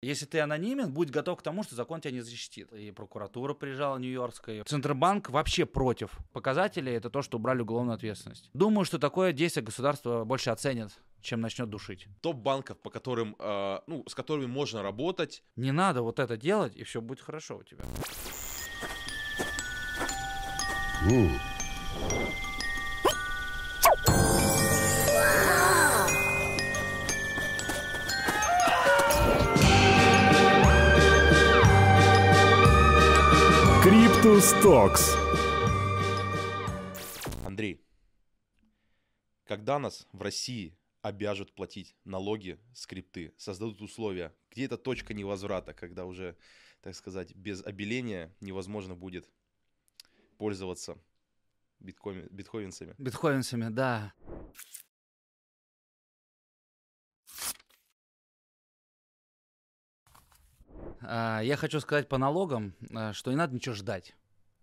Если ты анонимен, будь готов к тому, что закон тебя не защитит. И прокуратура приезжала нью-йоркская. Центробанк вообще против показателей. Это то, что убрали уголовную ответственность. Думаю, что такое действие государство больше оценит, чем начнет душить. Топ банков, по которым, э, ну, с которыми можно работать. Не надо вот это делать, и все будет хорошо у тебя. Криптус Токс. Андрей, когда нас в России обяжут платить налоги с крипты, создадут условия, где эта точка невозврата, когда уже, так сказать, без обеления невозможно будет пользоваться биткоин, биткоинцами. Бетховенцами, да. А, Я хочу сказать по налогам, а, что не надо ничего ждать.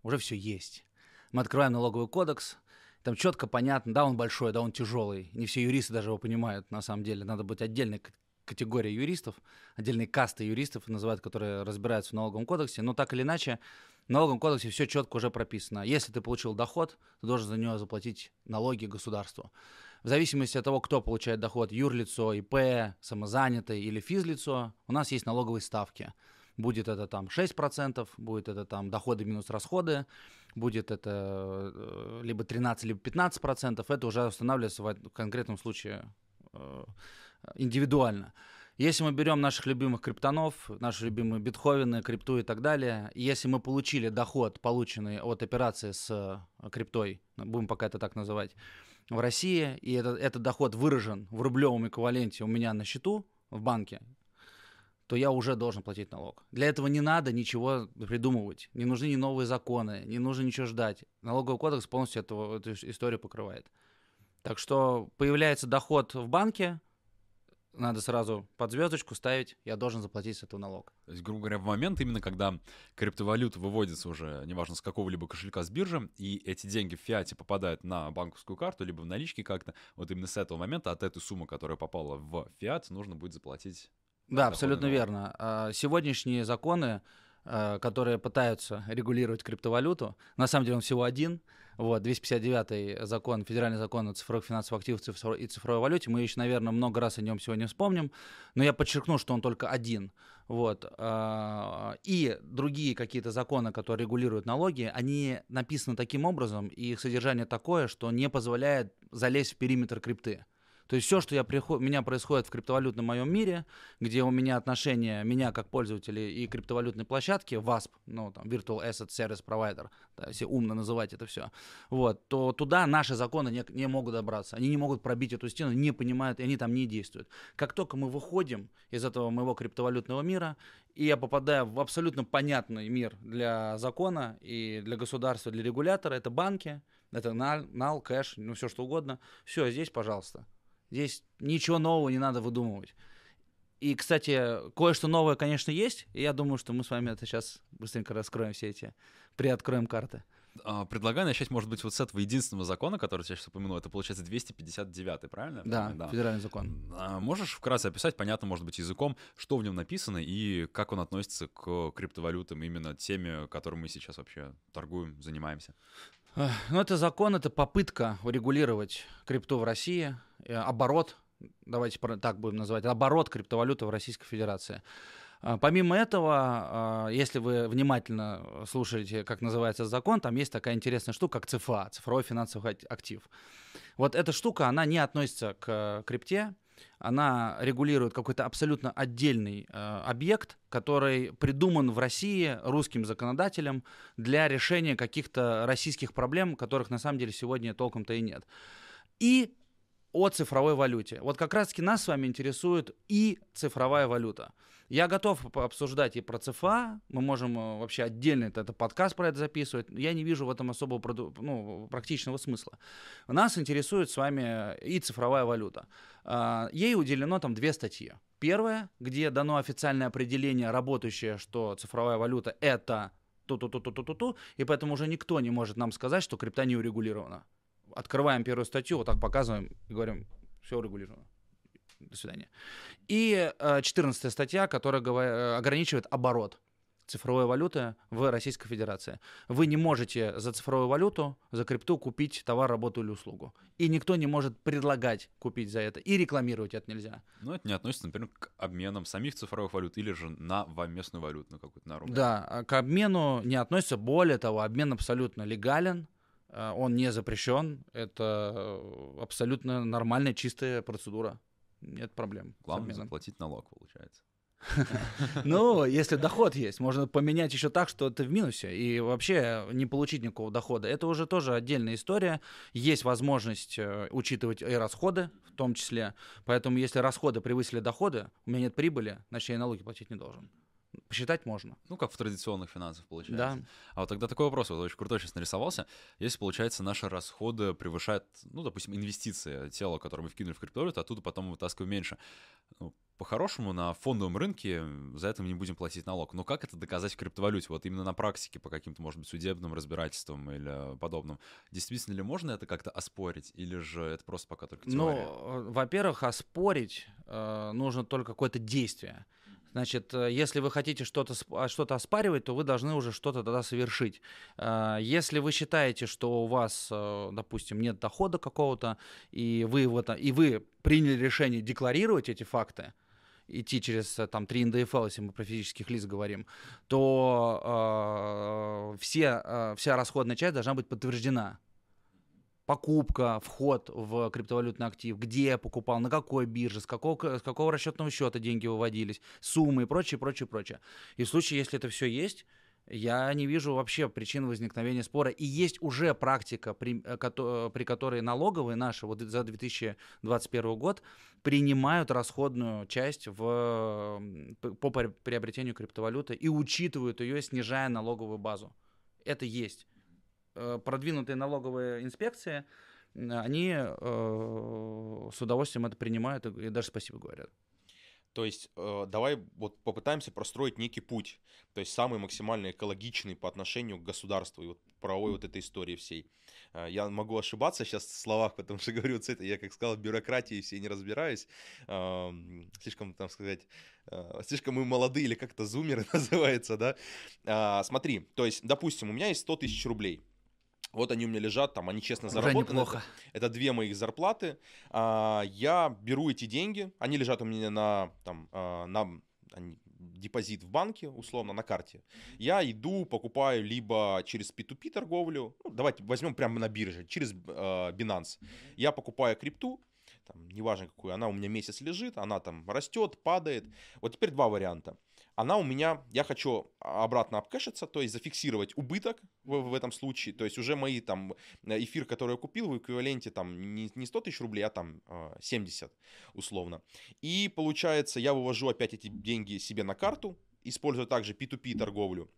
Уже все есть. Мы открываем налоговый кодекс, там четко понятно, да, он большой, да, он тяжелый. Не все юристы даже его понимают, на самом деле. Надо быть отдельной категорией юристов, отдельной касты юристов называют, которые разбираются в налоговом кодексе. Но так или иначе, в налоговом кодексе все четко уже прописано. Если ты получил доход, ты должен за него заплатить налоги государству. В зависимости от того, кто получает доход, юрлицо, ИП, самозанятый или физлицо, у нас есть налоговые ставки. Будет это там 6%, будет это там доходы минус расходы, будет это э, либо 13, либо 15%. Это уже устанавливается в конкретном случае э, индивидуально. Если мы берем наших любимых криптонов, наши любимые битховены, крипту и так далее, если мы получили доход, полученный от операции с э, криптой, будем пока это так называть, в России, и этот, этот доход выражен в рублевом эквиваленте у меня на счету в банке, то я уже должен платить налог. Для этого не надо ничего придумывать. Не нужны ни новые законы, не нужно ничего ждать. Налоговый кодекс полностью эту, эту историю покрывает. Так что появляется доход в банке, надо сразу под звездочку ставить, я должен заплатить с этого налог. То есть, грубо говоря, в момент именно, когда криптовалюта выводится уже, неважно, с какого-либо кошелька с биржи, и эти деньги в фиате попадают на банковскую карту, либо в наличке как-то, вот именно с этого момента от этой суммы, которая попала в фиат, нужно будет заплатить. Да, абсолютно верно. А, Сегодняшние законы, а, которые пытаются регулировать криптовалюту, на самом деле он всего один. Вот, 259 закон, федеральный закон о цифровых финансовых активах и цифровой валюте. Мы еще, наверное, много раз о нем сегодня вспомним, но я подчеркну, что он только один. Вот. а, И другие какие-то законы, которые регулируют налоги, они написаны таким образом, и их содержание такое, что не позволяет залезть в периметр крипты. То есть все, что я приход... меня происходит в криптовалютном моем мире, где у меня отношения меня как пользователя и криптовалютной площадки, VASP, ну там Virtual Asset Service Provider, да, если умно называть это все, вот, то туда наши законы не, не могут добраться. Они не могут пробить эту стену, не понимают, и они там не действуют. Как только мы выходим из этого моего криптовалютного мира, и я попадаю в абсолютно понятный мир для закона и для государства, для регулятора, это банки, это нал, нал кэш, ну все что угодно. Все, здесь, пожалуйста. Здесь ничего нового не надо выдумывать. И, кстати, кое-что новое, конечно, есть. И я думаю, что мы с вами это сейчас быстренько раскроем все эти, приоткроем карты. А, Предлагаю начать, может быть, вот с этого единственного закона, который я сейчас упомянул. Это, получается, 259 правильно? Да, помню? федеральный закон. А Можешь вкратце описать, понятно, может быть, языком, что в нем написано и как он относится к криптовалютам, именно теме, которой мы сейчас вообще торгуем, занимаемся? Ну, это закон, это попытка урегулировать крипту в России, э, оборот, давайте так будем называть, оборот криптовалюты в Российской Федерации. А, Помимо этого, а, если вы внимательно слушаете, как называется закон, там есть такая интересная штука, как ЦФА, цифровой финансовый ак- актив. Вот эта штука, она не относится к э, крипте, она регулирует какой-то абсолютно отдельный э, объект, который придуман в России русским законодателем для решения каких-то российских проблем, которых на самом деле сегодня толком-то и нет. И о цифровой валюте. Вот как раз-таки нас с вами интересует и цифровая валюта. Я готов обсуждать и про ЦФА, мы можем э, вообще отдельно это, это подкаст про это записывать. Я не вижу в этом особого ну, практичного смысла. Нас интересует с вами и цифровая валюта. А, Ей уделено там две статьи. Первая, где дано официальное определение работающее, что цифровая валюта это ту-ту-ту-ту-ту-ту, и поэтому уже никто не может нам сказать, что крипта не урегулирована. Открываем первую статью, вот так показываем и говорим, все урегулировано. До свидания. И э, 14 статья, которая э, ограничивает оборот цифровой валюты в Российской Федерации. Вы не можете за цифровую валюту, за крипту купить товар, работу или услугу. И никто не может предлагать купить за это. И рекламировать это нельзя. Но это не относится, например, к обменам самих цифровых валют или же на местную валюту, на какую-то на рубль. Да, а к обмену не относится. Более того, обмен абсолютно легален. Э, Он не запрещен. Это э, абсолютно нормальная, чистая процедура. Нет проблем. Главное заплатить налог, получается. Ну, если доход есть, можно поменять еще так, что ты в минусе, и вообще не получить никакого дохода. Это уже тоже отдельная история. Есть возможность э, учитывать и расходы в том числе. Поэтому если расходы превысили доходы, у меня нет прибыли, значит, я и налоги платить не должен. Посчитать можно. Ну, как в традиционных финансах получается. Да. А вот тогда такой вопрос, вот очень крутой сейчас нарисовался. Если, получается, наши расходы превышают, ну, допустим, инвестиции, тело, которое мы вкинули в криптовалюту, оттуда потом мы вытаскиваем меньше. Ну, по-хорошему, на фондовом рынке за это мы не будем платить налог. Но как это доказать в криптовалюте? Вот именно на практике, по каким-то, может быть, судебным разбирательствам или подобным. Действительно ли можно это как-то оспорить? Или же это просто пока только Ну, теория? э, во-первых, оспорить э, нужно только какое-то действие. Значит, э, если вы хотите что-то а, что-то оспаривать, то вы должны уже что-то тогда совершить. Э, Если вы считаете, что у вас, э, допустим, нет дохода какого-то, и вы, вот, и вы приняли решение декларировать эти факты, идти через там 3 НДФЛ, если мы про физических лиц говорим, то э, все, э, вся расходная часть должна быть подтверждена покупка, вход в криптовалютный актив, где я покупал, на какой бирже, с какого, с какого расчетного счета деньги выводились, суммы и прочее, прочее, прочее. И в случае, если это все есть, я не вижу вообще причин возникновения спора. И есть уже практика, при, э, кото- при которой налоговые наши вот за 2021 год принимают расходную часть в, по при- приобретению криптовалюты и учитывают ее, снижая налоговую базу. Это есть э, продвинутые налоговые инспекции, они э, с удовольствием это принимают и, даже спасибо говорят. То есть э, давай вот попытаемся простроить некий путь, то есть самый максимально экологичный по отношению к государству и вот правовой вот этой истории всей. Э, Я могу ошибаться сейчас в словах, потому что говорю вот этой, я как сказал, бюрократии все не разбираюсь, Эм, слишком, там сказать, э, слишком мы молодые или как-то зумеры называется, да. А, Смотри, то есть, допустим, у меня есть 100 тысяч рублей. Вот они у меня лежат, там они честно Уже заработаны. неплохо. Это две моих зарплаты. А, Я беру эти деньги, они лежат у меня на, там, а, на они- депозит в банке, условно, на карте. Я иду, покупаю либо через P2P торговлю, ну, давайте возьмем прямо на бирже, через э, Binance. Я покупаю крипту, там, неважно какую, она у меня месяц лежит, она там растет, падает. Вот теперь два варианта. Она у меня, я хочу обратно обкэшиться, то есть зафиксировать убыток в, в этом случае, то есть уже мои там э, эфир, который я купил в эквиваленте там не, не 100 тысяч рублей, а там э, 70 условно. И получается, я вывожу опять эти деньги себе на карту, используя также P2P торговлю.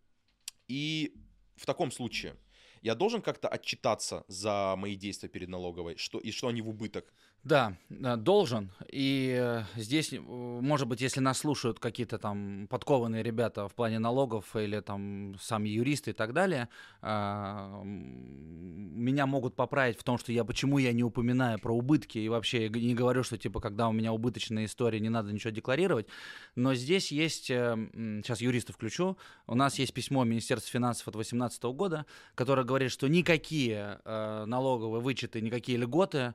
И в таком случае я должен как-то отчитаться за мои действия перед налоговой, что, и что они в убыток. Да, должен. И э, здесь, э, может быть, если нас слушают какие-то там подкованные ребята в плане налогов или там сами юристы и так далее, а, меня могут поправить в том, что я почему я не упоминаю про убытки и вообще не говорю, что типа когда у меня убыточная история, не надо ничего декларировать. Но здесь есть, э, сейчас юриста включу, у нас есть письмо Министерства финансов от 2018 года, которое говорит, что никакие налоговые вычеты, никакие льготы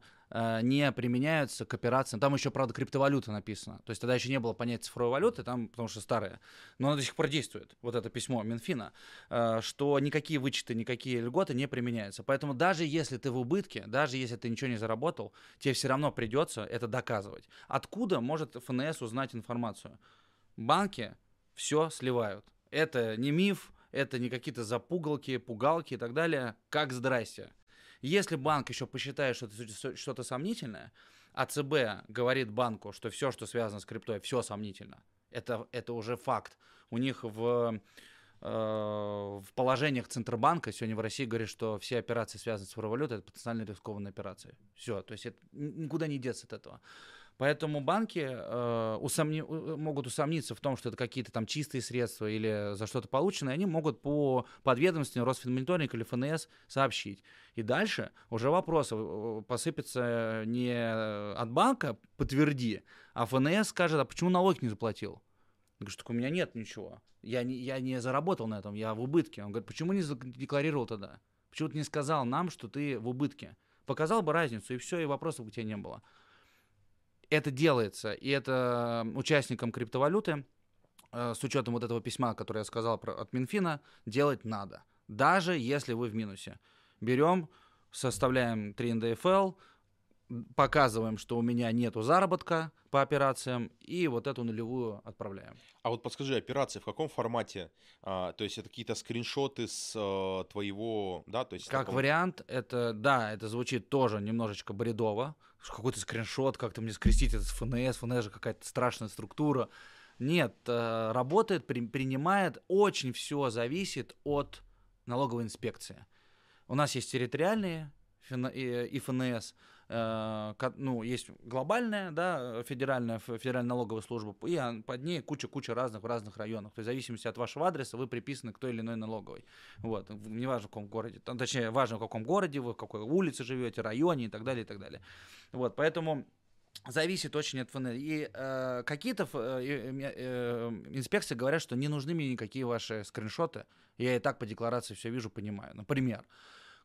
не применяются к операциям. Там еще, правда, криптовалюта написано. То есть тогда еще не было понятия цифровой валюты, там, потому что старая. Но она до сих пор действует, вот это письмо Минфина, э, что никакие вычеты, никакие льготы не применяются. Поэтому даже если ты в убытке, даже если ты ничего не заработал, тебе все равно придется это доказывать. Откуда может ФНС узнать информацию? Банки все сливают. Это не миф, это не какие-то запугалки, пугалки и так далее. Как здрасте. Если банк еще посчитает, что это что-то сомнительное, а ЦБ говорит банку, что все, что связано с криптой, все сомнительно. Это, это уже факт. У них в, э, в положениях Центробанка сегодня в России говорят, что все операции, связанные с валютой, это потенциально рискованные операции. Все, то есть это никуда не деться от этого. Поэтому банки э, усомни- у- могут усомниться в том, что это какие-то там чистые средства или за что-то полученное, они могут по подведомственному Росфинмониторинг или ФНС сообщить. И дальше уже вопросы э, посыпятся не от банка «подтверди», а ФНС скажет, а почему налог не заплатил? Я говорю, так у меня нет ничего. Я не, я не заработал на этом, я в убытке. Он говорит, почему не задекларировал тогда? Почему ты не сказал нам, что ты в убытке? Показал бы разницу, и все, и вопросов у тебя не было. Это делается, и это участникам криптовалюты, э, с учетом вот этого письма, которое я сказал от Минфина, делать надо. Даже если вы в минусе. Берем, составляем 3 НДФЛ, показываем, что у меня нету заработка по операциям, и вот эту нулевую отправляем. А вот подскажи, операции в каком формате? А, то есть это какие-то скриншоты с а, твоего, да, то есть... Как таком- вариант, это, да, это звучит тоже немножечко бредово. Какой-то скриншот, как-то мне скрестить это с ФНС, ФНС же какая-то страшная структура. Нет, э, работает, при- принимает, очень все зависит от налоговой инспекции. У нас есть территориальные и ФНС, ну, есть глобальная, да, федеральная, федеральная налоговая служба, и под ней куча-куча разных в разных районах. То есть в зависимости от вашего адреса вы приписаны к той или иной налоговой. Вот, неважно в каком городе, точнее, важно в каком городе вы, в какой улице живете, районе и так далее, и так далее. Вот, поэтому зависит очень от ФНС. И э, какие-то э, э, э, инспекции говорят, что не нужны мне никакие ваши скриншоты. Я и так по декларации все вижу, понимаю. Например,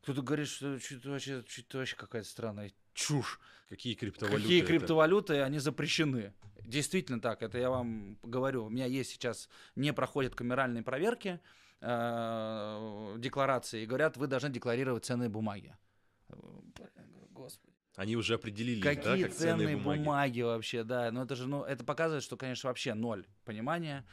кто-то говорит, что что-то вообще, вообще какая-то странная чушь. Какие криптовалюты? Какие это? криптовалюты, они запрещены. Действительно так, это я вам говорю. У меня есть сейчас, не проходят камеральные проверки э, декларации, и говорят, вы должны декларировать ценные бумаги. Господи. Они уже определились, Какие да, как ценные бумаги. бумаги вообще, да. Но это же, ну, это показывает, что, конечно, вообще ноль понимания.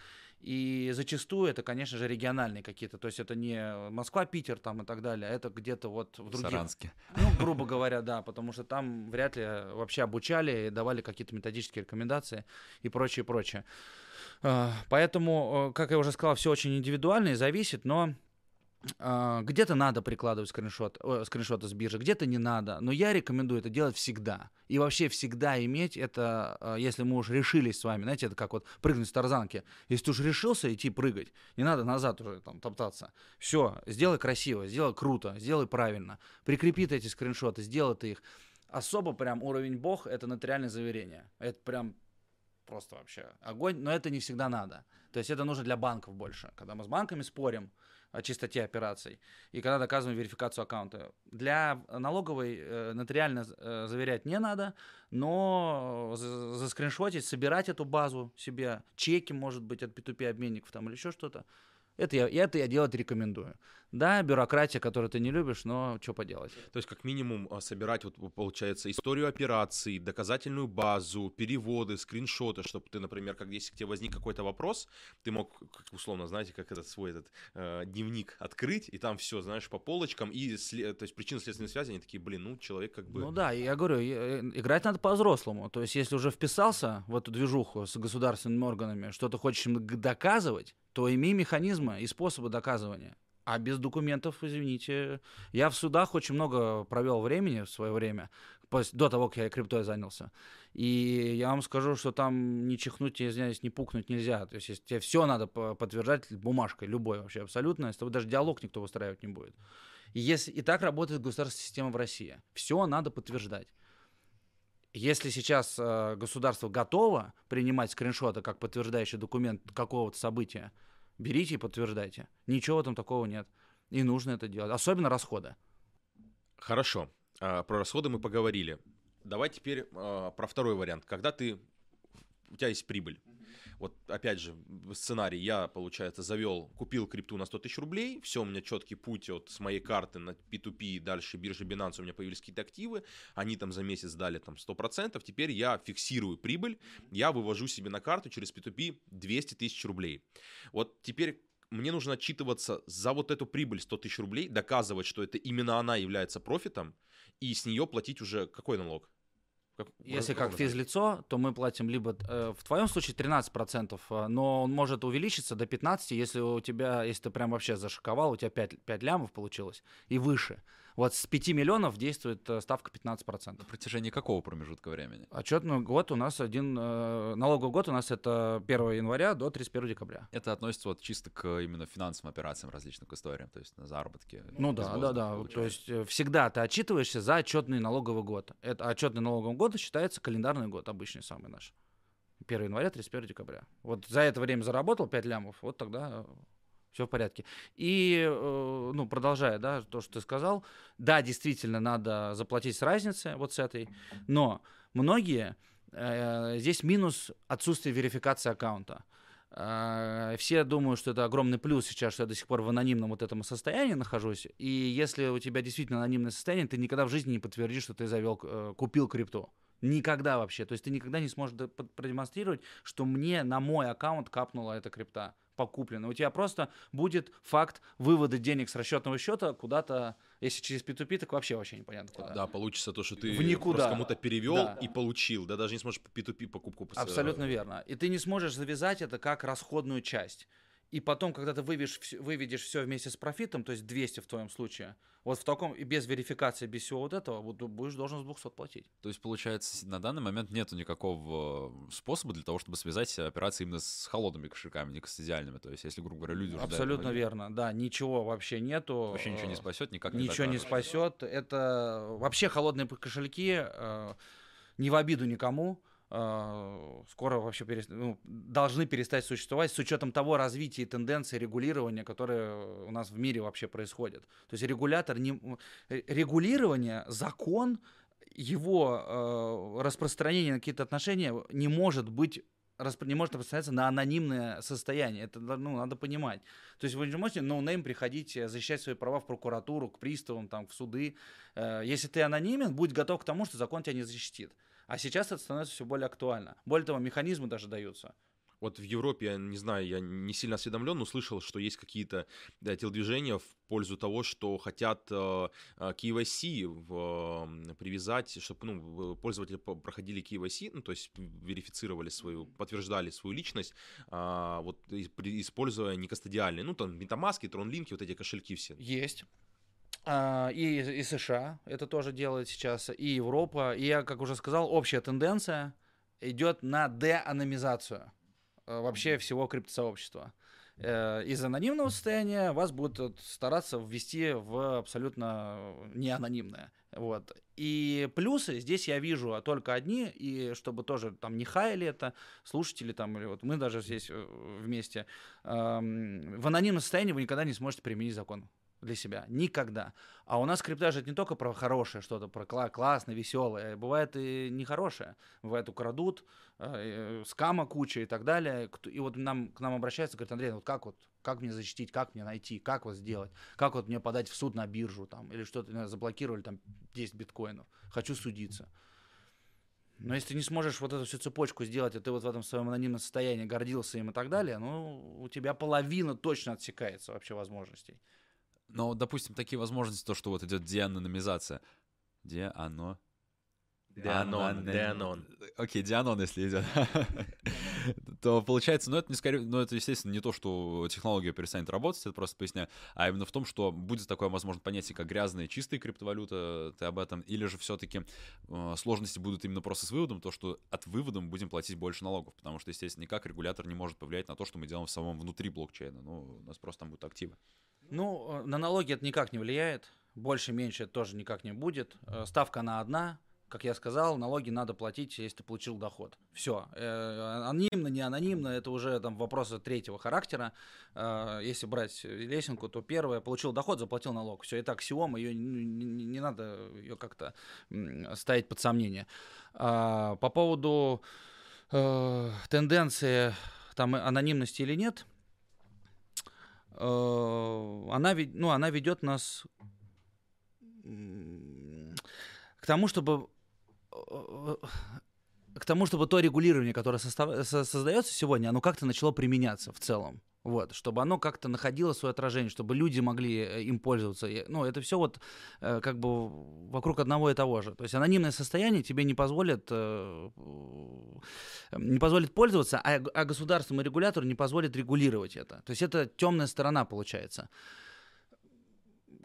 И зачастую это, конечно же, региональные какие-то. То есть это не Москва, Питер там и так далее, а это где-то вот в других. Саранске. Ну, грубо говоря, да, потому что там вряд ли вообще обучали и давали какие-то методические рекомендации и прочее, прочее. А, Поэтому, э, как я уже сказал, все очень индивидуально и зависит, но где-то надо прикладывать скриншот, о, скриншоты с биржи, где-то не надо. Но я рекомендую это делать всегда. И вообще всегда иметь это, а, если мы уже решились с вами, знаете, это как вот прыгнуть с тарзанки. Если ты уже решился идти прыгать, не надо назад уже там топтаться. Все, сделай красиво, сделай круто, сделай правильно. Прикрепи ты эти скриншоты, сделай ты их. Особо прям уровень бог — это нотариальное заверение. Это прям просто вообще огонь, но это не всегда надо. То есть это нужно для банков больше. Когда мы с банками спорим о чистоте операций, и когда доказываем верификацию аккаунта. Для налоговой э, нотариально э, заверять не надо, но за- заскриншотить, собирать эту базу себе, чеки, может быть, от P2P обменников там или еще что-то, это я, это я делать рекомендую. Да, бюрократия, которую ты не любишь, но что поделать. То есть, как минимум, а, собирать, вот, получается, историю операций, доказательную базу, переводы, скриншоты, чтобы ты, например, как если к тебе возник какой-то вопрос, ты мог, как условно, знаете, как этот свой этот э, дневник открыть, и там все, знаешь, по полочкам, и, то есть, причинно-следственные связи, они такие, блин, ну, человек как бы... Ну да, я говорю, и- э, играть надо по-взрослому. То есть, если уже вписался в эту движуху с государственными органами, что ты хочешь им доказывать, то имей механизмы и способы доказывания. А без документов, извините, я в судах очень много провел времени в свое время, пос- до того, как я криптой занялся. И я вам скажу, что там не чихнуть, я извиняюсь, не пукнуть нельзя. То есть, тебе все надо по- подтверждать бумажкой, любой вообще абсолютно, с тобой даже диалог никто выстраивать не будет. И, если, и так работает государственная система в России. Все надо подтверждать. Если сейчас э, государство готово принимать скриншоты как подтверждающий документ какого-то события, берите и подтверждайте. Ничего в этом такого нет. И нужно это делать. Особенно расходы. Хорошо, а, про расходы мы поговорили. Давай теперь а, про второй вариант. Когда ты, у тебя есть прибыль. Вот опять же, сценарий я, получается, завел, купил крипту на 100 тысяч рублей, все, у меня четкий путь от с моей карты на P2P, дальше биржа Binance, у меня появились какие-то активы, они там за месяц дали там 100%, теперь я фиксирую прибыль, я вывожу себе на карту через P2P 200 тысяч рублей. Вот теперь мне нужно отчитываться за вот эту прибыль 100 тысяч рублей, доказывать, что это именно она является профитом, и с нее платить уже какой налог? Как- Если как физлицо, то мы платим либо, э, в твоем случае 13%, э, но он может увеличиться до 15%, если у тебя, если ты прям вообще зашиковал, у тебя 5, 5 лямов получилось и выше. Вот с 5 миллионов действует э, ставка 15%. На протяжении какого промежутка времени? Отчетный год у нас один, э, налоговый год у нас это 1 января до 31 декабря. Это относится вот чисто к именно финансовым операциям различным, к историям, то есть на заработки. Ну да, да, да. То есть э, всегда ты отчитываешься за отчетный налоговый год. Это отчетный налоговый год считается календарный год, обычный самый наш. 1 января, 31 декабря. Вот за это время заработал 5 лямов, вот тогда все в порядке. И, э, ну, продолжая, да, то, что ты сказал, да, действительно, надо заплатить с разницы вот с этой, но многие, э, здесь минус отсутствие верификации аккаунта. Э, все думают, что это огромный плюс сейчас, что я до сих пор в анонимном вот этом состоянии нахожусь. И если у тебя действительно анонимное состояние, ты никогда в жизни не подтвердишь, что ты завел, купил крипту. Никогда вообще. То есть ты никогда не сможешь продемонстрировать, что мне на мой аккаунт капнула эта крипта покуплено. У тебя просто будет факт вывода денег с расчетного счета куда-то, если через P2P, так вообще вообще непонятно куда. Да, получится то, что ты в никуда. кому-то перевел да. и получил, да, даже не сможешь P2P покупку. Абсолютно верно. И ты не сможешь завязать это как расходную часть. И потом, когда ты выведешь, выведешь все вместе с профитом, то есть 200 в твоем случае, вот в таком, и без верификации, без всего вот этого, вот будешь должен с 200 платить. То есть, получается, на данный момент нет никакого способа для того, чтобы связать операции именно с холодными кошельками, не кастодиальными. То есть, если, грубо говоря, люди уже... Абсолютно верно, да, ничего вообще нету. Вообще ничего не спасет, никак не Ничего не спасет. Это вообще холодные кошельки, э, не в обиду никому, скоро вообще перест... ну, должны перестать существовать с учетом того развития и тенденции регулирования, которые у нас в мире вообще происходят. То есть регулятор не... регулирование, закон, его э, распространение на какие-то отношения не может быть не может распространяться на анонимное состояние. Это ну, надо понимать. То есть вы не можете no-name но приходить, э, защищать свои права в прокуратуру, к приставам, там, в суды. Э, если ты анонимен, будь готов к тому, что закон тебя не защитит. А сейчас это становится все более актуально. Более того, механизмы даже даются. Вот в Европе, я не знаю, я не сильно осведомлен, но слышал, что есть какие-то да, телодвижения в пользу того, что хотят э, э KYC в, э, привязать, чтобы ну, пользователи проходили KYC, ну, то есть верифицировали свою, подтверждали свою личность, э, вот используя не кастодиальные, ну, там, MetaMask, TronLink, вот эти кошельки все. Есть. А, и, и США это тоже делает сейчас, и Европа. И я, как уже сказал, общая тенденция идет на деаномизацию э, вообще всего криптосообщества. Э, из анонимного состояния вас будут стараться ввести в абсолютно неанонимное. Вот. И плюсы здесь я вижу только одни, и чтобы тоже там не хаяли это, слушатели там, или вот мы даже здесь э, вместе, эм, в анонимном состоянии вы никогда не сможете применить закон для себя. Никогда. А у нас криптаж это не только про хорошее что-то, про кла- классное, веселое. Бывает и нехорошее. Бывает украдут, э, э, скама куча и так далее. И вот нам, к нам обращаются, говорят, Андрей, вот как вот, как мне защитить, как мне найти, как вот сделать, как вот мне подать в суд на биржу там, или что-то, заблокировали там 10 биткоинов, хочу судиться. Но если ты не сможешь вот эту всю цепочку сделать, и ты вот в этом своем анонимном состоянии гордился им и так далее, ну, у тебя половина точно отсекается вообще возможностей. Но, допустим, такие возможности, то, что вот идет деанонимизация. Где оно? Дианон, Дианон. Окей, Дианон, если идет. то получается, ну это не скорее, ну это естественно не то, что технология перестанет работать, это просто поясняю, а именно в том, что будет такое, возможно, понятие, как грязная чистая криптовалюта, ты об этом, или же все-таки э, сложности будут именно просто с выводом, то, что от вывода мы будем платить больше налогов, потому что, естественно, никак регулятор не может повлиять на то, что мы делаем в самом внутри блокчейна, ну, у нас просто там будут активы. Ну, э, на налоги это никак не влияет. Больше-меньше тоже никак не будет. Э, ставка на одна. Как я сказал, налоги надо платить, если ты получил доход. Все. Э, анонимно, не анонимно, это уже там вопросы третьего характера. Если брать лесенку, то первое, получил доход, заплатил налог. Все, это аксиома, ее не, не, надо ее как-то ставить под сомнение. А, по поводу тенденции там анонимности или нет – она, ну, она ведет нас к тому, чтобы э, к тому, чтобы то регулирование, которое создается сегодня, оно как-то начало применяться в целом. Вот, чтобы оно как-то находило свое отражение, чтобы люди могли э, им пользоваться. Ну, это все вот э, как бы вокруг одного и того же. То есть анонимное состояние тебе не позволит, э, не позволит пользоваться, а, а государством и регулятору не позволит регулировать это. То есть это темная сторона получается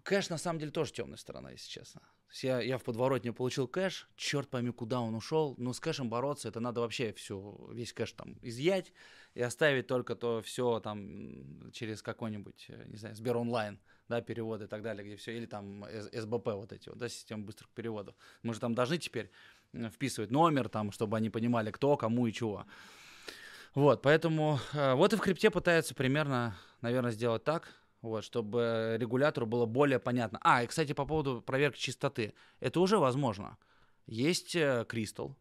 Кэш на самом деле тоже темная сторона, если честно. Я, я в подворотне получил кэш, черт пойми, куда он ушел. Но с кэшем бороться, это надо вообще все, весь кэш там изъять и оставить только то все там через какой-нибудь, э, не знаю, Сбер онлайн, да, переводы и так далее, где все, или там СБП вот эти вот, да, система быстрых переводов. Мы же там должны теперь вписывать номер там, чтобы они понимали, кто, кому и чего. Вот, поэтому э, вот и в крипте пытаются примерно, наверное, сделать так, вот, чтобы регулятору было более понятно. А, и, кстати, по поводу проверки чистоты. Это уже возможно. Есть э, Crystal,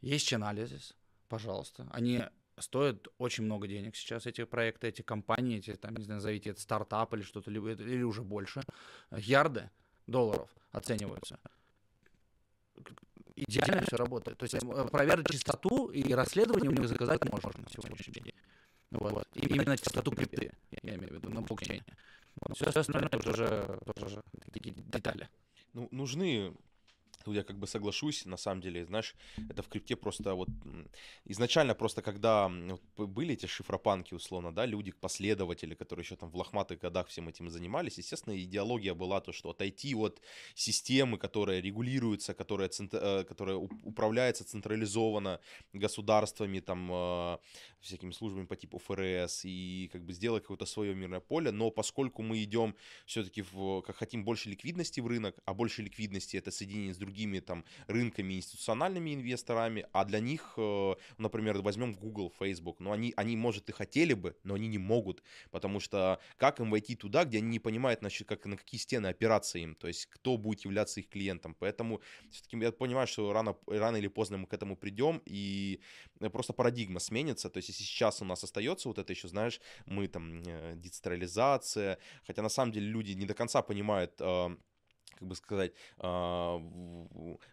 есть Chainalysis, пожалуйста. Они стоят очень много денег сейчас, эти проекты, эти компании, эти, там, не знаю, назовите это стартап или что-то, или уже больше. Ярды долларов оцениваются идеально все работает. То есть э, проверить чистоту и расследование у них заказать можно сегодняшний день. Вот. И именно чистоту крипты, я имею в виду, на блокчейне. Вот. Все остальное это уже, уже такие детали. Ну, нужны Тут я как бы соглашусь, на самом деле, знаешь, это в крипте просто вот изначально просто когда были эти шифропанки, условно, да, люди, последователи, которые еще там в лохматых годах всем этим занимались, естественно, идеология была то, что отойти от системы, которая регулируется, которая, э, которая управляется централизованно государствами, там, э, всякими службами по типу ФРС, и как бы сделать какое-то свое мирное поле, но поскольку мы идем все-таки в, как хотим больше ликвидности в рынок, а больше ликвидности это соединение с другими другими там рынками, институциональными инвесторами, а для них, э, например, возьмем Google, Facebook, но они, они, может, и хотели бы, но они не могут, потому что как им войти туда, где они не понимают, значит, как, на какие стены опираться им, то есть кто будет являться их клиентом, поэтому все-таки я понимаю, что рано, рано или поздно мы к этому придем, и просто парадигма сменится, то есть если сейчас у нас остается вот это еще, знаешь, мы там э, децентрализация, хотя на самом деле люди не до конца понимают, э, как бы сказать, а,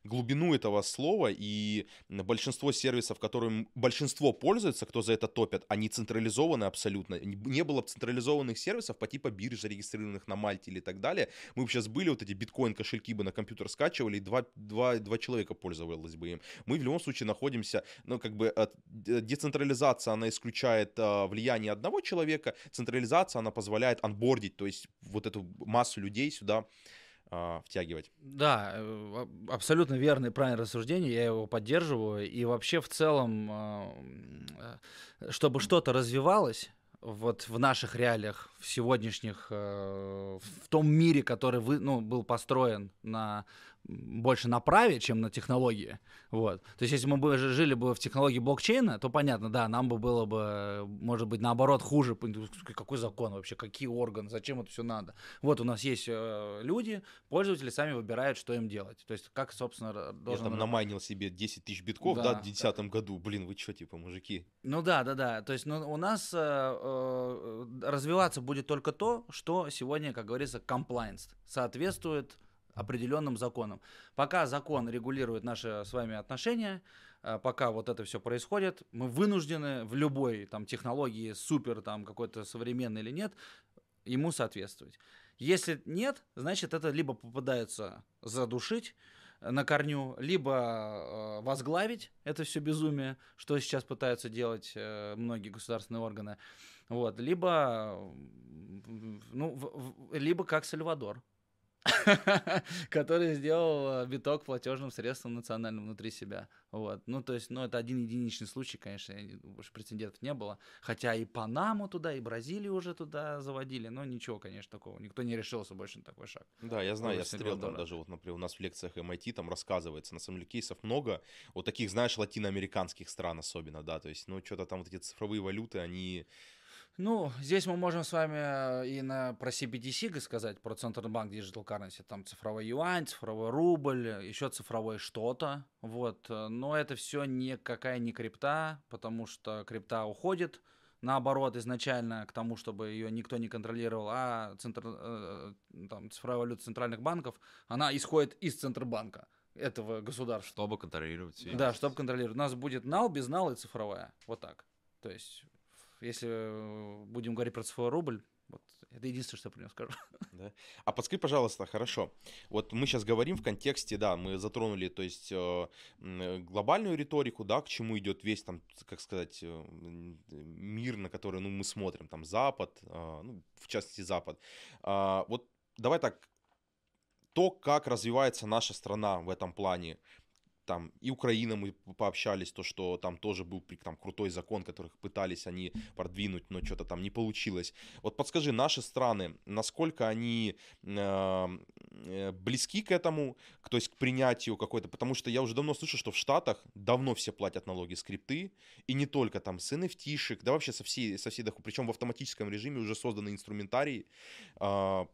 глубину этого слова, и большинство сервисов, которым большинство пользуется, кто за это топят, они централизованы абсолютно. Не было бы централизованных сервисов по типу бирж, зарегистрированных на Мальте или так далее. Мы бы сейчас были, вот эти биткоин-кошельки бы на компьютер скачивали, и два, два, два человека пользовалось бы им. Мы в любом случае находимся, ну, как бы, децентрализация, она исключает а, влияние одного человека, централизация, она позволяет анбордить, то есть вот эту массу людей сюда а, втягивать. Да, э, абсолютно верное и правильное рассуждение, я его поддерживаю. И вообще в целом, а, э, чтобы что-то развивалось, вот в наших реалиях, в сегодняшних, э, в том мире, который вы, ну, был построен на больше на праве, чем на технологии. Вот. То есть, если мы бы жили бы в технологии блокчейна, то понятно, да, нам бы было бы, может быть, наоборот, хуже. Какой закон вообще, какие органы, зачем это все надо? Вот у нас есть э, люди, пользователи сами выбирают, что им делать. То есть, как, собственно, должен... Я там намайнил себе 10 тысяч битков, да, да в 2010 да. году. Блин, вы что, типа, мужики? Ну да, да, да. То есть, ну, у нас э, э, развиваться будет только то, что сегодня, как говорится, compliance соответствует определенным законом. Пока закон регулирует наши с вами отношения, э, пока вот это все происходит, мы вынуждены в любой там технологии супер там какой-то современный или нет, ему соответствовать. Если нет, значит это либо попадается задушить на корню, либо э, возглавить это все безумие, что сейчас пытаются делать э, многие государственные органы, вот, либо, ну, либо как Сальвадор, который сделал э, биток платежным средством национальным внутри себя. Вот. Ну, то есть, ну, это один единичный случай, конечно, больше прецедентов не было. Хотя и Панаму туда, и Бразилию уже туда заводили, но ничего, конечно, такого. Никто не решился больше на такой шаг. Да, я знаю, я смотрел там даже, вот, например, у нас в лекциях MIT там рассказывается, на самом деле кейсов много, вот таких, знаешь, латиноамериканских стран особенно, да, то есть, ну, что-то там вот эти цифровые валюты, они ну, здесь мы можем с вами э, и на, про CBDC сказать, про Центральный банк Digital Currency, там цифровой юань, цифровой рубль, еще цифровое что-то, вот. Но это все никакая не крипта, потому что крипта уходит, наоборот, изначально к тому, чтобы ее никто не контролировал, а центр, э, там, цифровая валюта центральных банков, она исходит из Центробанка этого государства. Чтобы контролировать. Да, чтобы контролировать. У нас будет нал, без нал и цифровая. Вот так. То есть если э, будем говорить про цифровой рубль, вот это единственное, что я про него скажу. Да. А подскажи, пожалуйста, хорошо. Вот мы сейчас говорим в контексте, да, мы затронули, то есть э, глобальную риторику, да, к чему идет весь там, как сказать, э, мир, на который, ну, мы смотрим, там Запад, ну, в частности Запад. А, вот давай так то, как развивается наша страна в этом плане, там и Украина мы пообщались, то, что там тоже был там крутой закон, который пытались они продвинуть, но что-то там не получилось. Вот подскажи, наши страны, насколько они э, близки к этому, то есть к принятию какой-то, потому что я уже давно слышу, что в Штатах давно все платят налоги скрипты, и не только там с NFT-шек, да вообще со всей, со всей, причем в автоматическом режиме уже созданы инструментарии, э,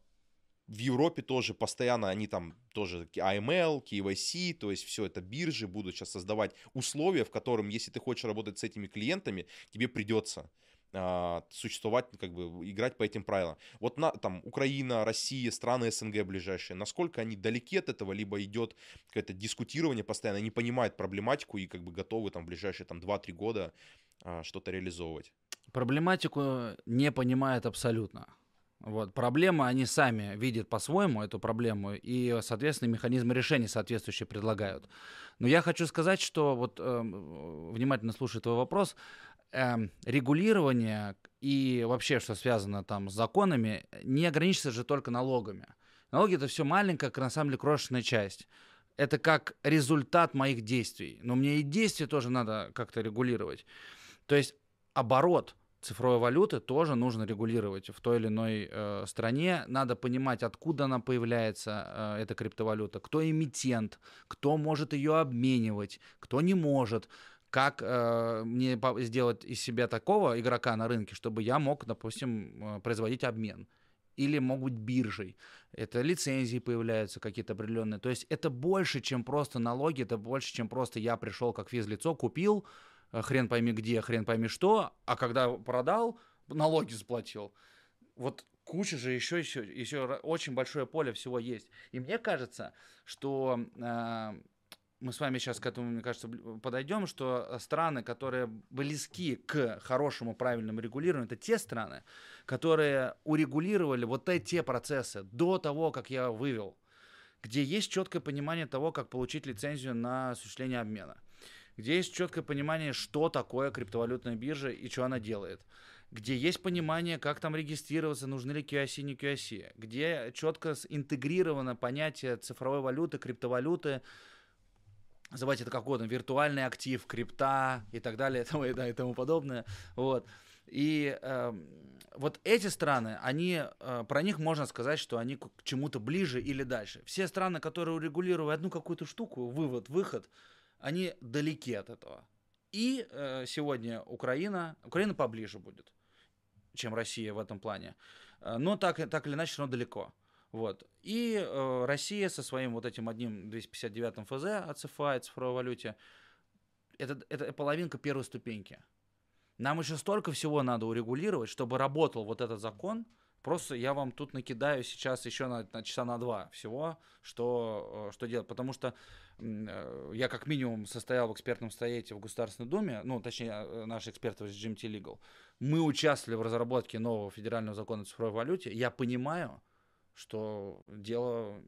в Европе тоже постоянно они там тоже AML, KYC, то есть все это биржи будут сейчас создавать условия, в котором, если ты хочешь работать с этими клиентами, тебе придется а, существовать, как бы играть по этим правилам. Вот на, там Украина, Россия, страны СНГ ближайшие, насколько они далеки от этого, либо идет какое-то дискутирование постоянно, они понимают проблематику и как бы готовы там в ближайшие там 2-3 года а, что-то реализовывать. Проблематику не понимают абсолютно. Вот. Проблемы они сами видят по-своему, эту проблему, и, соответственно, механизмы решения соответствующие предлагают. Но я хочу сказать, что, вот э, внимательно слушая твой вопрос, э, регулирование и вообще, что связано там с законами, не ограничится же только налогами. Налоги это все маленькая, на самом деле, крошечная часть. Это как результат моих действий. Но мне и действия тоже надо как-то регулировать. То есть оборот – цифровой валюты тоже нужно регулировать в той или иной э, стране. Надо понимать, откуда она появляется, э, эта криптовалюта, кто эмитент, кто может ее обменивать, кто не может как э, мне сделать из себя такого игрока на рынке, чтобы я мог, допустим, э, производить обмен. Или могут быть биржей. Это лицензии появляются какие-то определенные. То есть это больше, чем просто налоги, это больше, чем просто я пришел как физлицо, купил, хрен пойми где, хрен пойми что, а когда продал, налоги заплатил. Вот куча же еще, еще, еще очень большое поле всего есть. И мне кажется, что э, мы с вами сейчас к этому, мне кажется, подойдем, что страны, которые близки к хорошему, правильному регулированию, это те страны, которые урегулировали вот эти процессы до того, как я вывел, где есть четкое понимание того, как получить лицензию на осуществление обмена где есть четкое понимание, что такое криптовалютная биржа и что она делает, где есть понимание, как там регистрироваться, нужны ли QIC, не QIC, где четко интегрировано понятие цифровой валюты, криптовалюты, называйте это как угодно, виртуальный актив, крипта и так далее и тому, и тому подобное. Вот. И э, вот эти страны, они, э, про них можно сказать, что они к чему-то ближе или дальше. Все страны, которые урегулируют одну какую-то штуку, вывод, выход, они далеки от этого. И э, сегодня Украина, Украина поближе будет, чем Россия в этом плане. Э, но так, так или иначе, но далеко. Вот. И э, Россия со своим вот этим одним 259 ФЗ от ЦФА, цифровой валюте, это, это половинка первой ступеньки. Нам еще столько всего надо урегулировать, чтобы работал вот этот закон. Просто я вам тут накидаю сейчас еще на, на часа на два всего, что, э, что делать. Потому что я как минимум состоял в экспертном совете в Государственной Думе, ну, точнее, э, наши эксперты из GMT Legal. Мы участвовали в разработке нового федерального закона о цифровой валюте. Я понимаю, что дело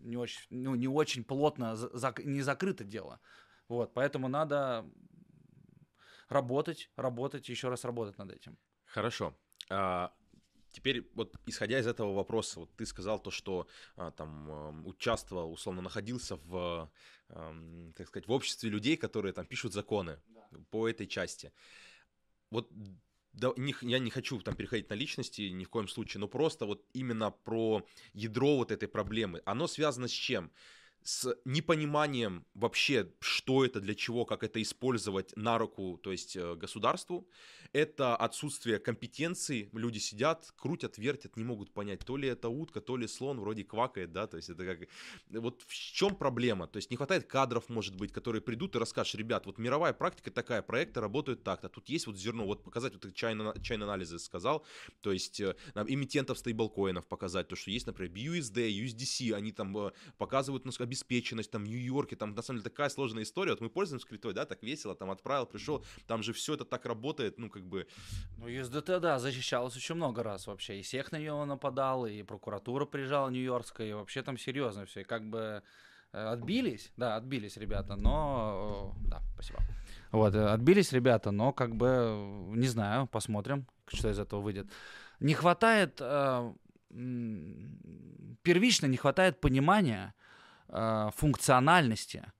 не очень, ну, не очень плотно, зак, не закрыто дело. Вот, поэтому надо работать, работать, еще раз работать над этим. Хорошо. А, Теперь вот исходя из этого вопроса, вот ты сказал то, что а, там участвовал, условно находился в, так сказать, в обществе людей, которые там пишут законы да. по этой части. Вот да, не, я не хочу там переходить на личности ни в коем случае, но просто вот именно про ядро вот этой проблемы. Оно связано с чем? С непониманием вообще, что это, для чего, как это использовать на руку, то есть э, государству, это отсутствие компетенции, люди сидят, крутят, вертят, не могут понять, то ли это утка, то ли слон, вроде квакает, да, то есть это как... Вот в чем проблема? То есть не хватает кадров, может быть, которые придут и расскажут, ребят, вот мировая практика такая, проекты работают так-то, тут есть вот зерно, вот показать, вот чайный анализы сказал, то есть э, нам эмитентов стейблкоинов показать, то, что есть, например, BUSD, USDC, они там э, показывают ну, обеспеченность, там, в Нью-Йорке, там, на самом деле, такая сложная история, вот мы пользуемся скриптой, да, так весело, там, отправил, пришел, там же все это так работает, ну, как бы... Ну, USDT, да, защищалась очень много раз вообще. И всех на нее нападал, и прокуратура приезжала нью-йоркская, и вообще там серьезно все. И как бы э, отбились, да, отбились ребята, но... Да, спасибо. Вот, э, отбились ребята, но как бы, не знаю, посмотрим, что из этого выйдет. Не хватает, э, первично не хватает понимания э, функциональности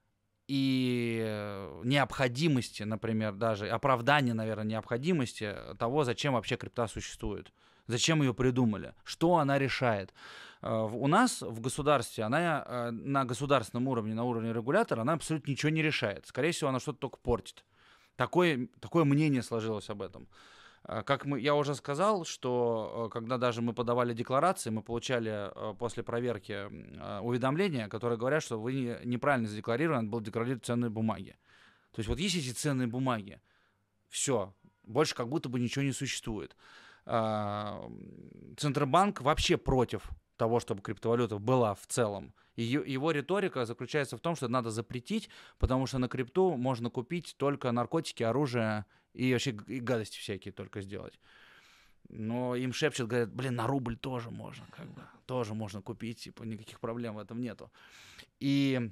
и э, необходимости, например, даже оправдания, наверное, необходимости того, зачем вообще крипта существует, зачем ее придумали, что она решает. Э, у нас в государстве, она на государственном уровне, на уровне регулятора, она абсолютно ничего не решает. Скорее всего, она что-то только портит. Такое, такое мнение сложилось об этом. Э, как мы, я уже сказал, что когда даже мы подавали декларации, мы получали после проверки уведомления, которые говорят, что вы неправильно задекларированы, надо было декларировать ценные бумаги. То есть вот есть эти ценные бумаги, все, больше как будто бы ничего не существует. Центробанк вообще против того, чтобы криптовалюта была в целом. И его риторика заключается в том, что надо запретить, потому что на крипту можно купить только наркотики, оружие и вообще и гадости всякие только сделать. Но им шепчут, говорят, блин, на рубль тоже можно, как бы, тоже можно купить, типа, никаких проблем в этом нету. И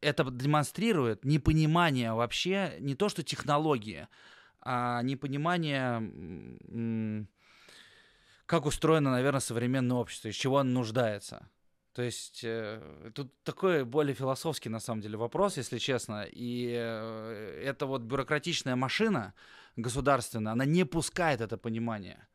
это демонстрирует непонимание вообще, не то что технологии, а непонимание как устроено, наверное, современное общество, из чего оно нуждается. То есть э, тут такой более философский, на самом деле, вопрос, если честно. И э, эта вот бюрократичная машина государственная, она не пускает это понимание.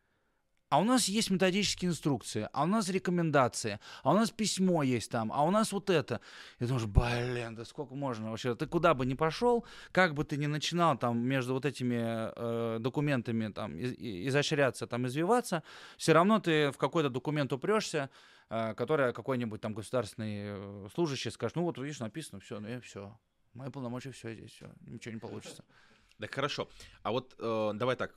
А у нас есть методические инструкции, а у нас рекомендации, а у нас письмо есть там, а у нас вот это. И думаешь, блин, да сколько можно вообще? Ты куда бы ни пошел, как бы ты ни начинал там между вот этими э, документами там и, изощряться, там извиваться, все равно ты в какой-то документ упрешься, э, который какой-нибудь там государственный э, служащий скажет, ну вот видишь, написано, все, ну и все. Мои полномочия, все здесь, все, ничего не получится. Так хорошо. А вот э, давай так,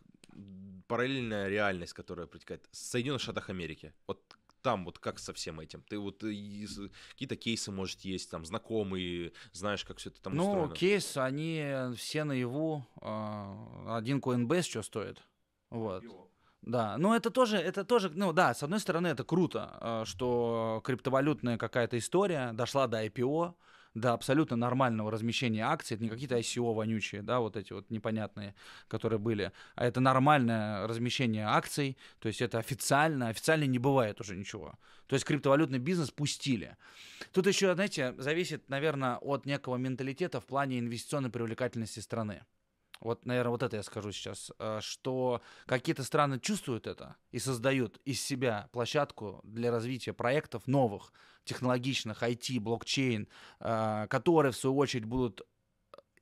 параллельная реальность, которая протекает в Соединенных Штатах Америки. Вот там вот как со всем этим? Ты вот какие-то кейсы, может, есть, там, знакомые, знаешь, как все это там ну, устроено? Ну, кейс, они все наяву. Один Coinbase что стоит? Вот. Да, ну это тоже, это тоже, ну да, с одной стороны это круто, а, что криптовалютная какая-то история дошла до IPO, до абсолютно нормального размещения акций. Это не какие-то ICO вонючие, да, вот эти вот непонятные, которые были, а это нормальное размещение акций, то есть это официально, официально не бывает уже ничего. То есть криптовалютный бизнес пустили. Тут еще, знаете, зависит, наверное, от некого менталитета в плане инвестиционной привлекательности страны. Вот, наверное, вот это я скажу сейчас, э, что какие-то страны чувствуют это и создают из себя площадку для развития проектов новых, технологичных, IT, блокчейн, э, которые, в свою очередь, будут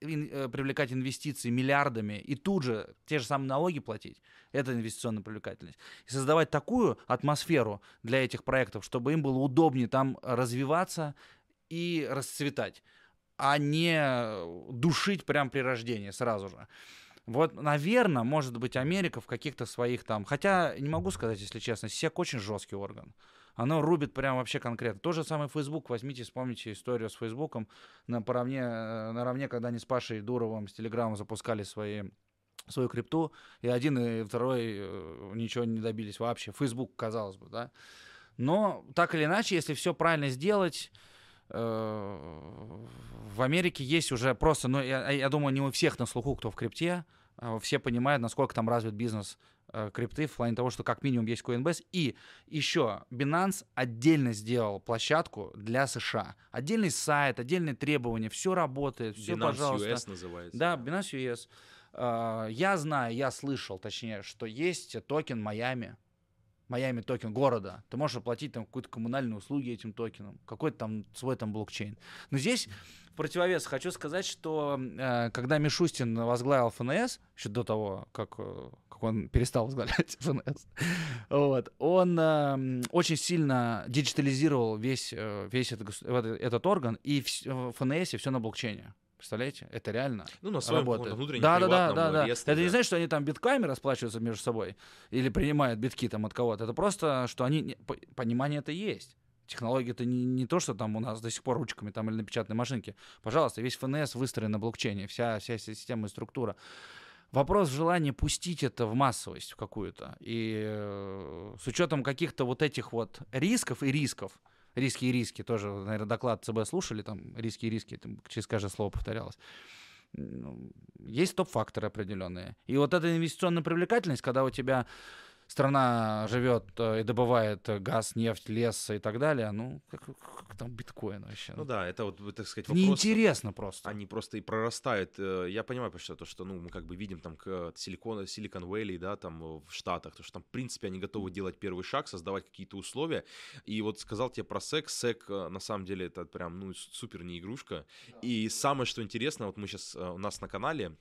э, привлекать инвестиции миллиардами и тут же те же самые налоги платить. Это инвестиционная привлекательность. И создавать такую атмосферу для этих проектов, чтобы им было удобнее там развиваться и расцветать а не душить прямо при рождении сразу же. Вот, наверное, может быть, Америка в каких-то своих там... Хотя, не могу сказать, если честно, СЕК очень жесткий орган. Оно рубит прям вообще конкретно. То же самое Facebook. Возьмите, вспомните историю с Фейсбуком. На наравне, наравне, когда они с Пашей Дуровым, с Телеграмом запускали свои свою крипту, и один, и второй э, ничего не добились вообще. Facebook, казалось бы, да. Но так или иначе, если все правильно сделать, Э, в Америке есть уже просто, ну, я, я думаю, не у всех на слуху, кто в крипте, а все понимают, насколько там развит бизнес э, крипты в плане того, что как минимум есть Coinbase. И еще Binance отдельно сделал площадку для США. Отдельный сайт, отдельные требования, все работает, все, Binance пожалуйста. US называется. Да, Binance US. Э, я знаю, я слышал, точнее, что есть токен Майами, Майами токен города, ты можешь оплатить там какую-то коммунальную услуги этим токеном, какой-то там свой там блокчейн. Но здесь в противовес хочу сказать, что э, когда Мишустин возглавил ФНС, еще до того, как, э, как он перестал возглавлять ФНС, вот, он э, очень сильно диджитализировал весь, э, весь этот, этот орган, и в, в ФНС все на блокчейне. Представляете? Это реально Ну, на своем работает. внутреннем да, да, да, да, да. Это не значит, что они там битками расплачиваются между собой или принимают битки там от кого-то. Это просто, что они... Понимание это есть. Технология это не, не то, что там у нас до сих пор ручками там или на печатной машинке. Пожалуйста, весь ФНС выстроен на блокчейне, вся, вся система и структура. Вопрос в желании пустить это в массовость в какую-то. И э, с учетом каких-то вот этих вот рисков и рисков, риски и риски, тоже, наверное, доклад ЦБ слушали, там риски и риски, там через каждое слово повторялось. Ну, Есть топ-факторы определенные. И вот эта инвестиционная привлекательность, когда у тебя страна живет э, и добывает газ, нефть, лес и так далее, ну, как, как там биткоин вообще? Ну да, это вот, так сказать, вопрос... Неинтересно просто. Они просто и прорастают. Э, Я понимаю, что то, что, ну, мы как бы видим там Силикон, Силикон Вэлли, да, там э, в Штатах, то, что там, в принципе, они готовы делать первый шаг, создавать какие-то условия. И вот сказал тебе про. СЭК, э, на самом деле, это прям, ну, супер не игрушка. И самое, что интересно, вот мы сейчас у нас на канале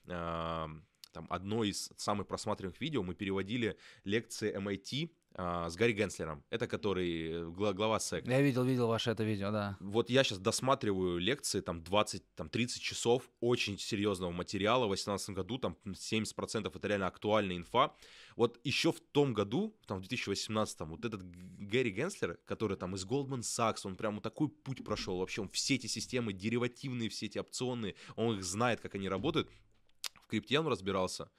там одно из самых просматриваемых видео мы переводили лекции MIT а, с Гарри Генслером. Это который э, гла- глава СЭК. Я видел, видел ваше это видео, да. Вот я сейчас досматриваю лекции, там 20, там 30 часов очень серьезного материала. В 2018 году там 70% это реально актуальная инфа. Вот еще в том году, там в 2018, вот этот Г- Гэри Генслер, который там из Goldman Sachs, он прям вот такой путь прошел. Вообще он все эти системы деривативные, все эти опционные, он их знает, как они работают. В крипте он разбирался.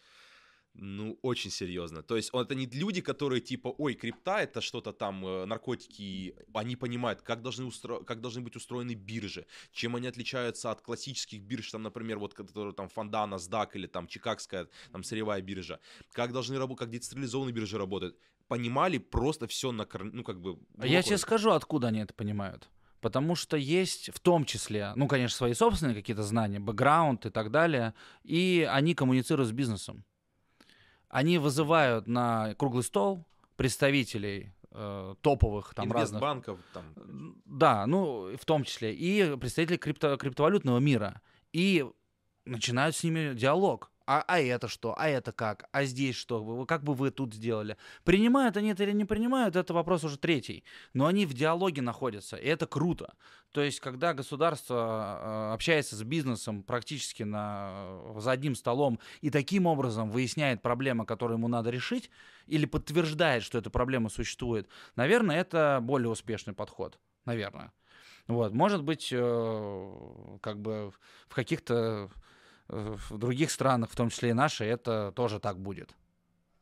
Ну, очень серьезно. То есть, это не люди, которые типа, ой, крипта это что-то там, э, наркотики, они понимают, как должны, устро... как должны быть устроены биржи, чем они отличаются от классических бирж, там, например, вот, которые там Фонда, NASDAQ или там Чикагская, там, сырьевая биржа, как должны работать, как децентрализованные биржи работают. Понимали просто все на, ну, как бы... А Я тебе скажу, откуда они это понимают. Потому что есть в том числе, ну, конечно, свои собственные какие-то знания, бэкграунд и так далее, и они коммуницируют с бизнесом. Они вызывают на круглый стол представителей э, топовых там разных... Инвестбанков, там, Да, ну, в том числе. И представители крипто, криптовалютного мира. И начинают с ними диалог. А, а это что? А это как? А здесь что? Как бы вы тут сделали? Принимают они это или не принимают, это вопрос уже третий. Но они в диалоге находятся, и это круто. То есть, когда государство э, общается с бизнесом практически на, за одним столом и таким образом выясняет проблемы, которые ему надо решить, или подтверждает, что эта проблема существует, наверное, это более успешный подход. Наверное. Вот. Может быть, э, как бы в каких-то э, в других странах, в том числе и нашей, это тоже так будет.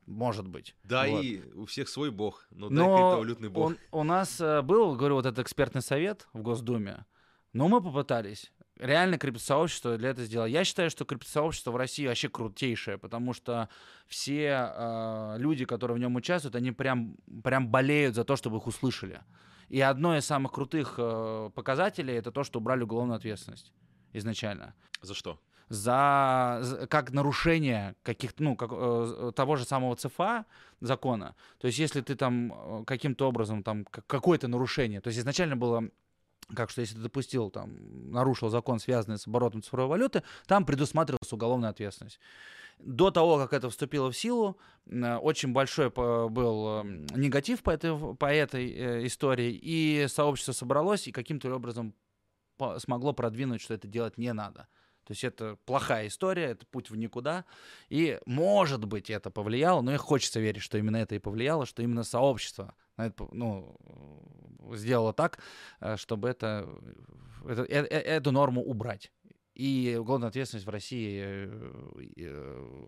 Может быть. Да, Вот. и у всех свой бог, но, да, Но криптовалютный бог. он- у нас э, был, говорю, вот этот экспертный совет в Госдуме, но мы попытались. Реально криптосообщество для этого сделало. Я считаю, что криптосообщество в России вообще крутейшее, потому что все э, люди, которые в нем участвуют, они прям, прям болеют за то, чтобы их услышали. И одно из самых крутых э, показателей это то, что убрали уголовную ответственность изначально За что? За, как нарушение каких ну как, э, того же самого ЦФА закона. То есть если ты там э, каким-то образом там как- какое-то нарушение, то есть изначально было как что если ты допустил там нарушил закон, связанный с оборотом цифровой валюты, там предусматривалась уголовная ответственность. До того, как это вступило в силу, э, очень большой был э, негатив по этой, по этой истории, и сообщество собралось и каким-то образом смогло продвинуть, что это делать не надо. То есть это плохая история, это путь в никуда. И, может быть, это повлияло, но и хочется верить, что именно это и повлияло, что именно сообщество это, ну, э, сделало так, э, чтобы это, это- э- э- эту норму убрать. И уголовная ответственность в России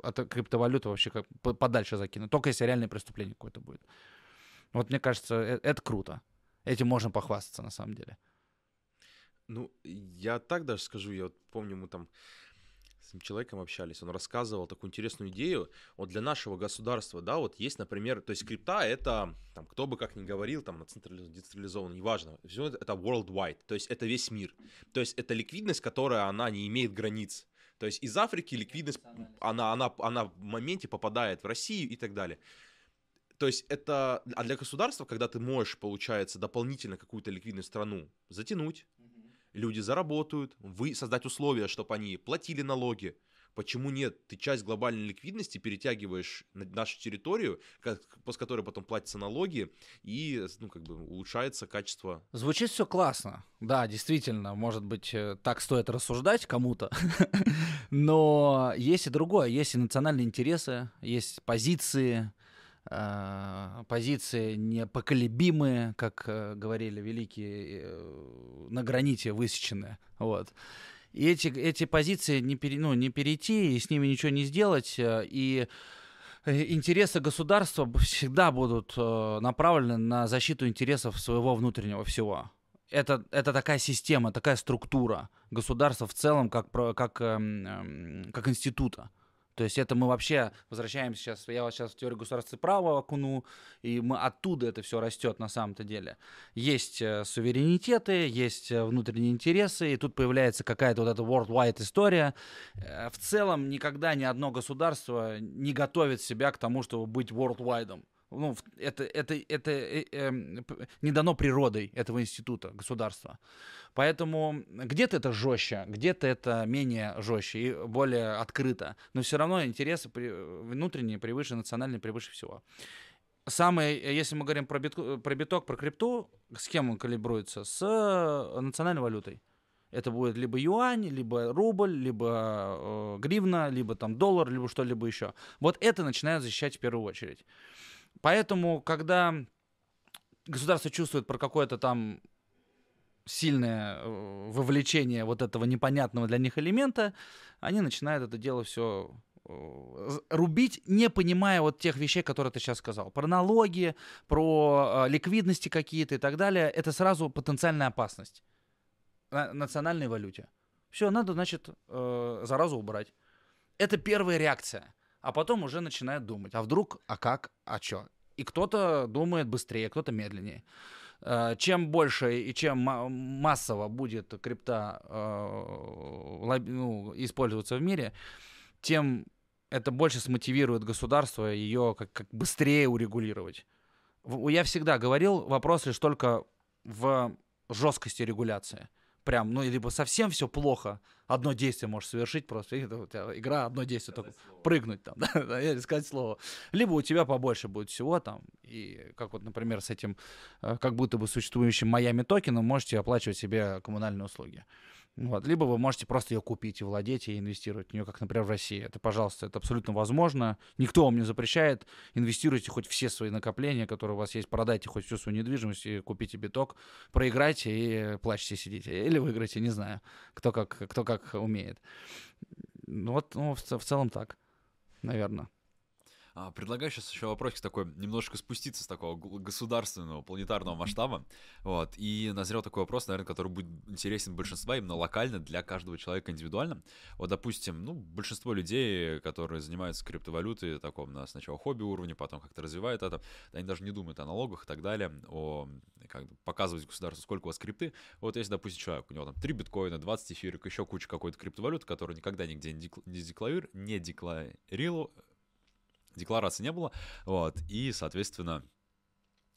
от криптовалюты вообще как по- подальше закинуть. Только если реальное преступление какое-то будет. Вот мне кажется, это круто. Этим можно похвастаться на самом деле. Ну, я так даже скажу, я вот помню, мы там с этим человеком общались, он рассказывал такую интересную идею, вот для нашего государства, да, вот есть, например, то есть крипта это, там, кто бы как ни говорил, там, на централиз- децентрализованно, неважно, все это, это worldwide, то есть это весь мир, то есть это ликвидность, которая, она не имеет границ, то есть из Африки ликвидность, она, она, она в моменте попадает в Россию и так далее. То есть это, а для государства, когда ты можешь, получается, дополнительно какую-то ликвидную страну затянуть, люди заработают, вы создать условия, чтобы они платили налоги. Почему нет? Ты часть глобальной ликвидности перетягиваешь на нашу территорию, как, с которой потом платятся налоги, и ну, как бы улучшается качество. Звучит все классно. Да, действительно, может быть, э, так стоит рассуждать кому-то. Но есть и другое. Есть и национальные интересы, есть позиции, позиции непоколебимые, как э, говорили великие, э, на граните высеченные. Вот. И эти, эти позиции не, пере- ну, не перейти, и с ними ничего не сделать. э, И интересы государства всегда будут направлены на защиту интересов своего внутреннего всего. Это, это такая система, такая структура государства в целом, как, как, эм, эм, как института. То есть это мы вообще возвращаемся сейчас, я вот сейчас в теорию государства права окуну, и мы оттуда это все растет на самом-то деле. Есть э, суверенитеты, есть э, внутренние интересы, и тут появляется какая-то вот эта worldwide история. Э, в целом никогда ни одно государство не готовит себя к тому, чтобы быть worldwide ну, это, это, это э, э, не дано природой этого института, государства. Поэтому где-то это жестче, где-то это менее жестче и более открыто. Но все равно интересы при, внутренние превыше, национальные превыше всего. Самый, если мы говорим про, бит, про биток, про крипту, с кем он калибруется? С национальной валютой. Это будет либо юань, либо рубль, либо э, гривна, либо там доллар, либо что-либо еще. Вот это начинает защищать в первую очередь. Поэтому, когда государство чувствует про какое-то там сильное э, вовлечение вот этого непонятного для них элемента, они начинают это дело все э, рубить, не понимая вот тех вещей, которые ты сейчас сказал. Про налоги, про э, ликвидности какие-то и так далее. Это сразу потенциальная опасность на национальной валюте. Все, надо, значит, заразу убрать. Это первая реакция а потом уже начинает думать, а вдруг, а как, а что? И кто-то думает быстрее, кто-то медленнее. Э, чем больше и чем массово будет крипта э, ну, использоваться в мире, тем это больше смотивирует государство ее как, как быстрее урегулировать. Я всегда говорил, вопрос лишь только в жесткости регуляции прям, ну, либо совсем все плохо, одно действие можешь совершить просто, у тебя игра одно действие сказать только слово. прыгнуть там, да, или сказать слово. Либо у тебя побольше будет всего там, и как вот, например, с этим, э, как будто бы существующим Майами токеном можете оплачивать себе коммунальные услуги. Вот. Либо вы можете просто ее купить и владеть, и инвестировать в нее, как, например, в России. Это, пожалуйста, это абсолютно возможно. Никто вам не запрещает. Инвестируйте хоть все свои накопления, которые у вас есть, продайте хоть всю свою недвижимость и купите биток, проиграйте и плачьте, сидите. Или выиграйте, не знаю, кто как, кто как умеет. Ну вот, ну, в, в целом так, наверное. А, предлагаю сейчас еще вопросик такой, немножко спуститься с такого государственного, планетарного масштаба. Вот. И назрел такой вопрос, наверное, который будет интересен большинству, именно локально для каждого человека индивидуально. Вот, допустим, ну, большинство людей, которые занимаются криптовалютой, таком на сначала хобби уровне, потом как-то развивают это, они даже не думают о налогах и так далее, о как показывать государству, сколько у вас крипты. Вот если, допустим, человек, у него там 3 биткоина, 20 эфирик, еще куча какой-то криптовалюты, которую никогда нигде не, декларирует, не декларировал, декларации не было, вот, и, соответственно,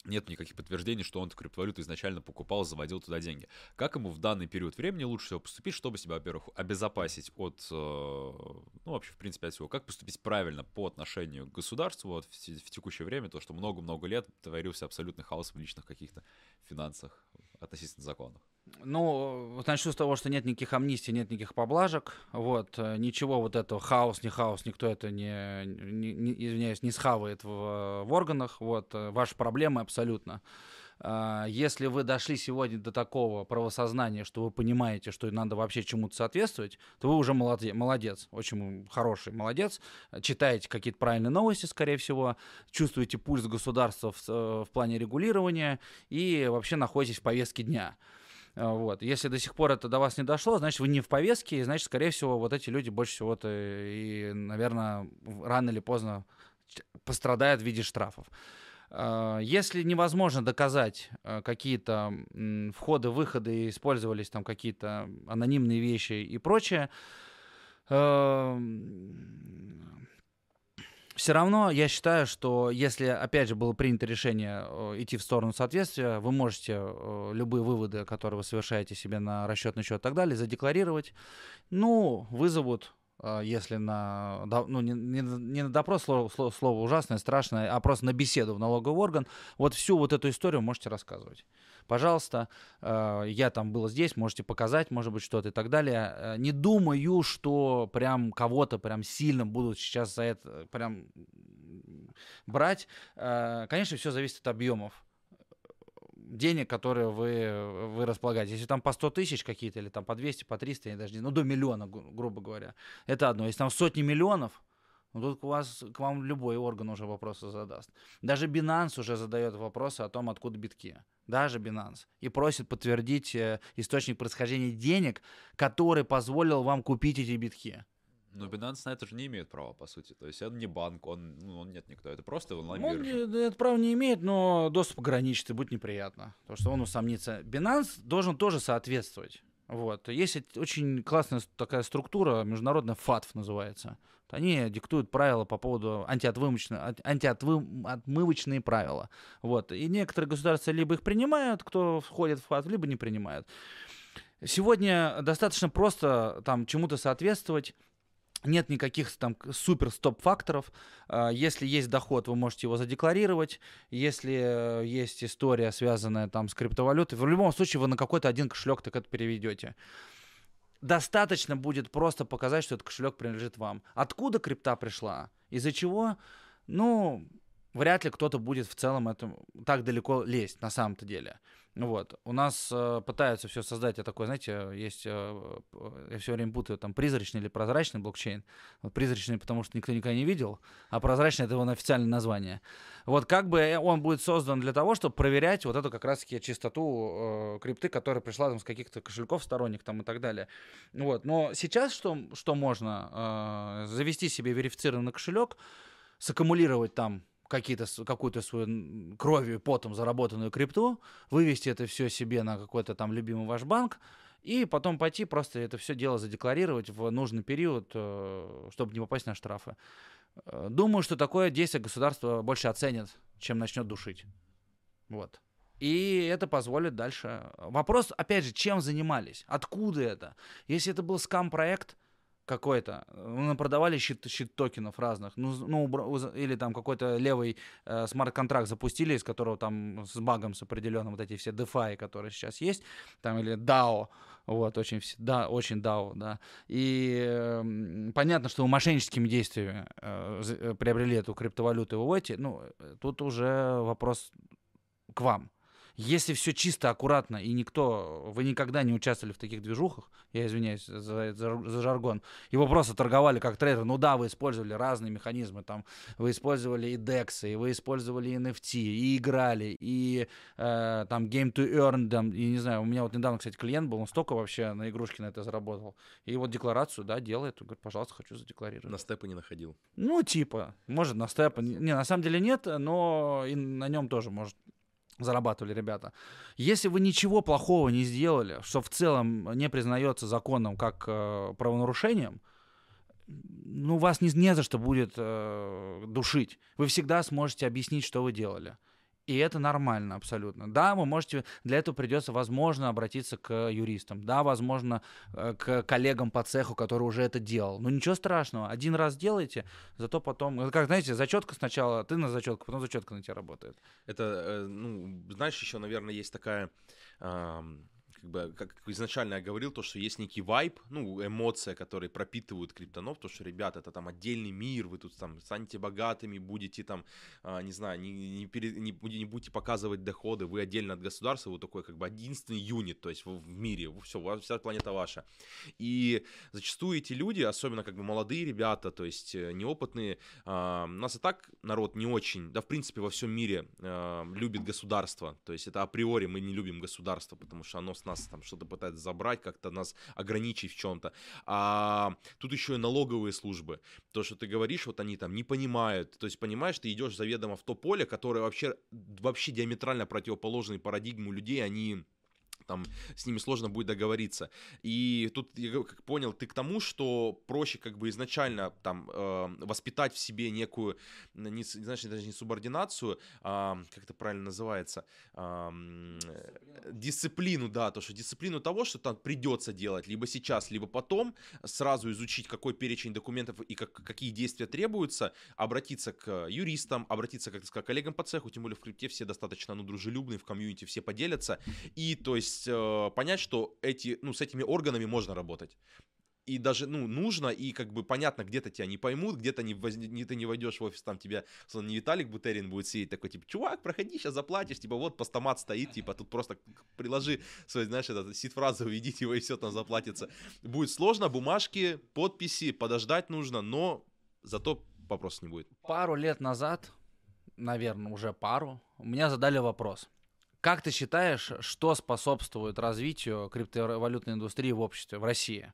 нет никаких подтверждений, что он эту криптовалюту изначально покупал, заводил туда деньги. Как ему в данный период времени лучше всего поступить, чтобы себя, во-первых, обезопасить от, э, ну, вообще, в принципе, от всего. Как поступить правильно по отношению к государству вот, в, в текущее время, то, что много-много лет творился абсолютный хаос в личных каких-то финансах относительно законов. Ну, начну с того, что нет никаких амнистий, нет никаких поблажек. Вот, э, ничего вот этого, хаос, не хаос, никто это не, не, извиняюсь, не схавает в, в органах. Вот, э, ваши проблемы абсолютно. А, если вы дошли сегодня до такого правосознания, что вы понимаете, что надо вообще чему-то соответствовать, то вы уже молодец, молодец, очень хороший молодец. Читаете какие-то правильные новости, скорее всего, чувствуете пульс государства в, э, в плане регулирования и вообще находитесь в повестке дня. А, вот. Если до сих пор это до вас не дошло, значит, вы не в повестке, и значит, скорее всего, вот эти люди больше всего-то и, наверное, рано или поздно пострадают в виде штрафов. А, если невозможно доказать а, какие-то входы-выходы, использовались там какие-то анонимные вещи и прочее, все равно я считаю, что если, опять же, было принято решение э, идти в сторону соответствия, вы можете э, любые выводы, которые вы совершаете себе на расчетный счет и так далее, задекларировать. Ну, вызовут э, если на, ну, не, не, не на допрос, слово, слово, ужасное, страшное, а просто на беседу в налоговый орган, вот всю вот эту историю можете рассказывать пожалуйста, э, я там был здесь, можете показать, может быть, что-то и так далее. Э, не думаю, что прям кого-то прям сильно будут сейчас за это прям брать. Э, конечно, все зависит от объемов денег, которые вы, вы располагаете. Если там по 100 тысяч какие-то, или там по 200, по 300, я даже не, ну, до миллиона, грубо говоря, это одно. Если там сотни миллионов, ну, тут у вас, к вам любой орган уже вопросы задаст. Даже Binance уже задает вопросы о том, откуда битки. Даже Binance. И просит подтвердить э, источник происхождения денег, который позволил вам купить эти битки. Но Binance на это же не имеет права, по сути. То есть он не банк, он, ну, он нет никто. Это просто онлайн Он не- это право не имеет, но доступ ограничит, и будет неприятно. Потому что он усомнится. Binance должен тоже соответствовать. Вот. Есть очень классная такая структура, международная ФАТФ называется. Они диктуют правила по поводу антиотвымочных, антиотмывочные правила. Вот. И некоторые государства либо их принимают, кто входит в ФАТФ, либо не принимают. Сегодня достаточно просто там чему-то соответствовать. Нет никаких там супер стоп-факторов. А, Если есть доход, вы можете его задекларировать. Если э, есть история, связанная там с криптовалютой, в любом случае вы на какой-то один кошелек так это переведете. Достаточно будет просто показать, что этот кошелек принадлежит вам. Откуда крипта пришла? Из-за чего? Ну, вряд ли кто-то будет в целом этом так далеко лезть на самом-то деле. Вот. У нас э, пытаются все создать, я такой, знаете, есть, э, я все время путаю, там, призрачный или прозрачный блокчейн. Вот призрачный, потому что никто никогда не видел, а прозрачный — это его официальное название. Вот как бы он будет создан для того, чтобы проверять вот эту как раз-таки чистоту э, крипты, которая пришла там с каких-то кошельков сторонних там и так далее. Вот. Но сейчас что, что можно? Э, завести себе верифицированный кошелек, саккумулировать там какие-то, какую-то свою кровью потом заработанную крипту, вывести это все себе на какой-то там любимый ваш банк, и потом пойти просто это все дело задекларировать в нужный период, э, чтобы не попасть на штрафы. Э, Думаю, что такое действие государство больше оценит, чем начнет душить. Вот. И это позволит дальше. Вопрос, опять же, чем занимались? Откуда это? Если это был скам-проект какой-то, ну, продавали щит, щит токенов разных, ну, ну, или там какой-то левый э, смарт-контракт запустили, из которого там с багом с определенным вот эти все DeFi, которые сейчас есть, там или DAO, вот, очень, да, очень DAO, да. И эм, понятно, что вы мошенническими действиями э, э, приобрели эту криптовалюту и выводите, ну, э, тут уже вопрос к вам. Если все чисто, аккуратно, и никто, вы никогда не участвовали в таких движухах, я извиняюсь за, за- за жаргон, его просто торговали как трейдер, ну да, вы использовали разные механизмы, там, вы использовали и DEX, и вы использовали и NFT, и играли, и э, там Game to Earn, там, и не знаю, у меня вот недавно, кстати, клиент был, он столько вообще на игрушки на это заработал, и вот декларацию, да, делает, говорит, пожалуйста, хочу задекларировать. На степы не находил. Ну, типа, может, на степ. Не, на самом деле нет, но и на нем тоже, может, зарабатывали ребята. Если вы ничего плохого не сделали, что в целом не признается законом как э, правонарушением, ну, вас не, не за что будет э, душить. Вы всегда сможете объяснить, что вы делали. И это нормально абсолютно. Да, вы можете, для этого придется, возможно, обратиться к юристам. Да, возможно, э, к коллегам по цеху, который уже это делал. Но ничего страшного. Один раз делайте, зато потом... Как, знаете, зачетка сначала, ты на зачетку, потом зачетка на тебя работает. Это, э, ну, знаешь, еще, наверное, есть такая, ам, как бы, как изначально я говорил, то, что есть некий вайб, ну, эмоция, которые пропитывают криптонов, то, что, ребята, это там отдельный мир, вы тут там станете богатыми, будете там, а, не знаю, не, не, пере- не не будете показывать доходы, вы отдельно от государства, вы такой, как бы, единственный юнит, то есть в, мире, все, вся планета ваша. И зачастую эти люди, особенно как бы молодые ребята, то есть э, неопытные, а, у нас и так народ не очень, да, в принципе, во всем мире а, любит государство. То есть это априори мы не любим государство, потому что оно с нас там что-то пытается забрать, как-то нас ограничить в чем-то. А тут еще и налоговые службы. То, что ты говоришь, вот они там не понимают. То есть, понимаешь, ты идешь заведомо в то поле, которое вообще, вообще диаметрально противоположные парадигму людей, они там с ними сложно будет договориться. И тут я как понял, ты к тому, что проще как бы изначально там э, воспитать в себе некую, не, знаешь, даже не субординацию, а, как это правильно называется, а, м, э, дисциплину, да, то, что дисциплину того, что там придется делать либо сейчас, либо потом, сразу изучить, какой перечень документов и как, какие действия требуются, обратиться к юристам, обратиться, как ты сказал, коллегам по цеху, тем более в крипте все достаточно ну, дружелюбные, в комьюнити все поделятся, и то есть э, понять, что эти, ну, с этими органами можно работать. И даже, ну, нужно, и как бы понятно, где-то тебя не поймут, где-то не, воз- не, ты не войдешь в офис, там тебя, условно, не Виталик Бутерин будет сидеть такой, типа, чувак, проходи, сейчас заплатишь, типа, вот постамат стоит, типа, тут просто приложи свой, знаешь, этот сид-фразу, введите его, и все там заплатится. Будет сложно, бумажки, подписи, подождать нужно, но зато вопросов не будет. Пару лет назад, наверное, уже пару, меня задали вопрос. Как ты считаешь, что способствует развитию криптовалютной индустрии в обществе, в России?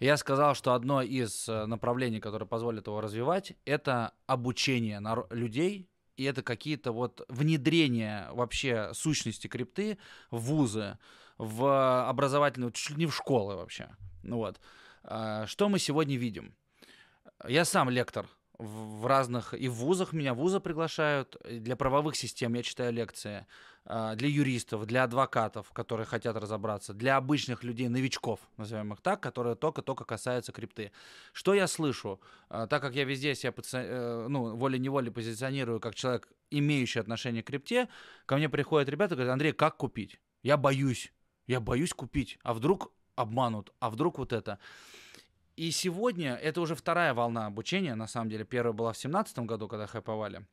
Я сказал, что одно из э, направлений, которое позволит его развивать, это обучение людей, и это какие-то вот внедрения вообще сущности крипты в вузы, в образовательные, чуть ли не в школы вообще. Ну вот. А, Что мы сегодня видим? Я сам лектор в разных, и в вузах меня вузы приглашают, для правовых систем я читаю лекции, а, для юристов, для адвокатов, которые хотят разобраться, для обычных людей, новичков, назовем их так, которые только-только касаются крипты. Что я слышу? А, Так как я везде себя, э, ну, волей-неволей позиционирую как человек, имеющий отношение к крипте, ко мне приходят ребята и говорят, Андрей, как купить? Я боюсь, я боюсь купить, а вдруг обманут, а вдруг вот это. И сегодня это уже вторая волна обучения, на самом деле. Первая была в 2017 году, когда хайповали.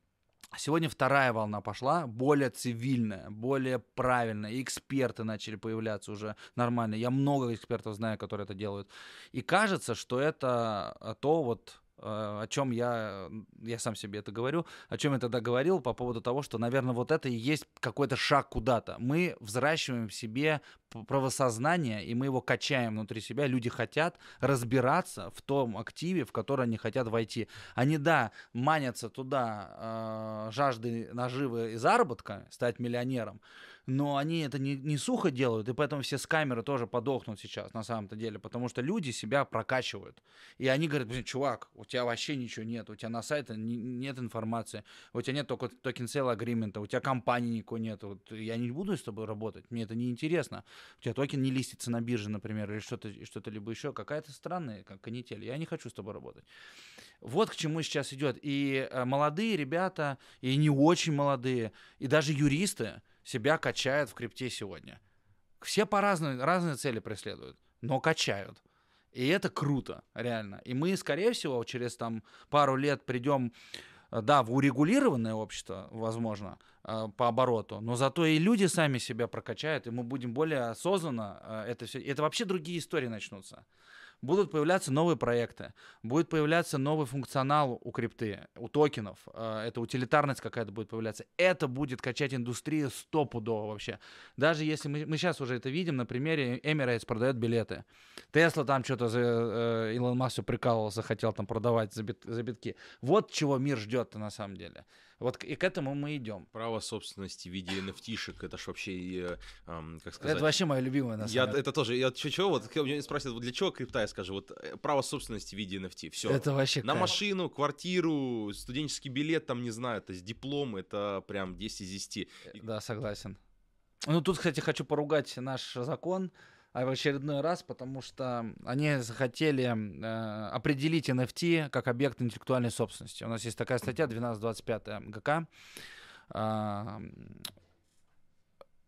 Сегодня вторая волна пошла, более цивильная, более правильная. И эксперты начали появляться уже нормально. Я много экспертов знаю, которые это делают. И кажется, что это а, то вот о чем я, я сам себе это говорю, о чем я тогда говорил по поводу того, что, наверное, вот это и есть какой-то шаг куда-то. Мы взращиваем в себе правосознание, и мы его качаем внутри себя. Люди хотят разбираться в том активе, в который они хотят войти. Они, да, манятся туда э, жажды наживы и заработка, стать миллионером, но они это не, не сухо делают, и поэтому все скамеры тоже подохнут сейчас, на самом-то деле, потому что люди себя прокачивают. И они говорят, блин, чувак, у тебя вообще ничего нет, у тебя на сайте не- нет информации, у тебя нет только token sale agreement а, у тебя компании никакой нет, вот я не буду с тобой работать, мне это не интересно. У тебя токен не листится на бирже, например, или что-то, что-то либо еще, какая-то странная как канитель, я не хочу с тобой работать. Вот к чему сейчас идет. И э, молодые ребята, и не очень молодые, и даже юристы себя качают в крипте сегодня. Все по разным, разные цели преследуют, но качают. И это круто, реально. И мы, скорее всего, через там пару лет придем, э, да, в урегулированное общество, возможно, э, по обороту, но зато и люди сами себя прокачают, и мы будем более осознанно э, это все. Это вообще другие истории начнутся. Будут появляться новые проекты, будет появляться новый функционал у крипты, у токенов, э, это утилитарность какая-то будет появляться. Это будет качать индустрию стопудово вообще. Даже если мы, мы сейчас уже это видим на примере Emirates продает билеты. Тесла там что-то за э, Илон Маск прикалывался, хотел там продавать за, бит- за битки. Вот чего мир ждет на самом деле. Вот и к этому мы идем. Право собственности в виде NFT-шек, это ж вообще, э, как сказать... Это вообще мое любимое на Я, самом деле. это тоже, я чё, вот, меня спросят, вот для чего крипта, я скажу, вот э, право собственности в виде NFT, все. Это вообще На кайф. машину, квартиру, студенческий билет, там, не знаю, то есть диплом, это прям 10 из 10. И- Да, согласен. Ну, тут, кстати, хочу поругать наш закон а в очередной раз, потому что они захотели э, определить NFT как объект интеллектуальной собственности. У нас есть такая статья 1225 ГК. А,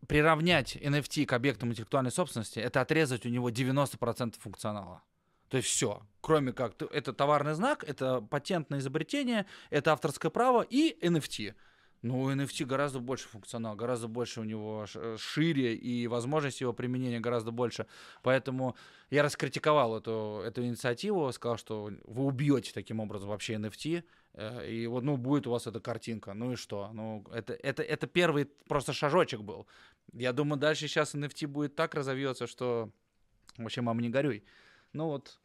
приравнять NFT к объектам интеллектуальной собственности — это отрезать у него 90% функционала. То есть все, кроме как это товарный знак, это патентное изобретение, это авторское право и NFT. Ну, у NFT гораздо больше функционал, гораздо больше у него э, шире, и возможность его применения гораздо больше. Поэтому я раскритиковал эту, эту инициативу, сказал, что вы убьете таким образом вообще NFT, э, и вот, ну, будет у вас эта картинка, ну и что? Ну, это, это, это первый просто шажочек был. Я думаю, дальше сейчас NFT будет так разовьется, что вообще, мама, не горюй. Ну вот,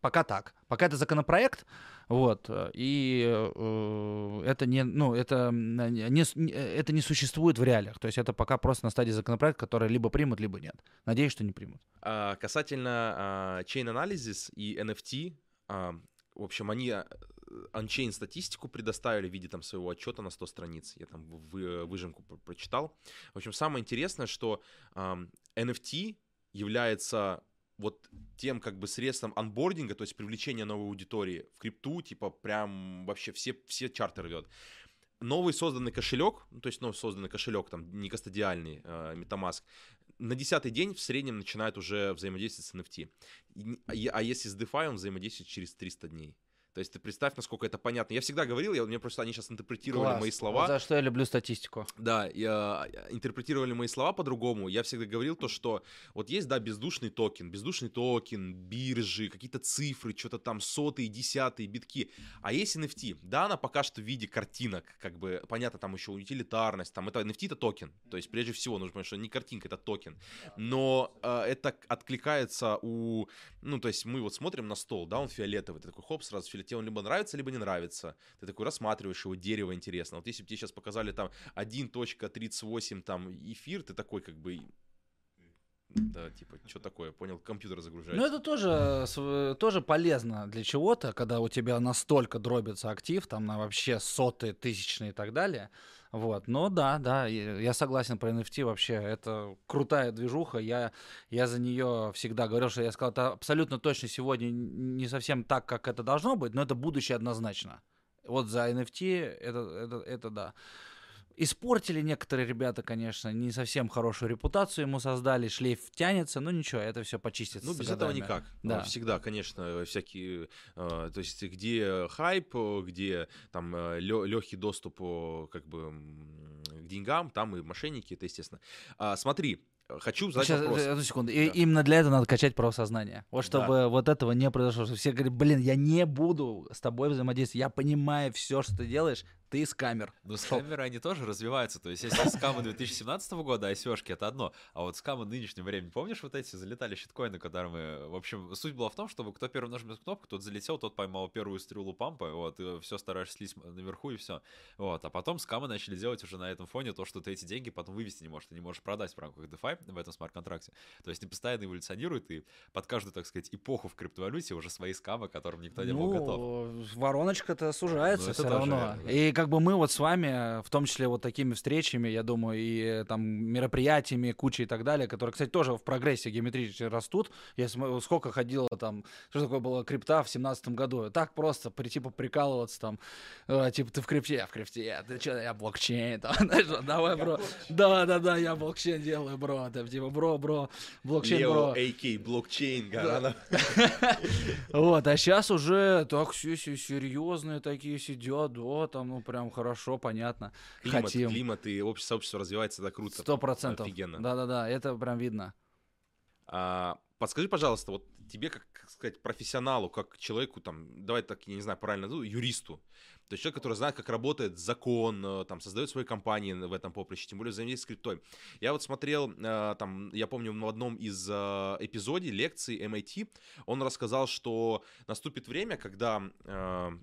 пока так. Пока это законопроект, вот, э, и э, это не, ну, это не, это не существует в реалиях. То есть это пока просто на стадии законопроекта, который либо примут, либо нет. Надеюсь, что не примут. А, касательно а, Chain Analysis и NFT, а, в общем, они а, Unchain статистику предоставили в виде там своего отчета на 100 страниц. Я там вы- выжимку про- прочитал. В общем, самое интересное, что ам, NFT является вот тем как бы средством анбординга, то есть привлечения новой аудитории в крипту, типа прям вообще все, все чарты рвет. Новый созданный кошелек, ну, то есть новый созданный кошелек, там, не кастодиальный, э, MetaMask, на десятый день в среднем начинает уже взаимодействовать с NFT. А а если с DeFi он взаимодействует через 300 дней. То есть ты представь, насколько это понятно. Я всегда говорил, я, мне просто они сейчас интерпретировали Класс. мои Вот слова. за что я люблю статистику. Да, я, интерпретировали мои слова по-другому. Я всегда говорил то, что вот есть, да, бездушный токен, бездушный токен, биржи, какие-то цифры, что-то там сотые, десятые, битки. А есть NFT. Да, она пока что в виде картинок, как бы, понятно, там еще утилитарность, там это NFT это токен. То есть, прежде всего, нужно понимать, что не картинка, это токен. Но э, это откликается у, ну, то есть мы вот смотрим на стол, да, он фиолетовый, ты такой, хоп, сразу фиолетовый, тебе он либо нравится, либо не нравится. Ты такой рассматриваешь его, дерево интересно. Вот если бы тебе сейчас показали там 1.38 там эфир, ты такой как бы... Да, типа, что такое, понял, компьютер загружается. Ну, это тоже, св- тоже полезно для чего-то, когда у тебя настолько дробится актив, там на вообще сотые, тысячные и так далее. Вот, но да, да, я согласен про NFT вообще, это крутая движуха, я, я за нее всегда говорил, что я сказал, это абсолютно точно сегодня не совсем так, как это должно быть, но это будущее однозначно. Вот за NFT это, это, это да. Испортили некоторые ребята, конечно, не совсем хорошую репутацию ему создали, шлейф тянется, но ничего, это все почистится. Ну, без этого годами. никак. Да. Да. Всегда, конечно, всякие... э, то есть, где хайп, э, где там легкий доступ э, как бы к деньгам, там и мошенники, это естественно. А, смотри, э, хочу задать Сейчас, вопрос. э, одну секунду. И Да. именно для этого надо качать правосознание. Вот чтобы вот этого не произошло. Что все говорят, блин, я не буду с тобой взаимодействовать. Я понимаю все, что ты делаешь. Ты из камер. Но Шел. скамеры, они тоже развиваются. То есть, если скамы 2017 года, ICO-шки, это одно. А вот скамы нынешнего времени, помнишь вот эти залетали щиткоины, которые мы... В общем, суть была в том, чтобы кто первый нажмет кнопку, тот залетел, тот поймал первую стрелу пампа, вот, и все стараешься слить наверху, и все. Вот, а потом скамы начали делать уже на этом фоне то, что ты эти деньги потом вывести не можешь, ты не можешь продать в рамках DeFi в этом смарт-контракте. То есть, они постоянно эволюционируют, и под каждую, так сказать, эпоху в криптовалюте уже свои скамы, которым никто не был готов. Ну, вороночка-то сужается Ну, все равно. да. И как бы мы вот с вами, в том числе вот такими встречами, я думаю, и э, там мероприятиями, кучей и так далее, которые, кстати, тоже в прогрессе геометрически растут. Я см- сколько ходило там, что такое было крипта в семнадцатом году. Так просто прийти поприкалываться там, э, типа ты в крипте, я в крипте, ты что, я блокчейн, там, знаешь, давай, бро. Да, да, да, я блокчейн делаю, бро. Там, типа, бро, бро, блокчейн, бро. AK, блокчейн. Вот, а сейчас уже так все, серьезные такие сидят, да, там, ну, прям хорошо, понятно. Климат, Хотим. климат и общество, сообщество развивается, это круто. Сто процентов. Офигенно. Да-да-да, это прям видно. А, подскажи, пожалуйста, вот тебе, как, как сказать, профессионалу, как человеку, там, давай так, я не знаю, правильно, юристу, то есть человек, который знает, как работает закон, э, там, создает свои компании в этом поприще, тем более взаимодействие с криптой. Я вот смотрел, э, там, я помню, в одном из э, эпизодий лекции MIT, он рассказал, что наступит время, когда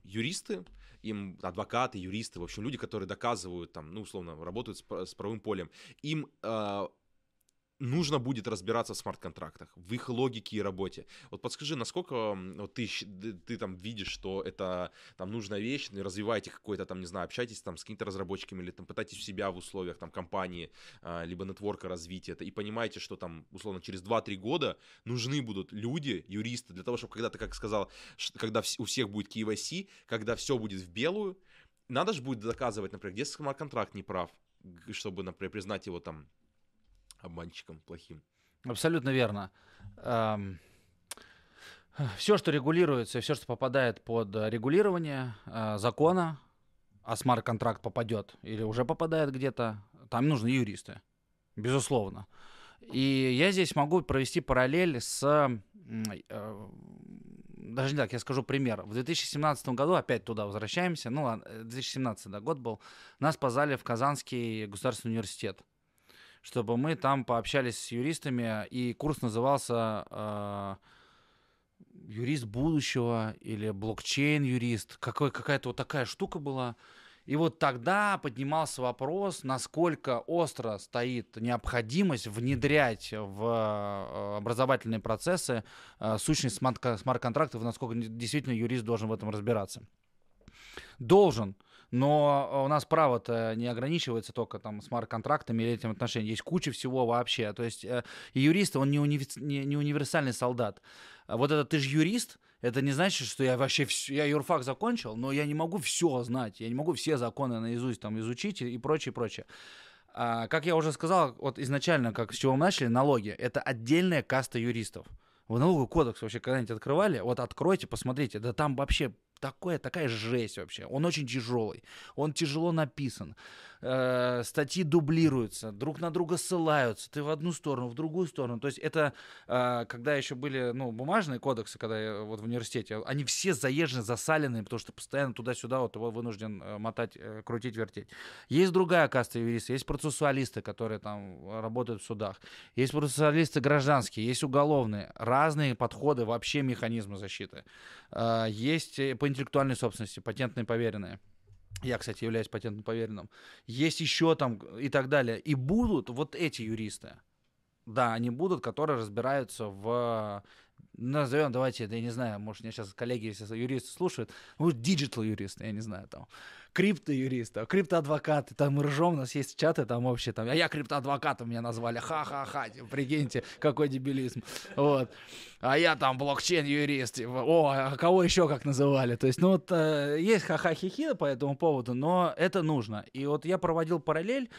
юристы, им адвокаты, юристы, в общем, люди, которые доказывают, там, ну, условно, работают с, правовым полем, им э, нужно будет разбираться в смарт-контрактах, в их логике и работе. Вот подскажи, насколько вот ты, ты, там видишь, что это там нужная вещь, ну, развиваете какой-то там, не знаю, общайтесь там с какими-то разработчиками или там пытайтесь себя в условиях там компании, а, либо нетворка развить это, и понимаете, что там, условно, через 2-3 года нужны будут люди, юристы, для того, чтобы когда ты, как сказал, когда у всех будет KYC, когда все будет в белую, надо же будет доказывать, например, где смарт-контракт не прав, чтобы, например, признать его там обманщиком плохим. Абсолютно верно. Все, что регулируется, все, что попадает под э, регулирование э, закона, а смарт-контракт попадет или уже попадает где-то, там нужны юристы, безусловно. И я здесь могу провести параллель с... э, Даже не так, я скажу пример. В 2017 году, опять туда возвращаемся, ну ладно, э, 2017 да, год был, нас позвали в Казанский государственный университет чтобы мы там пообщались с юристами, и курс назывался э, «Юрист будущего» или «Блокчейн-юрист». Какой, какая-то вот такая штука была. И вот тогда поднимался вопрос, насколько остро стоит необходимость внедрять в образовательные процессы э, сущность смарт- смарт-контрактов, насколько действительно юрист должен в этом разбираться. Должен, но у нас право-то не ограничивается только там смарт-контрактами или этим отношением. Есть куча всего вообще. То есть э, и юрист, он не, универс- не, универсальный солдат. А вот это ты же юрист, это не значит, что я вообще всё- я юрфак закончил, но я не могу все знать, я не могу все законы наизусть там изучить и, и прочее, прочее. А, как я уже сказал, вот изначально, как с чего мы начали, налоги — это отдельная каста юристов. Вы налоговый кодекс вообще когда-нибудь открывали? Вот откройте, посмотрите, да там вообще такое, такая жесть вообще. Он очень тяжелый, он тяжело написан. Э, статьи дублируются, друг на друга ссылаются, ты в одну сторону, в другую сторону. То есть это, э, когда еще были ну, бумажные кодексы, когда я вот в университете, они все заезжены, засаленные, потому что постоянно туда-сюда вот его вынужден э, мотать, э, крутить, вертеть. Есть другая каста юристов, есть процессуалисты, которые там работают в судах, есть процессуалисты гражданские, есть уголовные, разные подходы, вообще механизмы защиты. Э, есть э, по интеллектуальной собственности, патентные поверенные. Я, кстати, являюсь патентным поверенным. Есть еще там и так далее. И будут вот эти юристы. Да, они будут, которые разбираются в назовем, давайте, я не знаю, может, меня сейчас коллеги, если юристы слушают, может, digital юристы, я не знаю, там, криптоюристы, а криптоадвокаты, там мы ржем, у нас есть чаты там вообще, там, а я криптоадвокатом меня назвали, ха-ха-ха, типа, прикиньте, какой дебилизм, вот, а я там блокчейн-юрист, типа, о, а кого еще как называли, то есть, ну, вот, э, есть ха-ха-хи-хи по этому поводу, но это нужно, и вот я проводил параллель,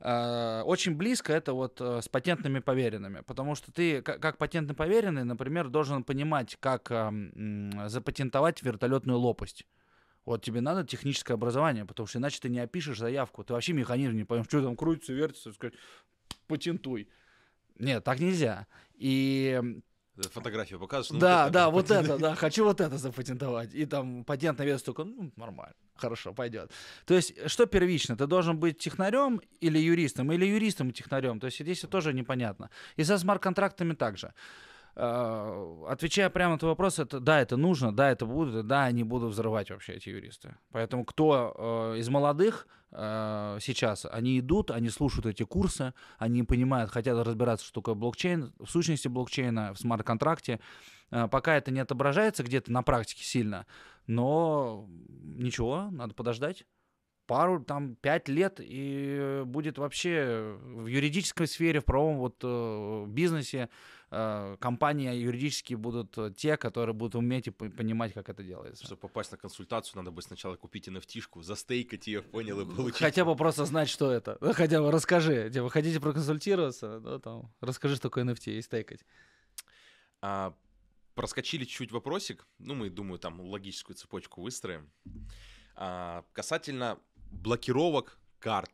Э, очень близко это вот э, с патентными поверенными, потому что ты как патентный поверенный, например, должен понимать, как запатентовать вертолетную лопасть. Вот тебе надо техническое образование, потому что иначе ты не опишешь заявку, ты вообще механизм не поймешь, что там крутится, вертится, сказать, патентуй. Нет, так нельзя. И Фотографию показываешь? Ну, да, да, вот это, да, хочу вот это запатентовать. И там патент на вес только, ну, нормально, хорошо, пойдет. То есть, что первично? Ты должен быть технарем или юристом, или юристом и технарем. То есть, здесь тоже непонятно. И со смарт-контрактами также. А, отвечая прямо на твой вопрос, это да, это нужно, да, это будут, да, они будут взрывать вообще эти юристы. Поэтому кто э, из молодых э, сейчас, они идут, они слушают эти курсы, они понимают, хотят разбираться, что такое блокчейн, в сущности блокчейна, в смарт-контракте. Э, пока это не отображается где-то на практике сильно, но ничего, надо подождать пару, там, пять лет, и будет вообще в юридической сфере, в правом вот э, бизнесе э, компании юридические будут э, те, которые будут уметь и понимать, как это делается. Чтобы попасть на консультацию, надо бы сначала купить NFT-шку, застейкать ее, понял, и получить. Хотя бы просто знать, что это. Ну, хотя бы расскажи. Типа, хотите проконсультироваться, да, там, расскажи, что такое NFT и стейкать. А, проскочили чуть-чуть вопросик. Ну, мы, думаю, там логическую цепочку выстроим. А, касательно блокировок карт.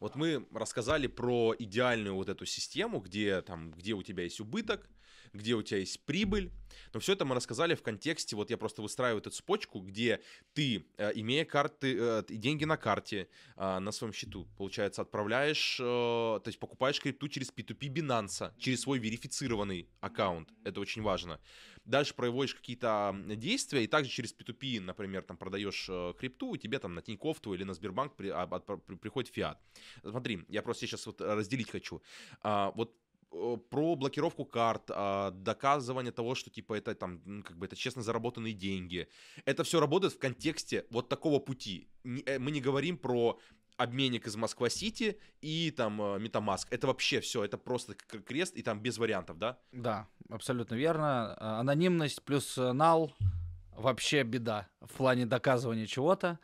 Вот мы рассказали про идеальную вот эту систему, где там, где у тебя есть убыток, где у тебя есть прибыль. Но все это мы рассказали в контексте, вот я просто выстраиваю эту цепочку, где ты, э, имея карты, э, деньги на карте, э, на своем счету, получается, отправляешь, то есть покупаешь крипту через P2P Binance, через свой верифицированный аккаунт. Это очень важно дальше проводишь какие-то действия, и также через P2P, например, там продаешь э, крипту, и тебе там на Тинькофф или на Сбербанк при, а, при, приходит фиат. Смотри, я просто сейчас вот разделить хочу. А, вот про блокировку карт, а, доказывание того, что типа это там как бы это честно заработанные деньги. Это все работает в контексте вот такого пути. Э, мы не говорим про обменник из Москва-Сити и там Metamask. Это вообще все, это просто крест и там без вариантов, да? Да, абсолютно верно. А, анонимность плюс нал вообще беда в плане доказывания чего-то.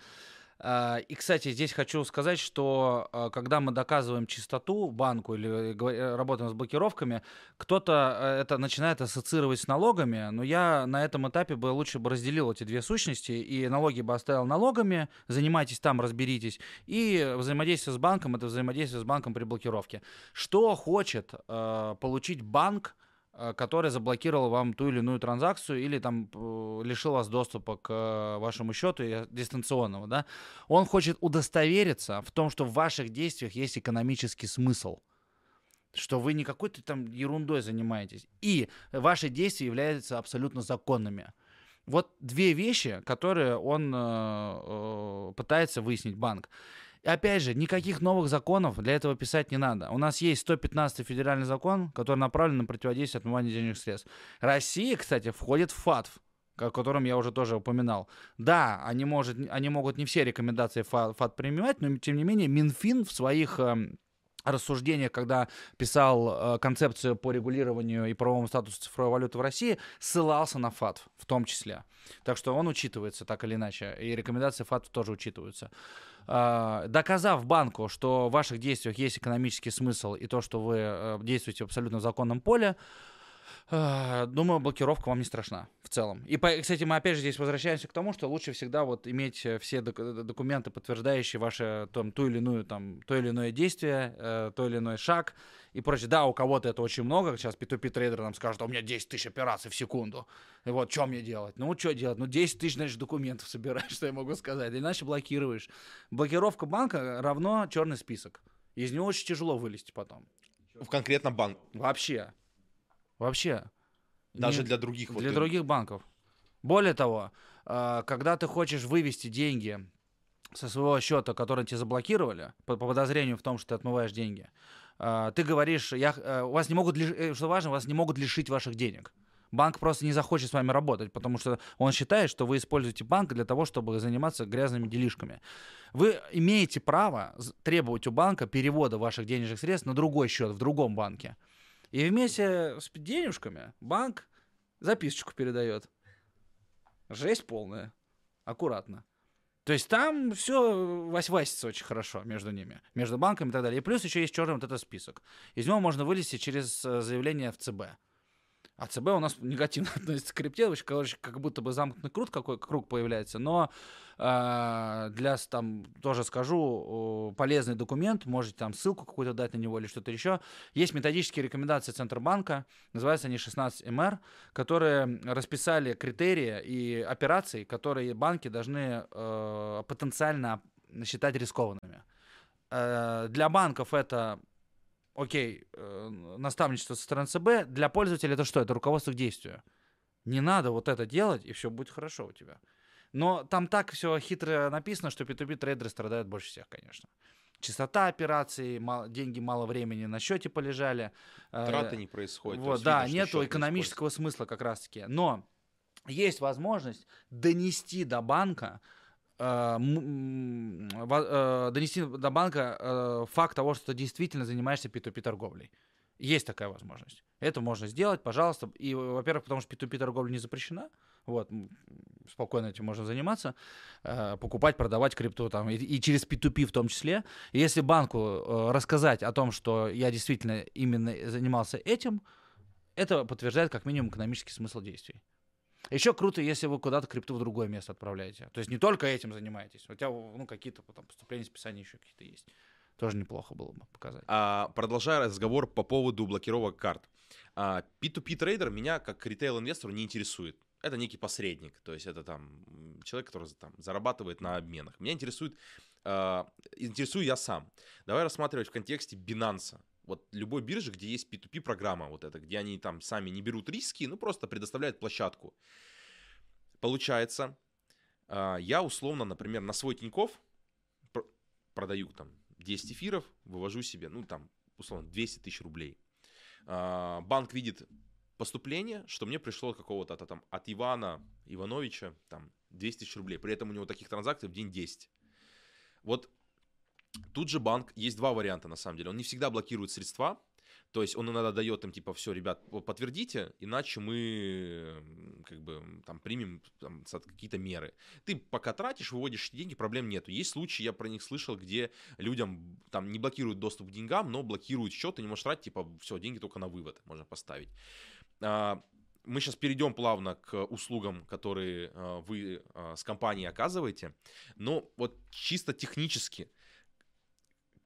А, и, кстати, здесь хочу сказать, что а, когда мы доказываем чистоту банку или э, работаем с блокировками, кто-то э, это начинает ассоциировать с налогами, но я на этом этапе бы лучше бы разделил эти две сущности и налоги бы оставил налогами, занимайтесь там, разберитесь, и взаимодействие с банком — это взаимодействие с банком при блокировке. Что хочет э, получить банк, Э, который заблокировал вам ту или иную транзакцию или там э, лишил вас доступа к э, вашему счету дистанционного, да, он хочет удостовериться в том, что в ваших действиях есть экономический смысл что вы не какой-то там ерундой занимаетесь. И ваши действия являются абсолютно законными. Вот две вещи, которые он э, э, пытается выяснить банк. Опять же, никаких новых законов для этого писать не надо. У нас есть 115 федеральный закон, который направлен на противодействие отмыванию денежных средств. Россия, кстати, входит в ФАТФ о котором я уже тоже упоминал. Да, они, может, они могут не все рекомендации ФАТ, принимать, но тем не менее Минфин в своих э, рассуждениях, когда писал э, концепцию по регулированию и правовому статусу цифровой валюты в России, ссылался на ФАТ в том числе. Так что он учитывается так или иначе, и рекомендации ФАТ тоже учитываются. А, доказав банку, что в ваших действиях есть экономический смысл и то, что вы э, действуете в абсолютно законном поле, А, Думаю, блокировка вам не страшна в целом. И, кстати, мы опять же здесь возвращаемся к тому, что лучше всегда вот иметь э, все док- э, документы, подтверждающие ваше там, ту или иную, там, то или иное действие, э, то или иной шаг и прочее. Да, у кого-то это очень много. Сейчас P2P трейдер нам скажет, «А у меня 10 тысяч операций в секунду. И вот, что мне делать? Ну, что делать? Ну, 10 тысяч, значит, документов собираешь, что я могу сказать. Иначе блокируешь. Блокировка банка равно черный список. Из него очень тяжело вылезти потом. В конкретном банке. Вообще. Вообще. Даже Не- для других. вот для ты- других банков. Более того, а, когда ты хочешь вывести деньги со своего счета, который тебе заблокировали, по, по подозрению в том, что ты отмываешь деньги, а, ты говоришь, я, э, у вас не могут, э, что важно, вас не могут лишить ваших денег. Банк просто не захочет с вами работать, потому что он считает, что вы используете банк для того, чтобы заниматься грязными делишками. Вы имеете право требовать у банка перевода ваших денежных средств на другой счет в другом банке. И вместе с денежками банк записочку передает. Жесть полная. Аккуратно. То есть там все вась-васится очень хорошо между ними, между банками и так далее. И плюс еще есть черный вот этот список. Из него можно вылезти через э, заявление в ЦБ. А ЦБ у нас негативно относится к крипте, очень, короче, как будто бы замкнутый круг, какой круг появляется. Но э, для, там, тоже скажу, полезный документ, можете там ссылку какую-то дать на него или что-то еще. Есть методические рекомендации Центробанка, называются они 16МР, которые расписали критерии и операции, которые банки должны э, потенциально считать рискованными. Э, для банков это окей, э, наставничество со стороны ЦБ, для пользователя это что? Это руководство к действию. Не надо вот это делать, и все будет хорошо у тебя. Но там так все хитро написано, что P2P трейдеры страдают больше всех, конечно. Частота операций, мало- деньги мало времени на счете полежали. э, Траты не происходит. то вот, да, что нету счет не экономического смысла как раз-таки. Но есть возможность донести до банка донести до банка э, факт того, что ты действительно занимаешься P2P торговлей. Есть такая возможность. Это можно сделать, пожалуйста. И, во-первых, потому что P2P торговля не запрещена. Вот, спокойно этим можно заниматься, э, покупать, продавать крипту там, и, через P2P в том числе. Если банку э, рассказать о том, что я действительно именно занимался этим, это подтверждает как минимум экономический смысл действий. Еще круто, если вы куда-то крипту в другое место отправляете. То есть не только этим занимаетесь. У тебя ну, какие-то там, поступления, списания еще какие-то есть. Тоже неплохо было бы показать. А, продолжая разговор по поводу блокировок карт. А, P2P трейдер меня как ритейл-инвестор не интересует. Это некий посредник, то есть это там человек, который там зарабатывает на обменах. Меня интересует, а, интересую я сам. Давай рассматривать в контексте Binance. Вот любой биржи, где есть P2P программа, вот это, где они там сами не берут риски, ну просто предоставляют площадку. Получается, а, я условно, например, на свой Тиньков пр- продаю там 10 эфиров, вывожу себе, ну там, условно, 200 тысяч рублей. А, Банк видит поступление, что мне пришло от какого-то там от Ивана Ивановича там 200 тысяч рублей. При этом у него таких транзакций в день 10. Вот тут же банк, есть два варианта на самом деле. Он не всегда блокирует средства, то есть он иногда дает им типа, все, ребят, подтвердите, иначе мы как бы там примем там, какие-то меры. Ты пока тратишь, выводишь деньги, проблем нету. Есть случаи, я про них слышал, где людям там не блокируют доступ к деньгам, но блокируют счет, и не можешь тратить, типа, все, деньги только на вывод можно поставить. А, Мы сейчас перейдем плавно к услугам, которые а, вы а, с компанией оказываете. Но вот чисто технически,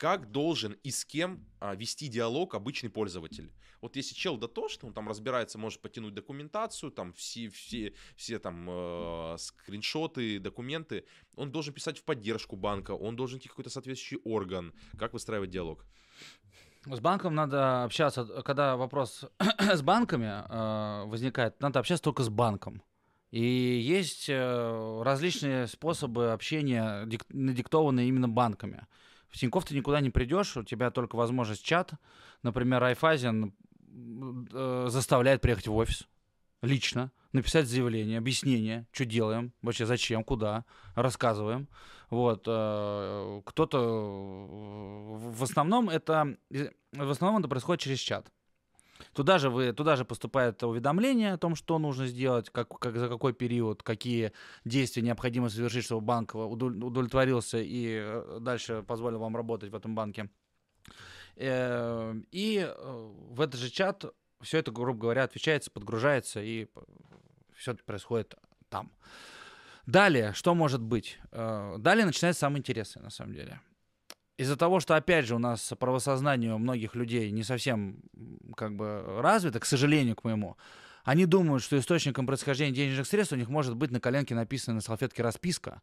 как должен и с кем а, вести диалог обычный пользователь? Вот если чел дотошный, он там разбирается, может потянуть документацию, там все, все, все там э, скриншоты, документы, он должен писать в поддержку банка, он должен идти какой-то соответствующий орган. Как выстраивать диалог? С банком надо общаться, когда вопрос с банками э, возникает, надо общаться только с банком. И есть э, различные способы общения, дик- надиктованные именно банками. В Тинькофф ты никуда не придешь, у тебя только возможность чат. Например, Райфайзен э, заставляет приехать в офис лично, написать заявление, объяснение, что делаем, вообще зачем, куда, рассказываем. Вот, э, кто-то, э, в основном это, э, в основном это происходит через чат. Туда же, вы, туда же поступает уведомление о том, что нужно сделать, как, как, за какой период, какие действия необходимо совершить, чтобы банк удов- удовлетворился и э, дальше позволил вам работать в этом банке. Э, И э, в этот же чат все это, грубо говоря, отвечается, подгружается, и все это происходит там. Далее, что может быть? Далее начинается самое интересное, на самом деле. Из-за того, что, опять же, у нас правосознание у многих людей не совсем как бы развито, к сожалению, к моему, они думают, что источником происхождения денежных средств у них может быть на коленке написана на салфетке расписка,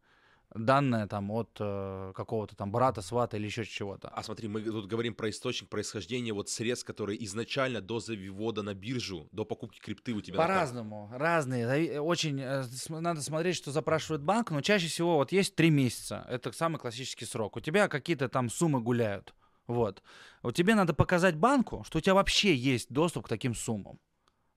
данные там от э, какого-то там брата, свата или еще чего-то. А смотри, мы тут говорим про источник происхождения вот средств, которые изначально до завода на биржу, до покупки крипты у тебя. По-разному, разные. Очень э, надо смотреть, что запрашивает банк, но чаще всего вот есть три месяца. Это самый классический срок. У тебя какие-то там суммы гуляют. Вот. Вот тебе надо показать банку, что у тебя вообще есть доступ к таким суммам.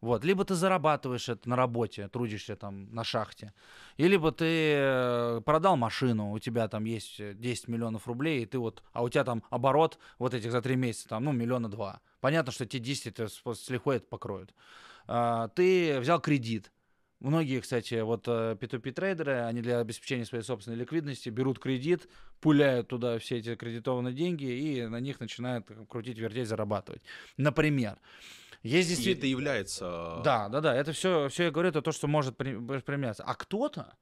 Вот, либо ты зарабатываешь это на работе, трудишься там на шахте, и либо ты э, продал машину, у тебя там есть 10 миллионов рублей, и ты вот, а у тебя там оборот вот этих за три месяца, там, ну, миллиона два. Понятно, что те 10 это с лихвой это покроют. А, ты взял кредит. Многие, кстати, вот P2P э, трейдеры, они для обеспечения своей собственной ликвидности берут кредит, пуляют туда все эти кредитованные деньги и на них начинают крутить, вертеть, зарабатывать. Например, есть действительно... И это является... Да, да, да. Это все, все я говорю, это то, что может применяться. А кто-то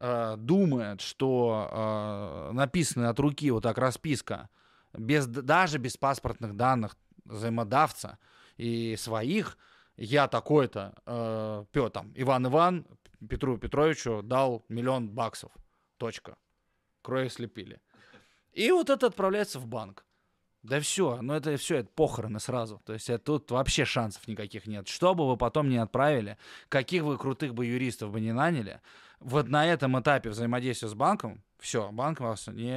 э, думает, что э, написанная от руки вот так расписка, без, даже без паспортных данных взаимодавца и своих, я такой-то, э, Петр, там, Иван Иван Петру Петровичу дал миллион баксов. Точка. Кроя слепили. И вот это отправляется в банк. Да все, ну это все, это похороны сразу. То есть это, тут вообще шансов никаких нет. Что бы вы потом не отправили, каких вы крутых бы юристов бы не наняли, вот на этом этапе взаимодействия с банком, все, банк вас не,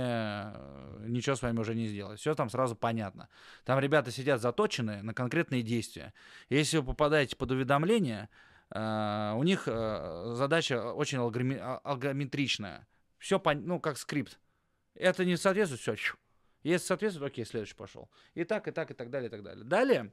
ничего с вами уже не сделает. Все там сразу понятно. Там ребята сидят заточенные на конкретные действия. Если вы попадаете под уведомление, э, у них э, задача очень а, алгометричная. Все, ну, как скрипт. Это не соответствует, все, если соответствует, окей, следующий пошел. И так, и так, и так далее, и так далее. Далее,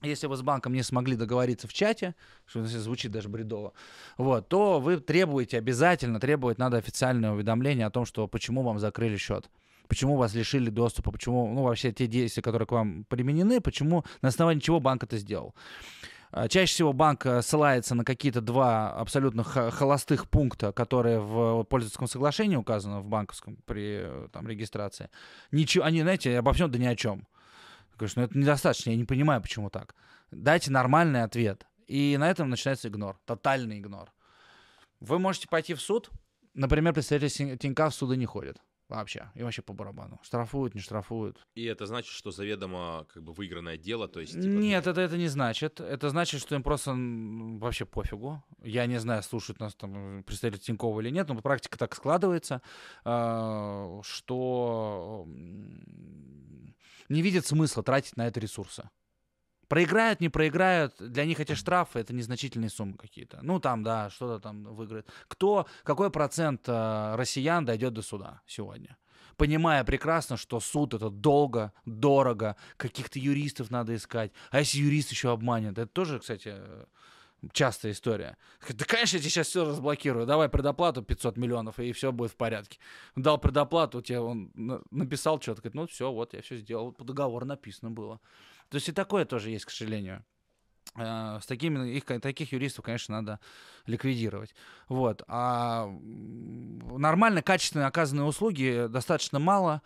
если вы с банком не смогли договориться в чате, что звучит даже бредово, вот, то вы требуете, обязательно требовать надо официальное уведомление о том, что почему вам закрыли счет почему вас лишили доступа, почему, ну, вообще те действия, которые к вам применены, почему, на основании чего банк это сделал. А, чаще всего банк э, ссылается на какие-то два абсолютно холостых пункта, которые в пользовательском соглашении указаны в банковском при э, там, регистрации. Ничего, они, знаете, обо всем да ни о чем. Конечно, ну это недостаточно, я не понимаю, почему так. Дайте нормальный ответ. И на этом начинается игнор, тотальный игнор. Вы можете пойти в суд, например, представитель Тинька в суды не ходит. Вообще. И вообще по барабану. Штрафуют, не штрафуют. И это значит, что заведомо как бы выигранное дело, то есть... Типа... Нет, это, это не значит. Это значит, что им просто вообще пофигу. Я не знаю, слушают нас там представители Тинькова или нет, но практика так складывается, а, что не видят смысла тратить на это ресурсы. Проиграют, не проиграют, для них эти штрафы это незначительные суммы какие-то. Ну, там, да, что-то там выиграет. Кто, какой процент э, россиян дойдет до суда сегодня? Понимая прекрасно, что суд это долго, дорого, каких-то юристов надо искать. А если юрист еще обманет? Это тоже, кстати, частая история. Да, конечно, я тебе сейчас все разблокирую. Давай предоплату 500 миллионов, и все будет в порядке. Дал предоплату, тебе он написал что-то, говорит, ну все, вот я все сделал, по договору написано было. То есть и такое тоже есть, к сожалению. Э, с такими, их, таких юристов, конечно, надо ликвидировать. Вот. А нормально, качественно оказанные услуги достаточно мало.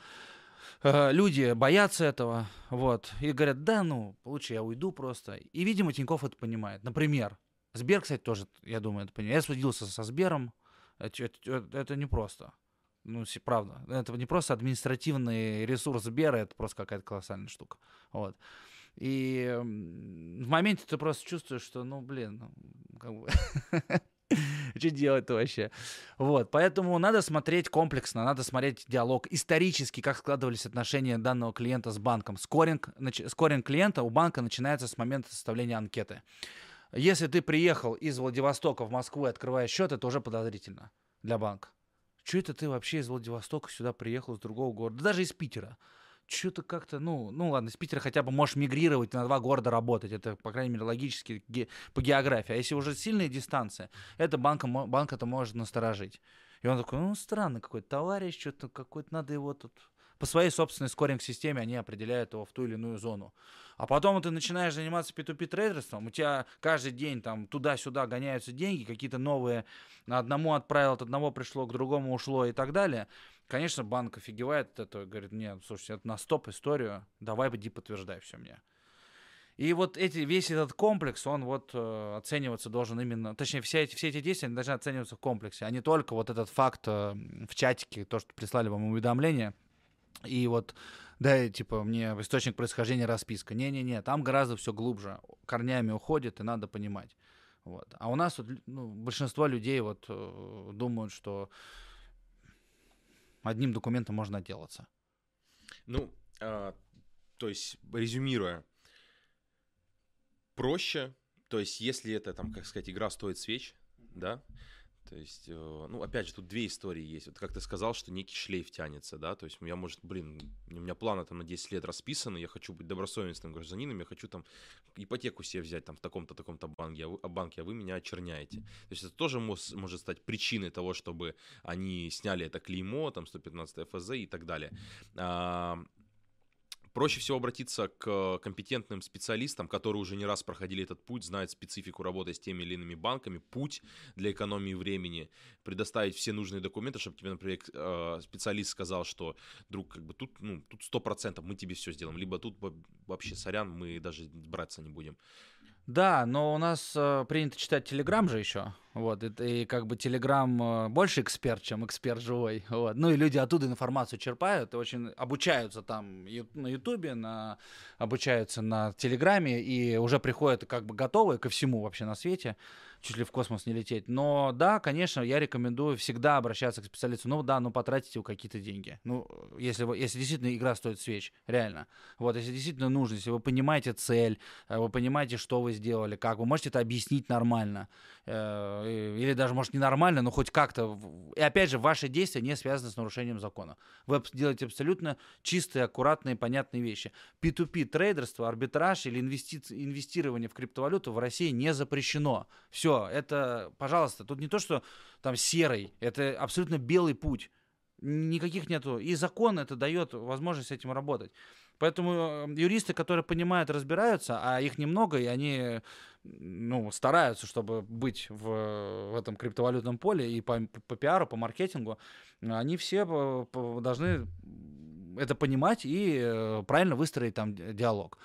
Э, люди боятся этого, вот, и говорят, да, ну, лучше я уйду просто. И, видимо, Тиньков это понимает. Например, Сбер, кстати, тоже, я думаю, это понимает. Я судился со Сбером, это, это, это непросто. Ну, правда. Это не просто административный ресурс Сбера, это просто какая-то колоссальная штука. Вот. И в моменте ты просто чувствуешь, что, ну, блин, ну, как бы... Что делать-то вообще? Вот, поэтому надо смотреть комплексно, надо смотреть диалог исторически, как складывались отношения данного клиента с банком. Скоринг, нач... скоринг клиента у банка начинается с момента составления анкеты. Если ты приехал из Владивостока в Москву и открываешь счет, это уже подозрительно для банка. Что это ты вообще из Владивостока сюда приехал, из другого города? Даже из Питера что-то как-то, ну, ну ладно, из Питера хотя бы можешь мигрировать на два города работать, это, по крайней мере, логически ге- по географии. А если уже сильные дистанции, это банка, банк это может насторожить. И он такой, ну, странный какой-то товарищ, что-то какой-то, надо его тут по своей собственной скоринг-системе они определяют его в ту или иную зону. А потом ты начинаешь заниматься P2P трейдерством, у тебя каждый день там туда-сюда гоняются деньги, какие-то новые, одному отправил, от одного пришло, к другому ушло и так далее. Конечно, банк офигевает от этого, говорит, нет, слушай, это на стоп историю, давай иди подтверждай все мне. И вот эти, весь этот комплекс, он вот э, оцениваться должен именно, точнее, все эти, все эти действия должны оцениваться в комплексе, а не только вот этот факт э, в чатике, то, что прислали вам уведомление, и вот, да, типа, мне источник происхождения расписка. Не-не-не, там гораздо все глубже, корнями уходит, и надо понимать. Вот. А у нас вот, ну, большинство людей вот э, думают, что одним документом можно отделаться. Ну, а, то есть, резюмируя, проще, то есть если это, там, как сказать, игра стоит свеч, да, то есть, э, ну, опять же, тут две истории есть. Вот как ты сказал, что некий шлейф тянется, да, то есть я, может, блин, у меня планы там на 10 лет расписаны, я хочу быть добросовестным гражданином, я хочу там ипотеку себе взять там в таком-то, таком-то банке, а вы, а банке, а вы меня очерняете. То есть это тоже мож, может стать причиной того, чтобы они сняли это клеймо, там, 115 ФЗ и так далее. А, Проще всего обратиться к компетентным специалистам, которые уже не раз проходили этот путь, знают специфику работы с теми или иными банками, путь для экономии времени, предоставить все нужные документы, чтобы тебе, например, э, специалист сказал, что, друг, как бы тут, ну, тут 100% мы тебе все сделаем, либо тут вообще, сорян, мы даже браться не будем. Да, но у нас э, принято читать Телеграм же еще. Вот, и, и как бы Телеграм э, больше эксперт, чем эксперт живой. Вот. Ну и люди оттуда информацию черпают и очень обучаются там ю, на Ютубе, на, обучаются на Телеграме и уже приходят как бы готовые ко всему вообще на свете чуть ли в космос не лететь. Но да, конечно, я рекомендую всегда обращаться к специалисту. Ну да, ну потратите какие-то деньги. Ну, если, вы, если действительно игра стоит свеч, реально. Вот, если действительно нужно, если вы понимаете цель, э, вы понимаете, что вы сделали, как, вы можете это объяснить нормально. Э, или даже, может, не нормально, но хоть как-то. И опять же, ваши действия не связаны с нарушением закона. Вы делаете абсолютно чистые, аккуратные, понятные вещи. P2P трейдерство, арбитраж или инвести... инвестирование в криптовалюту в России не запрещено. Все, это, пожалуйста, тут не то, что там серый, это абсолютно белый путь. Никаких нету. И закон это дает возможность с этим работать. Поэтому э, юристы, которые понимают, разбираются, а их немного, и они ну, стараются, чтобы быть в, в этом криптовалютном поле и по, по пиару, по маркетингу, они все должны это понимать и э, правильно выстроить там диалог.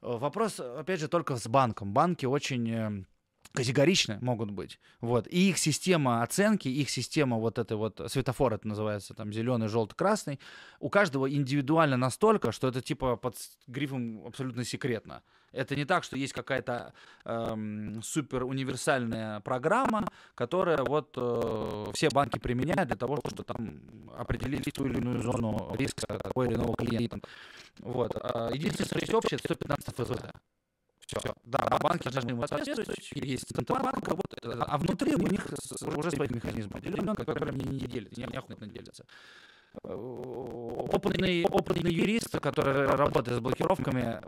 Вопрос, опять же, только с банком. Банки очень категоричны могут быть. Вот. И их система оценки, их система вот этой вот, светофор это называется, там, зеленый, желтый, красный, у каждого индивидуально настолько, что это типа под грифом абсолютно секретно. Это не так, что есть какая-то эм, супер универсальная программа, которая вот э, все банки применяют для того, чтобы там определить ту или иную зону риска такого или иного клиента. Вот. А единственное, что есть общее, это 115 ФЗ. Все. Да, банки должны ему соответствовать, есть Центробанк работает, а внутри у них уже свои механизмы которые мне не делятся, не охотно делятся. Опытный, опытный юрист, который работает с блокировками,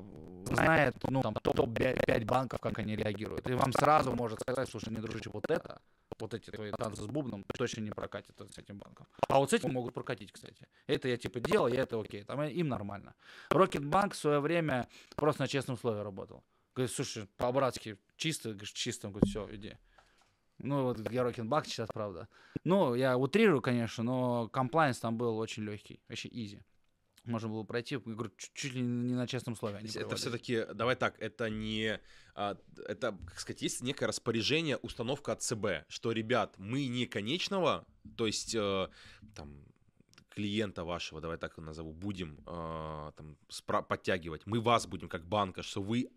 знает, ну, там, топ-5 банков, как они реагируют. И вам сразу может сказать, слушай, не дружище, вот это, вот эти твои танцы с бубном точно не прокатит с этим банком. А вот с этим могут прокатить, кстати. Это я типа делал, я это окей, там им нормально. Рокетбанк в свое время просто на честном слове работал. Говорит, слушай, по-братски, чисто, говоришь, чисто, говорит, все, иди. Ну, вот я Рокетбанк сейчас, правда. Ну, я утрирую, конечно, но compliance там был очень легкий, вообще easy. Можно было пройти, говорю, чуть ли не на честном слове. Они это все-таки, давай так, это не, а, это, как сказать, есть некое распоряжение, установка от ЦБ, что, ребят, мы не конечного, то есть, э, там, клиента вашего, давай так назову, будем э, там, спра- подтягивать, мы вас будем как банка, что вы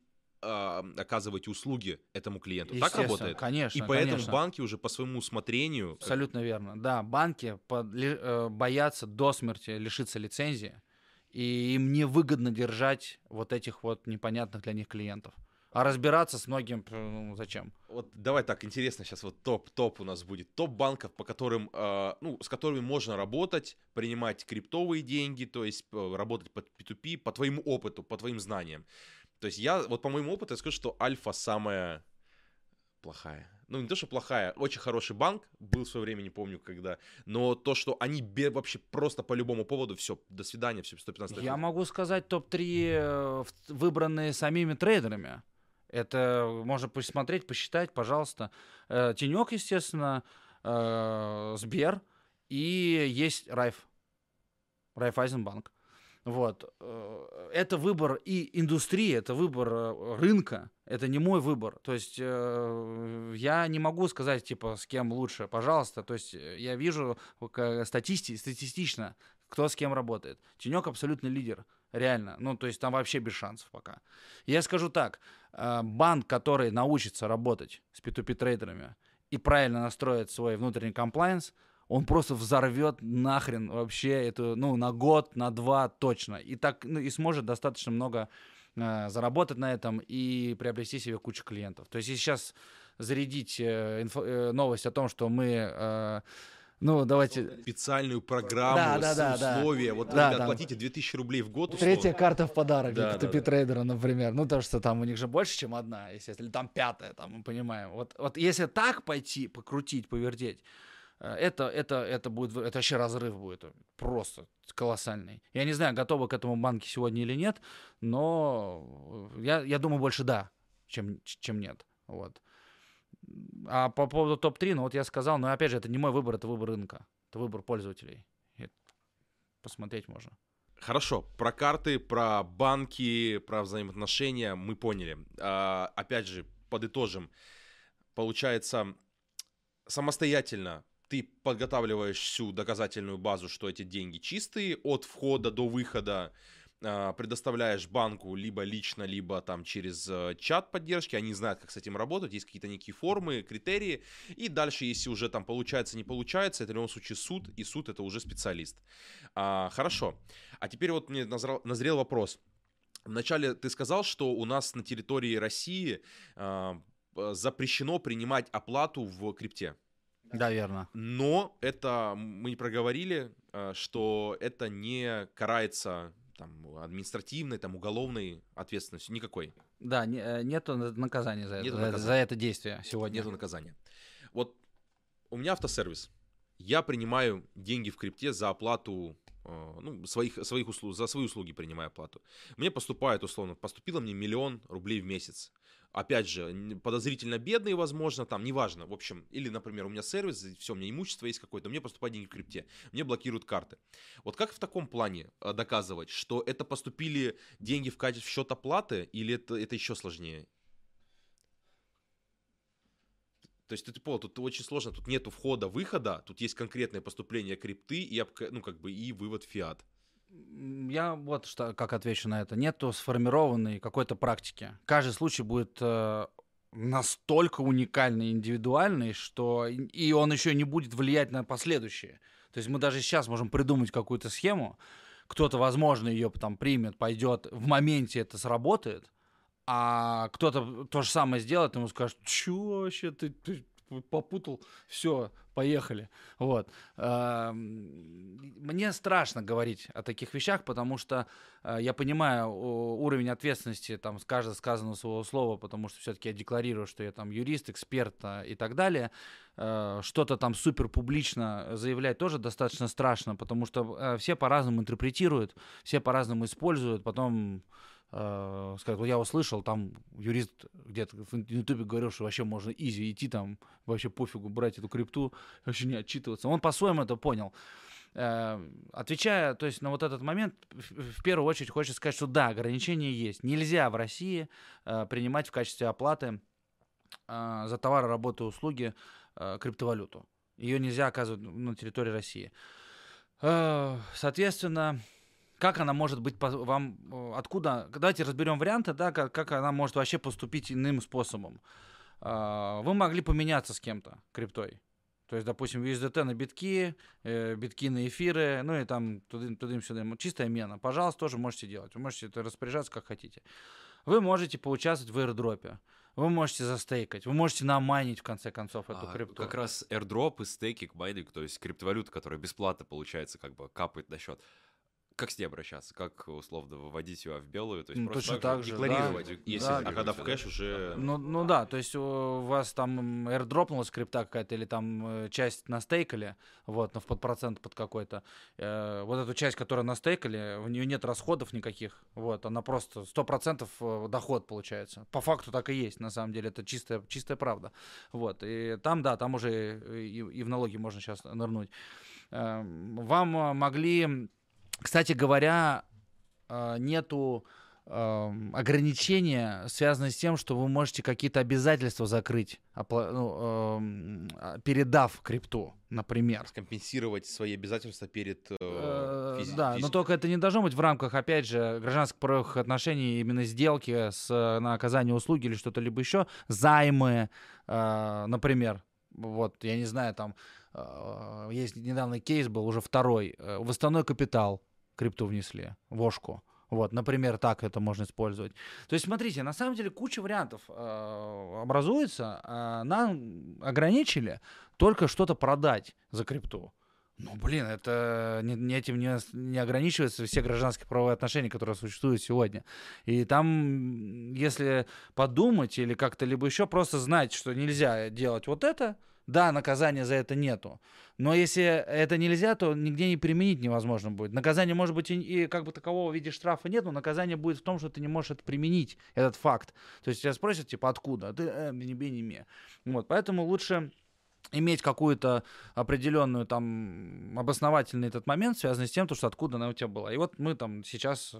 э, оказываете услуги этому клиенту. Так работает? Конечно. И поэтому конечно. банки уже по своему усмотрению... Абсолютно верно. Да, банки под, э, боятся до смерти лишиться лицензии, и им невыгодно держать вот этих вот непонятных для них клиентов. А разбираться с многим ну, зачем? Вот давай так, интересно, сейчас вот топ-топ у нас будет. Топ банков, по которым, э, ну, с которыми можно работать, принимать криптовые деньги, то есть э, работать под P2P, по твоему опыту, по твоим знаниям. То есть я, вот по моему опыту, я скажу, что альфа самая плохая. Ну, не то, что плохая, очень хороший банк, был в свое время, не помню когда, но то, что они бе- вообще просто по любому поводу, все, до свидания, все, 115 Я могу сказать топ-3, э, выбранные самими трейдерами. Это можно посмотреть, посчитать, пожалуйста. Э, Тенек, естественно, э, Сбер и есть Райф. Райфайзенбанк. Вот. Э, Это выбор и индустрии, это выбор э, рынка, это не мой выбор. То есть э, я не могу сказать, типа, с кем лучше, пожалуйста. То есть я вижу статисти, статистично, кто с кем работает. Тенек абсолютно лидер, реально. Ну, то есть там вообще без шансов пока. Я скажу так, банк, который научится работать с P2P трейдерами и правильно настроит свой внутренний комплайенс, он просто взорвет нахрен вообще эту, ну, на год, на два точно. И так, ну, и сможет достаточно много э, заработать на этом и приобрести себе кучу клиентов. То есть если сейчас зарядить э, инфо- э, новость о том, что мы, э, ну, давайте... Специальную программу, Да, да, да, да. условия. Вот, Да, ребят, да. платите 2000 рублей в год. Третья условно. карта в подарок Да, для да, P2P да. трейдера, например. Ну, то, что там у них же больше, чем одна, естественно. Или там пятая, там, мы понимаем. Вот, вот если так пойти, покрутить, повертеть, это, это, это будет, это вообще разрыв будет просто колоссальный. Я не знаю, готовы к этому банки сегодня или нет, но я, я думаю, больше да, чем, чем нет. Вот. А по поводу топ-3, ну вот я сказал, но опять же, это не мой выбор, это выбор рынка, это выбор пользователей. И посмотреть можно. Хорошо, про карты, про банки, про взаимоотношения мы поняли. А, опять же, подытожим. Получается, самостоятельно ты подготавливаешь всю доказательную базу, что эти деньги чистые от входа до выхода, а, предоставляешь банку либо лично, либо там через э, чат поддержки, они знают, как с этим работать, есть какие-то некие формы, критерии, и дальше, если уже там получается, не получается, это в любом случае суд, и суд это уже специалист. А, хорошо, а теперь вот мне назрел, назрел вопрос. Вначале ты сказал, что у нас на территории России а, запрещено принимать оплату в крипте. Да, верно. Но это мы не проговорили, э, что это не карается там, административной, там, уголовной ответственностью никакой. Да, не- э, нету на- наказания за это, Нету за, наказания. за это действие сегодня. Нету наказания. Вот у меня автосервис. Я принимаю деньги в крипте за оплату э, ну, своих, своих услуг, за свои услуги принимаю оплату. Мне поступает, условно, поступило мне миллион рублей в месяц. Опять же, подозрительно бедные, возможно, там, неважно. В общем, или, например, у меня сервис, все, у меня имущество есть какое-то, мне поступают деньги в крипте, мне блокируют карты. Вот как в таком плане э, доказывать, что это поступили деньги в качестве в счет оплаты, или это, это еще сложнее? То есть ты понял, тут очень сложно, тут нету входа-выхода, тут есть конкретное поступление крипты и, ну, как бы, и вывод фиат. Я вот что, как отвечу на это. Нету сформированной какой-то практики. Каждый случай будет э, настолько уникальный, индивидуальный, что и он еще не будет влиять на последующие. То есть мы даже сейчас можем придумать какую-то схему, кто-то, возможно, ее там примет, пойдет, в моменте это сработает, а кто-то то же самое сделает, ему скажет, чё вообще ты, ты попутал, все, поехали. Вот. Мне страшно говорить о таких вещах, потому что э, я понимаю уровень ответственности там с каждого сказанного своего слова, потому что все-таки я декларирую, что я там юрист, эксперт э, и так далее. Э, Что-то там супер публично заявлять тоже достаточно страшно, потому что э, все по-разному интерпретируют, все по-разному используют, потом э, сказать, вот я услышал, там юрист где-то в Ютубе говорил, что вообще можно изи идти там, вообще пофигу брать эту крипту, вообще не отчитываться. Он по-своему это понял. Э, Отвечая, то есть на вот этот момент, в в первую очередь хочется сказать, что да, ограничения есть. Нельзя в России э, принимать в качестве оплаты э, за товары, работы, услуги э, криптовалюту. Ее нельзя оказывать на территории России. Э, Соответственно, как она может быть по- вам откуда? Давайте разберем варианты, да, как, как она может вообще поступить иным способом. А, Вы могли поменяться с кем-то криптой. То есть, допустим, USDT на битки, э, битки на эфиры, ну и там тудым, тудым, сюдым. Чистая мена. Пожалуйста, тоже можете делать. Вы можете это распоряжаться как хотите. Вы можете поучаствовать в airdropе. Вы можете застейкать. Вы можете намайнить, в конце концов, эту А, крипту. Как раз airdrop и стейкинг, майнинг, то есть криптовалюта, которая бесплатно получается, как бы капает на счет. Как с ней обращаться? Как условно выводить ее в белую? То есть Ну, просто точно так так же Декларировать, да. если, Да. а когда в Да. кэш уже... Ну, ну да, то есть у вас там airdrop нулась крипта какая-то или там э, часть настейкали, вот, ну, в под процент под какой-то. Э, вот эту часть, которую настейкали, у нее нет расходов никаких, вот, она просто 100% э, доход получается. По факту так и есть, на самом деле, это чистая, чистая правда. Вот, и там, да, там уже и, и в налоги можно сейчас нырнуть. Э, Вам э, могли, кстати говоря, э, нету ограничения, связанные с тем, что вы можете какие-то обязательства закрыть, ну, а, передав крипту, например. Компенсировать свои обязательства перед э, Э, физи- Да, но физи- только это не должно быть в рамках, опять же, гражданско-правовых отношений, именно сделки с, э, на оказание услуги или что-то либо еще, займы, э, например. Вот, я не знаю, там есть недавний кейс был, уже второй, э, в основной капитал крипту внесли, вошку. Вот, например, так это можно использовать. То есть, смотрите, на самом деле куча вариантов э, образуется. а нам ограничили только что-то продать за крипту. Ну, блин, это не, не этим не, не ограничиваются все гражданские правовые отношения, которые существуют сегодня. И там, если подумать или как-то либо еще просто знать, что нельзя делать вот это, да, наказания за это нету. Но если это нельзя, то нигде не применить невозможно будет. Наказание может быть и, и как бы такового в виде штрафа нет, но наказание будет в том, что ты не можешь это применить, этот факт. То есть тебя спросят, типа, откуда? А Ты э, не бей, не ме. Вот, поэтому лучше иметь какую-то определенную там обосновательный этот момент, связанный с тем, то, что откуда она у тебя была. И вот мы там сейчас э,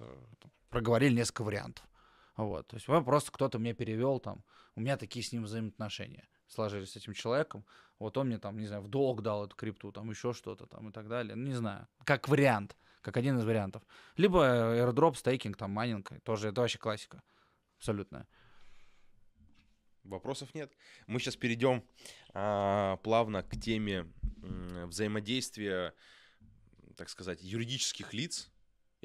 проговорили несколько вариантов. Вот, то есть просто кто-то мне перевел там, у меня такие с ним взаимоотношения сложились с этим человеком, вот он мне там, не знаю, в долг дал эту крипту, там еще что-то там и так далее, ну, не знаю, как вариант, как один из вариантов. Либо э, airdrop, стейкинг, там, майнинг, тоже, это вообще классика, абсолютно. Вопросов нет. Мы сейчас перейдем а, плавно к теме м, взаимодействия, так сказать, юридических лиц.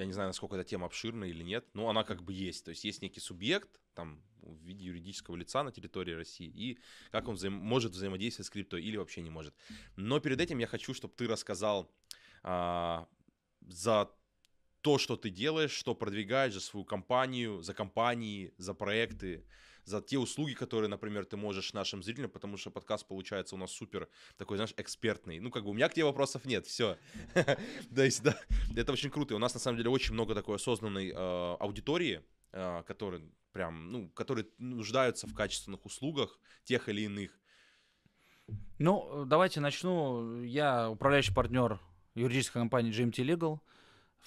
Я не знаю, насколько эта тема обширна или нет, но она как бы есть. То есть есть некий субъект, там, в виде юридического лица на территории России, и как он взаим- может взаимодействовать с криптой или вообще не может. Но перед этим я хочу, чтобы ты рассказал а, за то, что ты делаешь, что продвигаешь за свою компанию, за компании, за проекты, за те услуги, которые, например, ты можешь нашим зрителям, потому что подкаст получается у нас супер такой, знаешь, экспертный. Ну, как бы у меня к тебе вопросов нет, все. Да, это очень круто. И у нас, на самом деле, очень много такой осознанной э, аудитории, э, которые прям, ну, которые нуждаются в качественных услугах тех или иных. Ну, давайте начну. Я управляющий партнер юридической компании GMT Legal.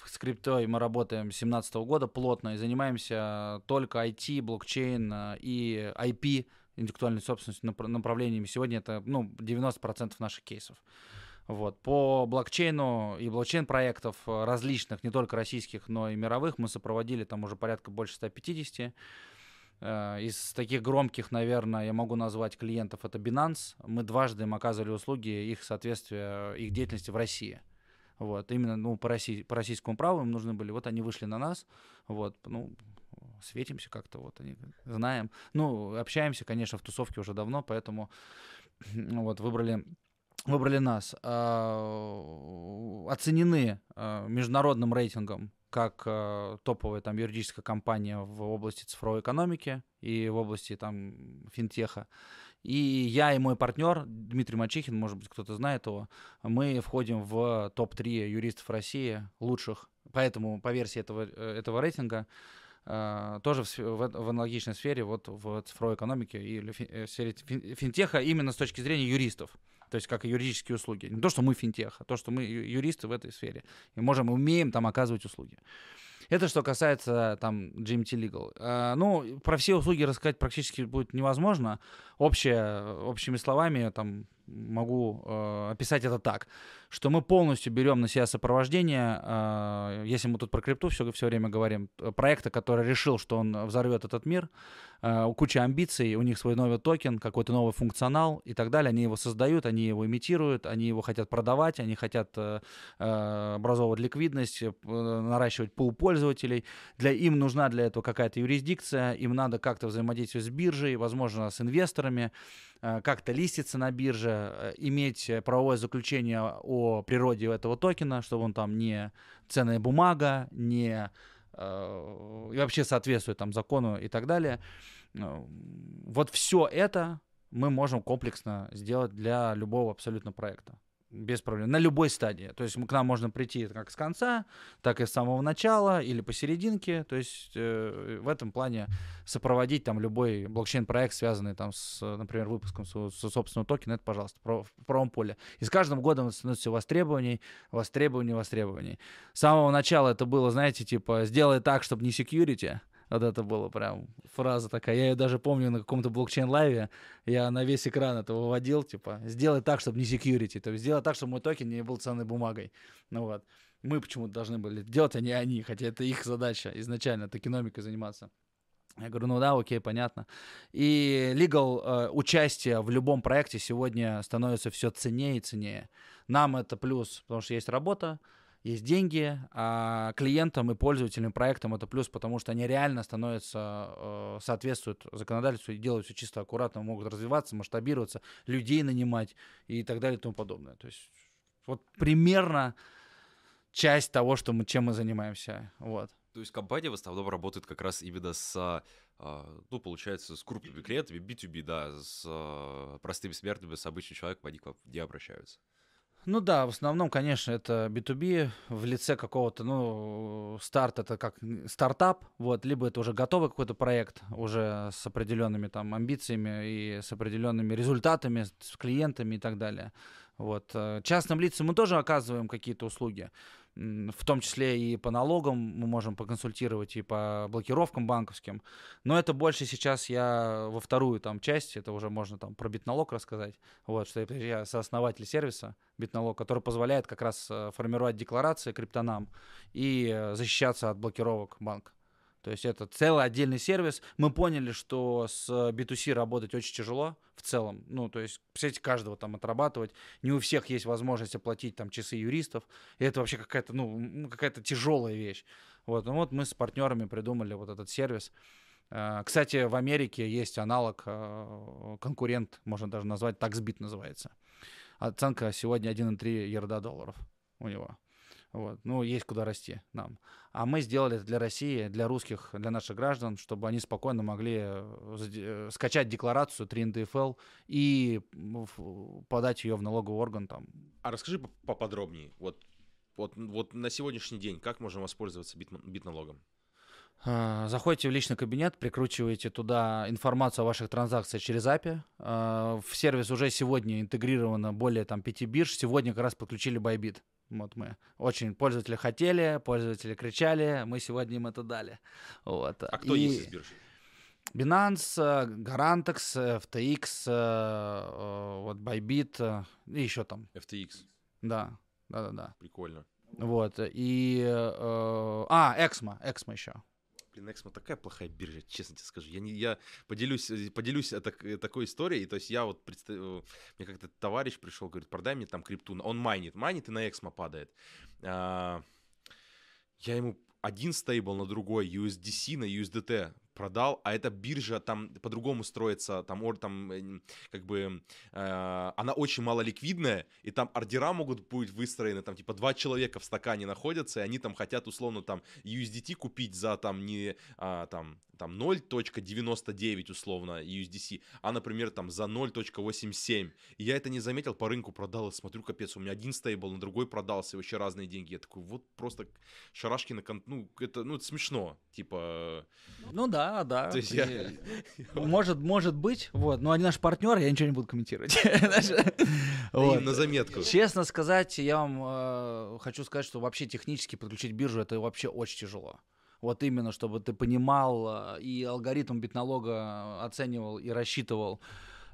С криптой мы работаем с 2017 года плотно и занимаемся только IT, блокчейн э, и IP, интеллектуальной собственностью, напр- направлениями. Сегодня это ну, 90% наших кейсов. Вот. По блокчейну и блокчейн-проектов э, различных, не только российских, но и мировых, мы сопроводили там уже порядка больше 150. Э, Из таких громких, наверное, я могу назвать клиентов, это Binance. Мы дважды им оказывали услуги их соответствия, их деятельности в России. Вот, именно, ну, по, России, по российскому праву им нужны были. Вот они вышли на нас, вот, ну, светимся как-то, вот, они, знаем. Ну, общаемся, конечно, в тусовке уже давно, поэтому, вот, выбрали выбрали нас, а, оценены а, международным рейтингом как а, топовая там юридическая компания в области цифровой экономики и в области там финтеха. И я и мой партнер Дмитрий Мачихин, может быть, кто-то знает его, мы входим в топ-3 юристов России лучших. Поэтому по версии этого, э, этого рейтинга э, тоже в, в, в аналогичной сфере, вот в цифровой экономике или э, сфере фин- финтеха именно с точки зрения юристов. То есть как и юридические услуги. Не то, что мы финтех, а то, что мы юристы в этой сфере. И можем, умеем там оказывать услуги. Это что касается там GMT Legal. А, ну, про все услуги рассказать практически будет невозможно. Общее, общими словами там могу э, описать это так, что мы полностью берем на себя сопровождение, э, если мы тут про крипту все, все время говорим, э, проекта, который решил, что он взорвет этот мир, э, куча амбиций, у них свой новый токен, какой-то новый функционал и так далее. Они его создают, они его имитируют, они его хотят продавать, они хотят э, э, образовывать ликвидность, э, наращивать пул пользователей. Для, им нужна для этого какая-то юрисдикция, им надо как-то взаимодействовать с биржей, возможно, с инвесторами, э, как-то листиться на бирже, э, иметь правовое заключение о природе этого токена, чтобы он там не ценная бумага, не э, и вообще соответствует там закону и так далее. Э, вот все это мы можем комплексно сделать для любого абсолютно проекта без проблем, на любой стадии. То есть к нам можно прийти как с конца, так и с самого начала или посерединке. То есть э, в этом плане сопроводить там любой блокчейн-проект, связанный там с, например, выпуском со, со собственного токена, это, пожалуйста, в правом поле. И с каждым годом становится все востребований, востребований, востребований. С самого начала это было, знаете, типа, сделай так, чтобы не security, вот это было прям фраза такая. Я ее даже помню на каком-то Blockchain Life. Я на весь экран это выводил, типа, сделай так, чтобы не security. То есть сделай так, чтобы мой токен не был ценной бумагой. Ну вот. Мы почему-то должны были делать, а не они. Хотя это их задача изначально, токеномикой заниматься. Я говорю, ну да, окей, понятно. И legal э, участие в любом проекте сегодня становится все ценнее и ценнее. Нам это плюс, потому что есть работа, есть деньги, а клиентам и пользователям проектам это плюс, потому что они реально становятся, э, соответствуют законодательству и делают все чисто аккуратно, могут развиваться, масштабироваться, людей нанимать и так далее и тому подобное. То есть вот примерно часть того, что мы, чем мы занимаемся. Вот. То есть компания в основном работает как раз именно с, а, ну, получается, с крупными клиентами, B2B, да, с а, простыми смертными, с обычным человеком, они к вам не обращаются. Ну да, в основном, конечно, это B2B в лице какого-то, ну, старт это как стартап, вот, либо это уже готовый какой-то проект, уже с определенными там амбициями и с определенными результатами, с клиентами и так далее. Вот. Э, частным лицам мы тоже оказываем какие-то услуги в том числе и по налогам мы можем поконсультировать, и по блокировкам банковским. Но это больше сейчас я во вторую там часть, это уже можно там про битналог рассказать, вот, что я сооснователь сервиса битналог, который позволяет как раз э, формировать декларации криптонам и э, защищаться от блокировок банка. То есть это целый отдельный сервис. Мы поняли, что с B2C работать очень тяжело в целом. Ну, то есть, представляете, каждого там отрабатывать. Не у всех есть возможность оплатить там часы юристов. И это вообще какая-то, ну, какая-то тяжелая вещь. Вот, ну вот мы с партнерами придумали вот этот сервис. А, кстати, в Америке есть аналог, а, конкурент, можно даже назвать, TaxBit называется. Оценка сегодня 1,3 ярда долларов у него. Вот. Ну, есть куда расти нам. А мы сделали это для России, для русских, для наших граждан, чтобы они спокойно могли э, э, скачать декларацию 3 НДФЛ и подать ее в налоговый орган. Там. А расскажи поподробнее. Вот, вот, вот на сегодняшний день как можем воспользоваться бит, битналогом? А, заходите в личный кабинет, прикручиваете туда информацию о ваших транзакциях через API. А, в сервис уже сегодня интегрировано более там, 5 бирж. Сегодня как раз подключили Bybit. Вот мы очень пользователи хотели, пользователи кричали, мы сегодня им это дали. Вот. А кто и... есть из бирж? Binance, Garantex, FTX, э, вот Bybit и еще там. FTX. Да, да, да, да. Прикольно. Вот и э, а Exmo, Exmo еще. Блин, Эксмо такая плохая биржа, честно тебе скажу. Я, не, я поделюсь, э, поделюсь так, э, такой историей. То есть я вот, представ... Э, мне как-то товарищ пришел, говорит, продай мне там крипту. Он майнит, майнит и на Эксмо падает. А, я ему один стейбл на другой, USDC на USDT продал, а эта биржа там по-другому строится, там, ор, там как бы э, она очень мало ликвидная, и там ордера могут быть выстроены, там типа два человека в стакане находятся, и они там хотят условно там USDT купить за там не а, там там 0.99 условно USDC, а, например, там за 0.87. И я это не заметил, по рынку продал, и смотрю, капец, у меня один стейбл, на другой продался, вообще разные деньги. Я такой, вот просто шарашки на кон... Ну, это, ну, это смешно, типа... Ну да, да. То есть я... Может, может быть, вот, но они наши партнеры, я ничего не буду комментировать. На заметку. Честно сказать, я вам э, хочу сказать, что вообще технически подключить биржу, это вообще очень тяжело. Вот именно, чтобы ты понимал э, и алгоритм битналога оценивал и рассчитывал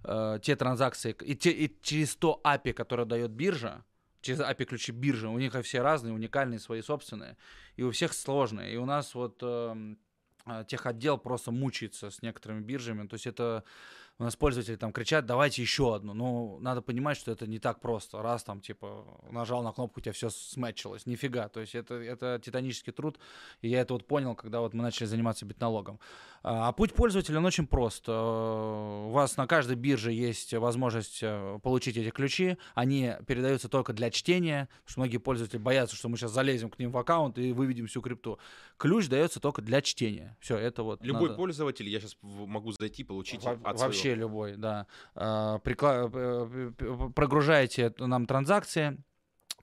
э, те транзакции, и, те, и через то API, которое дает биржа, через API ключи биржи, у них все разные, уникальные, свои собственные, и у всех сложные. И у нас вот э, техотдел просто мучается с некоторыми биржами. То есть это у нас пользователи там кричат, давайте еще одну. Ну, надо понимать, что это не так просто. Раз там, типа, нажал на кнопку, у тебя все сметчилось. Нифига. То есть это, это титанический труд. И я это вот понял, когда вот мы начали заниматься битналогом. А, а путь пользователя, он очень прост. Э, у вас на каждой бирже есть возможность э, получить эти ключи. Они передаются только для чтения, потому что многие пользователи боятся, что мы сейчас залезем к ним в аккаунт и выведем всю крипту. Ключ дается только для чтения. Все, это вот. Любой надо... пользователь, я сейчас могу зайти, получить Во- от Вообще любой, да. А, прикла- э, Прогружаете нам транзакции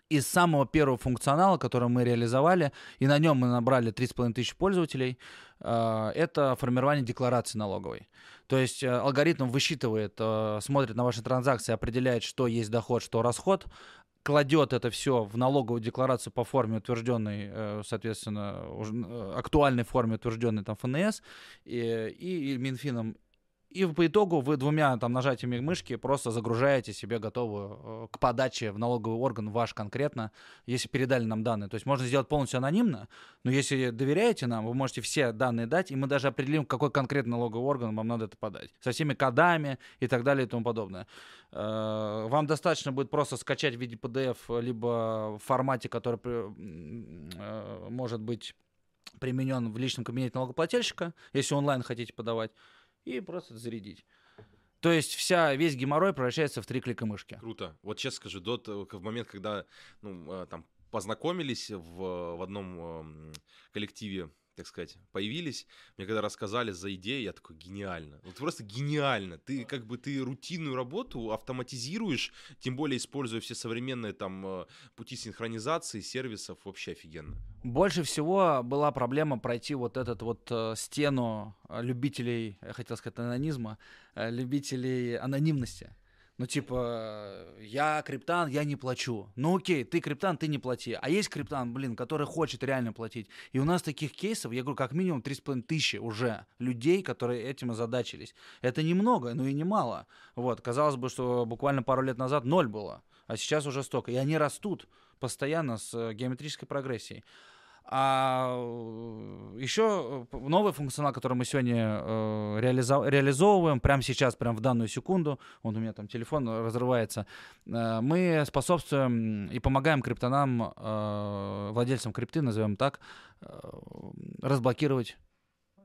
из самого первого функционала, который мы реализовали, и на нем мы набрали 3,5 тысячи пользователей, а, это формирование декларации налоговой. То есть э, алгоритм высчитывает, э, смотрит на ваши транзакции, определяет, что есть доход, что расход, кладет это все в налоговую декларацию по форме утвержденной, соответственно, актуальной форме утвержденной там ФНС и, и Минфином. И по итогу вы двумя там нажатиями мышки просто загружаете себе готовую э, к подаче в налоговый орган ваш конкретно, если передали нам данные. То есть можно сделать полностью анонимно, но если доверяете нам, вы можете все данные дать, и мы даже определим, какой конкретно налоговый орган вам надо это подать. Со всеми кодами и так далее и тому подобное. Э, Вам достаточно будет просто скачать в виде PDF, либо в формате, который э, может быть применен в личном кабинете налогоплательщика, если онлайн хотите подавать, и просто зарядить. То есть вся, весь геморрой превращается в три клика мышки. Круто. Вот честно скажу, до, в момент, когда ну, э, там познакомились в, в одном коллективе, так сказать, появились, мне когда рассказали за идею, я такой, гениально. Вот просто гениально. Ты как бы ты рутинную работу автоматизируешь, тем более используя все современные там э, пути синхронизации сервисов, вообще офигенно. Больше всего была проблема пройти вот этот вот э, стену э, любителей, я хотел сказать анонизма, любителей анонимности. Ну, типа, я криптан, я не плачу. Ну, окей, ты криптан, ты не плати. А есть криптан, блин, который хочет реально платить. И у нас таких кейсов, я говорю, как минимум 3,5 тысячи уже людей, которые этим озадачились. Это немного, но и немало. Вот, казалось бы, что буквально пару лет назад ноль было, а сейчас уже столько. И они растут постоянно с э, геометрической прогрессией. А еще новый функционал, который мы сегодня э, реализа- реализовываем, прямо сейчас, прямо в данную секунду, вот у меня там телефон разрывается, э, мы способствуем и помогаем криптонам, э, владельцам крипты, назовем так, э, разблокировать,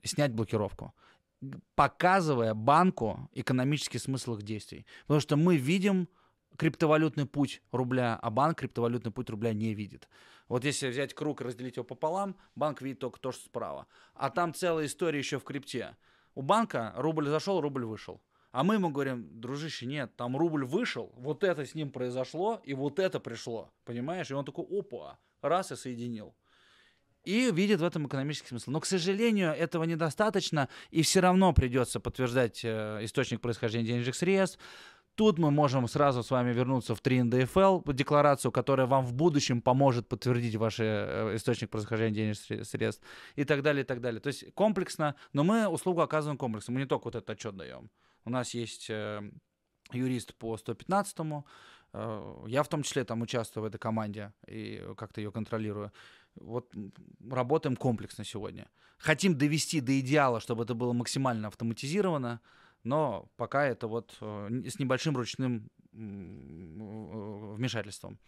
снять блокировку показывая банку экономический смысл их действий. Потому что мы видим криптовалютный путь рубля, а банк криптовалютный путь рубля не видит. Вот если взять круг и разделить его пополам, банк видит только то, что справа. А там целая история еще в крипте. У банка рубль зашел, рубль вышел. А мы ему говорим, дружище, нет, там рубль вышел, вот это с ним произошло, и вот это пришло, понимаешь? И он такой, опа, раз и соединил. И видит в этом экономический смысл. Но, к сожалению, этого недостаточно, и все равно придется подтверждать э, источник происхождения денежных средств. Тут мы можем сразу с вами вернуться в 3NDFL, декларацию, которая вам в будущем поможет подтвердить ваш э, источник происхождения денежных сре- средств и так далее, и так далее. То есть комплексно, но мы услугу оказываем комплексно. Мы не только вот этот отчет даем. У нас есть э, юрист по 115-му, э, я в том числе там участвую в этой команде и как-то ее контролирую. Вот работаем комплексно сегодня. Хотим довести до идеала, чтобы это было максимально автоматизировано, но пока это вот э, с небольшим ручным вмешательством.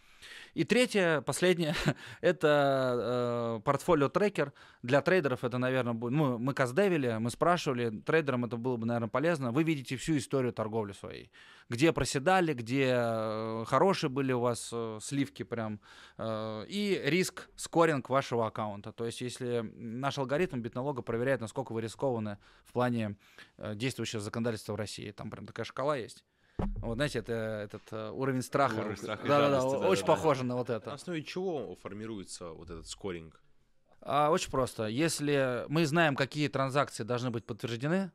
И третье, последнее, это э, портфолио-трекер. Для трейдеров это, наверное, будет... Ну, мы каздевили, мы спрашивали, трейдерам это было бы, наверное, полезно. Вы видите всю историю торговли своей. Где проседали, где э, хорошие были у вас э, сливки прям. э, и риск, скоринг вашего аккаунта. То есть если наш алгоритм битналога проверяет, насколько вы рискованы в плане э, действующего законодательства в России. Там прям такая шкала есть. Вот, знаете, это этот э, уровень страха. Уровень страха и Да-да-да, жадности, очень да-да-да. похоже на вот это. На основе чего формируется вот этот скоринг? А, очень просто. Если мы знаем, какие транзакции должны быть подтверждены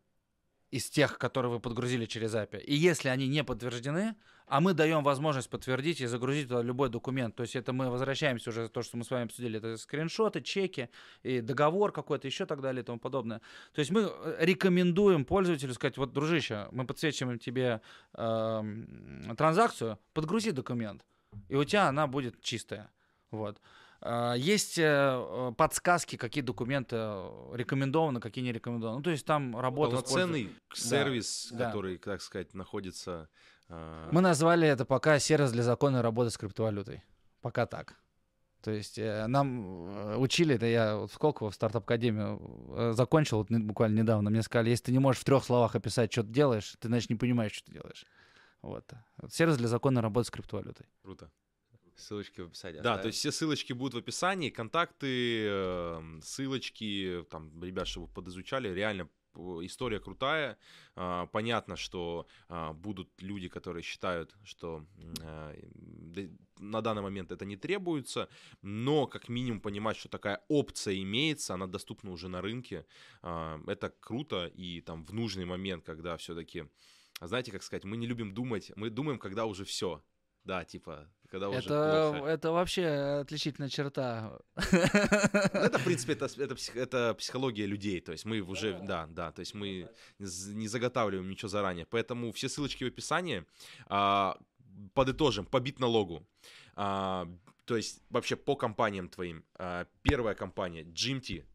из тех, которые вы подгрузили через API, и если они не подтверждены, а мы даем возможность подтвердить и загрузить туда любой документ, то есть это мы возвращаемся уже то, что мы с вами обсудили, это скриншоты, чеки, и договор какой-то, еще так далее и тому подобное. То есть мы э, рекомендуем пользователю сказать, вот, дружище, мы подсвечиваем тебе эм, транзакцию, подгрузи документ, и у тебя она будет чистая. Вот. А, Есть э, подсказки, какие документы э, рекомендованы, какие не рекомендованы. Ну, то есть там работа... Полноценный пользой- сервис, да. который, так сказать, находится... а, Мы назвали это пока сервис для законной работы с криптовалютой. Пока так. То есть э, нам учили, это я вот в Сколково в стартап-академию закончил вот буквально недавно, мне сказали, если ты не можешь в трех словах описать, что ты делаешь, ты, значит, не понимаешь, что ты делаешь. Вот. Вот Сервис для законной работы с криптовалютой. Круто. Ссылочки в описании. Да, то есть все ссылочки будут в описании, контакты, эм, ссылочки, там, ребят, чтобы подизучали, реально история крутая. А, Понятно, что а, будут люди, которые считают, что да, на данный момент это не требуется, но как минимум понимать, что такая опция имеется, она доступна уже на рынке. А, Это круто, и там в нужный момент, когда все-таки, знаете, как сказать, мы не любим думать, мы думаем, когда уже все. Да, типа, когда уже Это, плохо. это вообще отличительная черта. Ну, Это, в принципе, это, это, псих- это психология людей. То есть мы уже, да, да, то есть мы не заготавливаем ничего заранее. Поэтому все ссылочки в описании. А, подытожим, по бит-налогу. А, то есть вообще по компаниям твоим. А, первая компания, Jimty,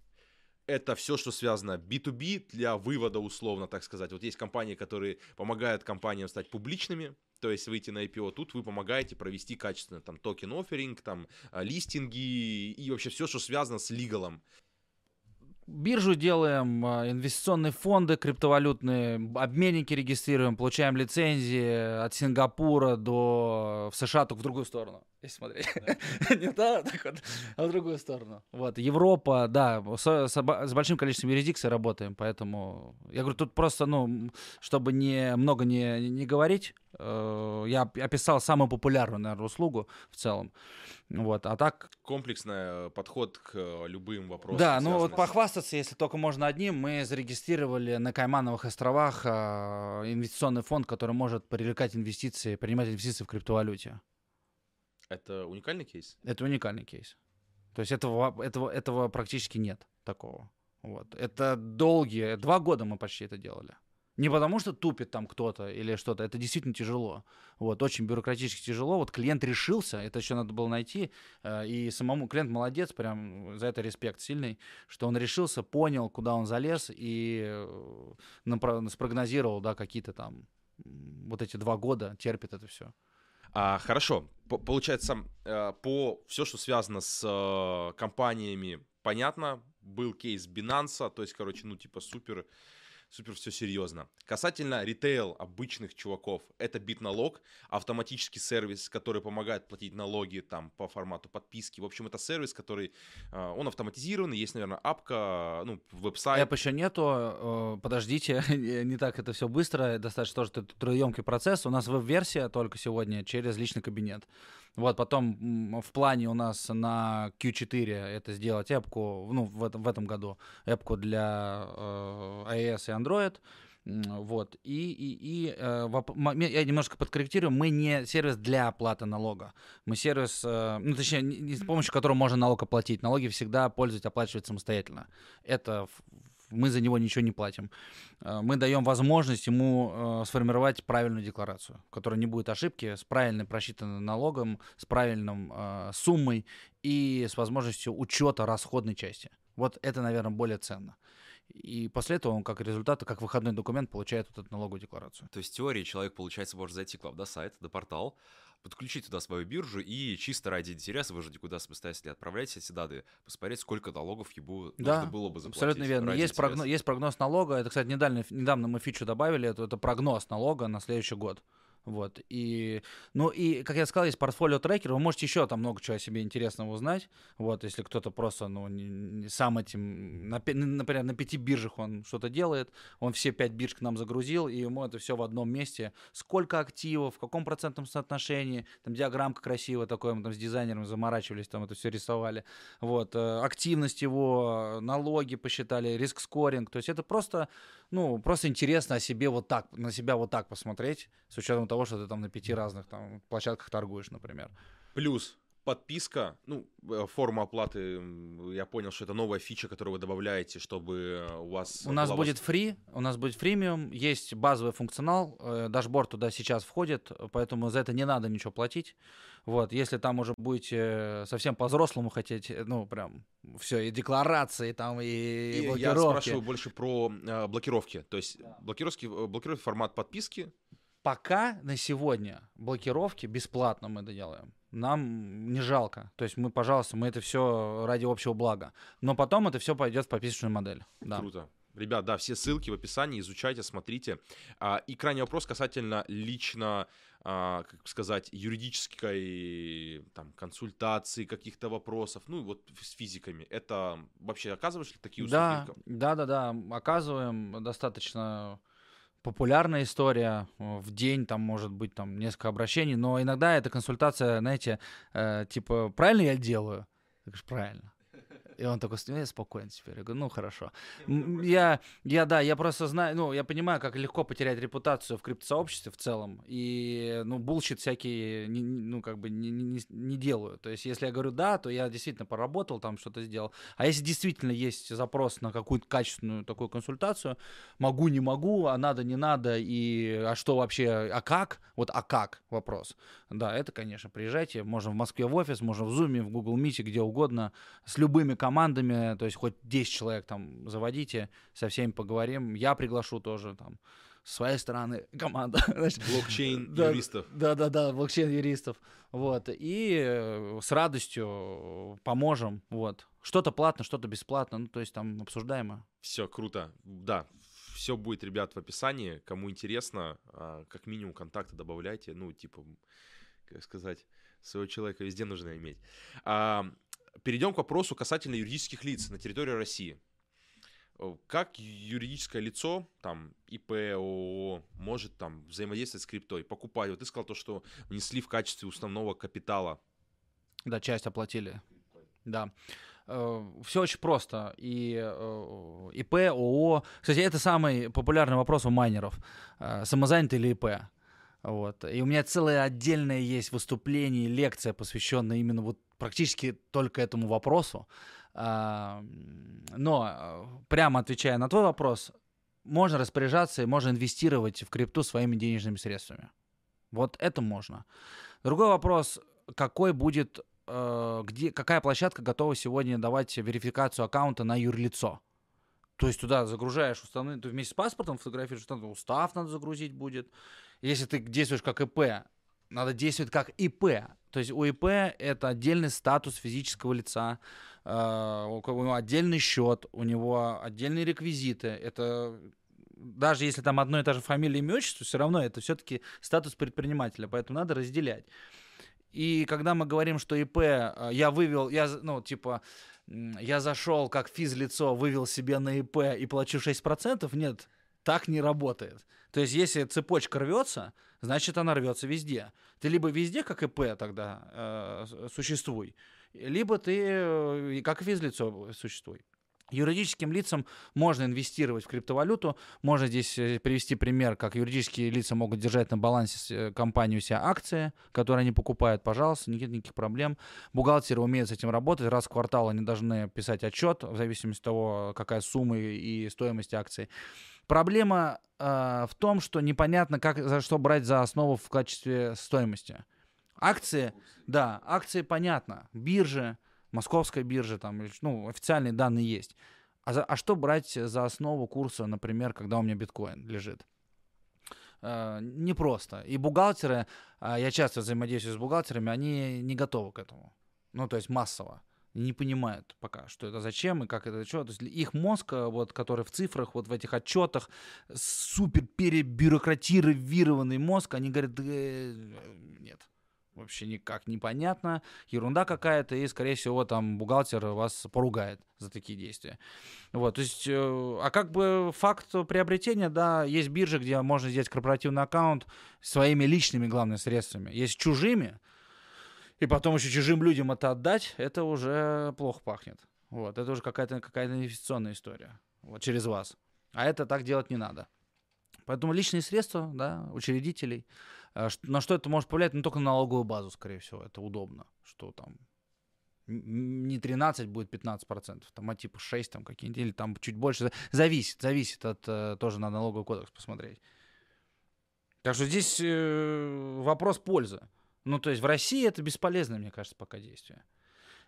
это все, что связано B2B для вывода, условно, так сказать. Вот есть компании, которые помогают компаниям стать публичными, то есть выйти на IPO. Тут вы помогаете провести качественно там токен офферинг, там а, листинги и вообще все, что связано с лигалом. Биржу делаем, а, инвестиционные фонды криптовалютные, обменники регистрируем, получаем лицензии от Сингапура до в США, только в другую сторону, если смотреть. Не да, так вот, а в другую сторону. Вот, Европа, да, с, большим количеством юрисдикций работаем, поэтому я говорю, тут просто, ну, чтобы не много не, не говорить, я оп- описал самую популярную, наверное, услугу в целом. Вот, а так Комплексный э, подход к э, любым вопросам. да, ну вот похвастаться, если только можно одним, мы зарегистрировали на Каймановых островах а, инвестиционный фонд, который может привлекать инвестиции, принимать инвестиции в криптовалюте. Это уникальный кейс? Это уникальный кейс. То есть этого, этого, этого практически нет такого. Вот. Это долгие, два года мы почти это делали. Не потому, что тупит там кто-то или что-то, это действительно тяжело. Вот, очень бюрократически тяжело. Вот клиент решился, это еще надо было найти, э, и самому клиент молодец, прям за это респект сильный, что он решился, понял, куда он залез и э, спрогнозировал, да, какие-то там вот эти два года терпит это все. А, хорошо. П- Получается, э, по все, что связано с компаниями, понятно. Был кейс Binance, то есть, короче, ну, типа, супер, супер все серьезно. Касательно ритейл обычных чуваков, это бит-налог, автоматический сервис, который помогает платить налоги там по формату подписки. В общем, это сервис, который, э, он автоматизированный, есть, наверное, апка, ну, веб-сайт. Эп еще нету, э, подождите, не так это все быстро, достаточно тоже трудоемкий процесс. У нас веб-версия только сегодня через личный кабинет. Вот, потом в плане у нас на Q4 это сделать эпку, ну, в этом, в этом году, эпку для э, iOS и Android. Вот, и, и, и э, я немножко подкорректирую, мы не сервис для оплаты налога, мы сервис, э, ну, точнее, не- не с помощью которого можно налог оплатить. Налоги всегда пользователь оплачивает самостоятельно. Это мы за него ничего не платим. Э, Мы даем возможность ему э, сформировать правильную декларацию, в которой не будет ошибки, с правильно просчитанным налогом, с правильным э, суммой и с возможностью учета расходной части. Вот это, наверное, более ценно. И после этого он как результат, как выходной документ получает вот эту налоговую декларацию. То есть в теории человек, получается, может зайти к вам на сайт, на портал, подключить туда свою биржу и чисто ради интереса, вы же никуда самостоятельно не отправляете эти данные, посмотреть, сколько налогов ему Да, нужно было бы заплатить. Абсолютно верно. Есть, интереса. прогноз, есть прогноз налога. Это, кстати, недавно, недавно мы фичу добавили. Это, это прогноз налога на следующий год. Вот. И, ну и, как я сказал, есть портфолио трекер. Вы можете еще там много чего о себе интересного узнать. Вот, если кто-то просто, ну, не, не сам этим, на например, на пяти биржах он что-то делает, он все пять бирж к нам загрузил, и ему это все в одном месте. Сколько активов, в каком процентном соотношении, там диаграммка красивая такой, мы там с дизайнером заморачивались, там это все рисовали. Вот, э, активность его, налоги посчитали, риск-скоринг. То есть это просто, ну, просто интересно о себе вот так, на себя вот так посмотреть, с учетом того, что ты там на пяти разных там площадках торгуешь, например. Плюс подписка, ну, э, форма оплаты, я понял, что это новая фича, которую вы добавляете, чтобы у вас... У нас будет фри, у нас будет фримиум, есть базовый функционал, э, дашборд туда сейчас входит, поэтому за это не надо ничего платить. Вот, если там уже будете совсем по-взрослому хотеть, э, ну, прям все, и декларации там, и, И я блокировки. спрашиваю больше про э, блокировки. То есть блокировки, э, блокировки формат подписки. Пока на сегодня блокировки бесплатно мы это делаем. Нам не жалко. То есть мы, пожалуйста, мы это все ради общего блага. Но потом это все пойдет в подписочную модель. Да. Круто. Ребят, да, все ссылки в описании, изучайте, смотрите. А, и крайний вопрос касательно лично, а, как сказать, юридической там, консультации, каких-то вопросов, ну вот с физиками. Это вообще оказываешь ли такие услуги? Да, да, да, да. Оказываем достаточно популярная история. Э, В день там может быть там несколько обращений, но иногда эта консультация, знаете, э, типа, правильно я делаю? Я говорю, правильно. И он такой, «Ну, я спокоен теперь. Я говорю, ну хорошо. М, Я, я, да, я просто знаю, ну, я понимаю, как легко потерять репутацию в криптосообществе в целом. И, ну, bullshit не- ну, как бы не, не- не- делаю. То есть, если я говорю да, то я действительно поработал, там что-то сделал. А если действительно есть запрос на какую-то качественную такую консультацию, могу, не могу, а надо, не надо, и а что вообще, а как? Вот а как вопрос. Да, это, конечно, приезжайте, можно в Москве в офис, можно в Zoom, в Google Meet, где угодно, с любыми командами, то есть хоть 10 человек там заводите, со всеми поговорим, я приглашу тоже там с своей стороны команда. Блокчейн юристов. Да, да, да, блокчейн юристов. Вот. И э, с радостью поможем. Вот. Что-то платно, что-то бесплатно. Ну, то есть там обсуждаемо. Все, круто. Да, все будет, ребят, в описании. Кому интересно, а, как минимум контакты добавляйте. Ну, типа, как сказать, своего человека везде нужно иметь. Перейдем к вопросу касательно юридических лиц на территории России. Э, Как юридическое лицо, там, ИП, ООО, может там взаимодействовать с криптой, покупать? Вот ты сказал то, что внесли в качестве основного капитала. Да, часть оплатили. Да. Все очень просто. И э, ИП, ООО. Кстати, это самый популярный вопрос у майнеров. Э, Самозанятый или ИП? Вот. И у меня целое отдельное есть выступление, лекция, посвященная именно вот практически только этому вопросу. А, Но, э, прямо отвечая на твой вопрос, можно распоряжаться и можно инвестировать в крипту своими денежными средствами. Вот это можно. Другой вопрос, какой будет, э, где, какая площадка готова сегодня давать верификацию аккаунта на юрлицо? То есть туда загружаешь уставные, ты вместе с паспортом фотографируешь, устав надо загрузить будет. Если ты действуешь как ИП, надо действовать как ИП. То есть у ИП это отдельный статус физического лица, э, у кого отдельный счет, у него отдельные реквизиты. Это даже если там одно и та же фамилия, имя, отчество, все равно это все-таки статус предпринимателя, поэтому надо разделять. И когда мы говорим, что ИП, э, я вывел, я, ну, типа, я зашел как физлицо, вывел себе на ИП и плачу 6%, нет, так не работает. То есть, если цепочка рвется, значит, она рвется везде. Ты либо везде, как ИП тогда э, существуй, либо ты э, как физлицо существуй. Юридическим лицам можно инвестировать в криптовалюту. Можно здесь э, привести пример, как юридические лица могут держать на балансе э, компании у себя акции, которые они покупают. Пожалуйста, никаких, никаких проблем. Бухгалтеры умеют с этим работать. Раз в квартал они должны писать отчет в зависимости от того, какая сумма и стоимость акций. Проблема э, в том, что непонятно, как за что брать за основу в качестве стоимости. Акции, да, акции понятно. Биржи, московская биржа, там, ну, официальные данные есть. А, за- а что брать за основу курса, например, когда у меня биткоин лежит? Э, непросто. И бухгалтеры, а, я часто взаимодействую с бухгалтерами, они не готовы к этому. Ну, то есть массово. Не понимают пока, что это зачем и как это что. То есть их мозг, э, вот, который в цифрах, вот в этих отчетах, супер перебюрократированный мозг, они говорят, «Да, э, нет, вообще никак непонятно, ерунда какая-то, и, скорее всего, там бухгалтер вас поругает за такие действия. Вот, то есть, э, а как бы факт приобретения, да, есть биржи, где можно сделать корпоративный аккаунт своими личными, главными средствами. Есть чужими, и потом еще чужим людям это отдать, это уже плохо пахнет. Вот, это уже какая-то какая инвестиционная история. Вот, через вас. А это так делать не надо. Поэтому личные средства, да, учредителей. Э, На что это может повлиять? Ну, только на налоговую базу, скорее всего. Это удобно. Что там не 13 будет 15 процентов, там, а типа 6 там какие-нибудь, или там чуть больше. Зависит, зависит от, э, тоже на налоговый кодекс посмотреть. Так что здесь э, вопрос пользы. Ну, то есть в России это бесполезное, мне кажется, пока действие.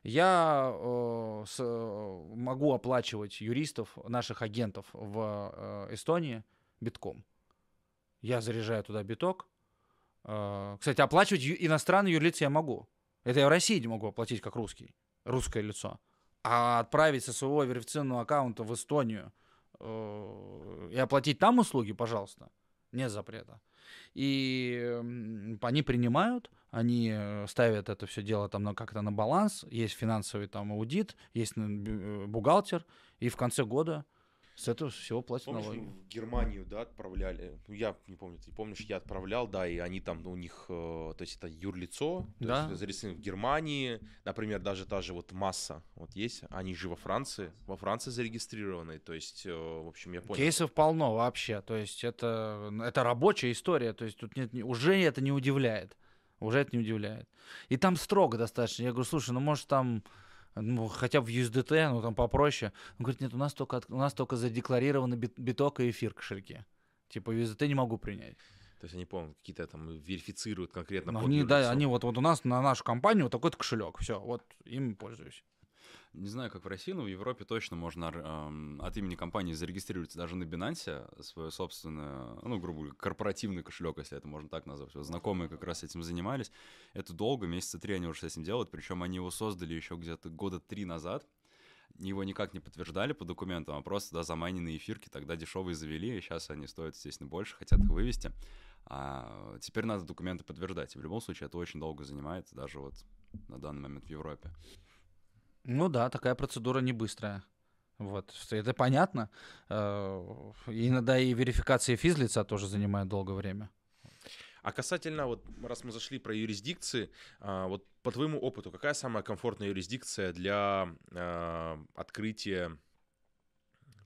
Я э, с- э, могу оплачивать юристов, наших агентов в э, Эстонии битком. Я заряжаю туда биток. Э, кстати, оплачивать ю- иностранный юрлиц я могу. Это я в России не могу оплатить как русский, русское лицо. А отправить со своего верифицированного аккаунта в Эстонию э, и оплатить там услуги, пожалуйста, нет запрета. И они принимают, они э, ставят это все дело там как-то на баланс, есть финансовый там аудит, есть э, бухгалтер, и в конце года с этого всего платят Помнишь, налоги. в Германию, да, отправляли? Ну, я не помню, ты помнишь, я отправлял, да, и они там, ну, у них, э, то есть это юрлицо, то Да. есть зарегистрировано в Германии, например, даже та же вот масса, вот есть, они же во Франции, во Франции зарегистрированы, то есть, э, в общем, я понял. Кейсов полно вообще. То есть это, это рабочая история. То есть тут нет, уже это не удивляет. Уже это не удивляет. И там строго достаточно. Я говорю, слушай, ну может там ну, хотя бы в USDT, ну там попроще. Он говорит, нет, у нас только, у нас только задекларированы бит- биток и эфир кошельки. Типа USDT не могу принять. То есть они, помню, какие-то там верифицируют конкретно Но под они, да, они вот, вот у нас на нашу компанию вот такой-то кошелек. Все, вот им пользуюсь. Не знаю, как в России, но в Европе точно можно эм, от имени компании зарегистрировать даже на Binance свое собственное, ну, грубо говоря, корпоративный кошелек, если это можно так назвать. Вот знакомые как раз этим занимались. Это долго, месяца три они уже с этим делают, причем они его создали еще где-то года три назад. Его никак не подтверждали по документам, а просто да, заманенные эфирки тогда дешевые завели, и сейчас они стоят, естественно, больше, хотят их вывести. А теперь надо документы подтверждать. И в любом случае это очень долго занимает, даже вот на данный момент в Европе. Ну да, такая процедура не быстрая. Вот, это понятно. Э, Иногда и верификация физлица тоже занимает долгое время. А касательно, вот раз мы зашли про юрисдикции, а, вот по твоему опыту, какая самая комфортная юрисдикция для а, открытия,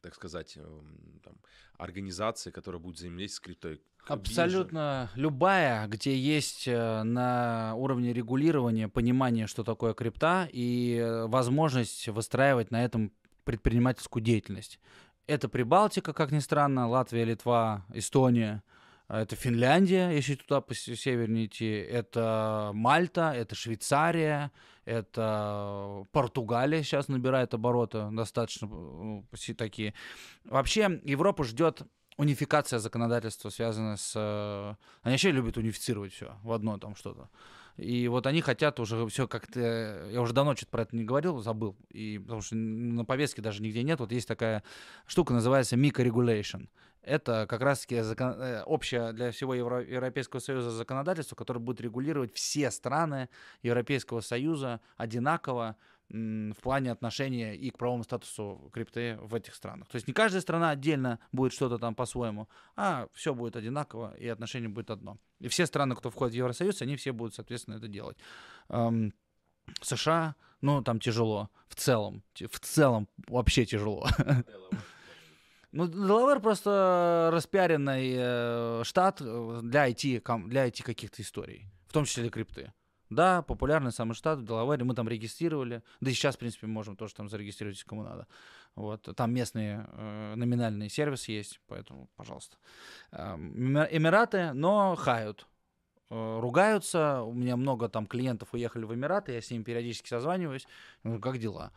так сказать, эм, там, организации, которая будет взаимодействовать с криптой? Биржа? Абсолютно любая, где есть э, на уровне регулирования понимание, что такое крипта, и э, возможность выстраивать на этом предпринимательскую деятельность. Это Прибалтика, как ни странно, Латвия, Литва, Эстония. А Это Финляндия, если туда по севернее идти. Это Мальта, это Швейцария, это Португалия сейчас набирает обороты достаточно си- такие. Вообще Европа ждет унификация законодательства, связанная с... э, Они вообще любят унифицировать все в одно там что-то. И вот они хотят уже все как-то... Я уже давно что-то про это не говорил, забыл. И, потому что на повестке даже нигде нет. Вот есть такая штука, называется Regulation. Это как раз-таки закон- э, общее для всего Евро- Европейского Союза законодательство, которое будет регулировать все страны Европейского Союза одинаково в плане отношения и к правовому статусу крипты в этих странах. То есть не каждая страна отдельно будет что-то там по-своему, а все будет одинаково, и отношение будет одно. И все страны, кто входит в Евросоюз, они все будут, соответственно, это делать. США, ну, там тяжело. В целом. В целом вообще тяжело. Ну, Делавэр просто распиаренный э, штат э, для IT, для IT каких-то историй, в том числе для крипты. Да, популярный самый штат в Делавере, мы там регистрировали, да и сейчас, в принципе, можем тоже там зарегистрировать, кому надо. Вот, там местные э, номинальные сервисы есть, поэтому, пожалуйста. Эм, Эми- Эмираты, но хают. Э, Ругаются, у меня много там клиентов уехали в Эмираты, я с ними периодически созваниваюсь. Говорю, как дела?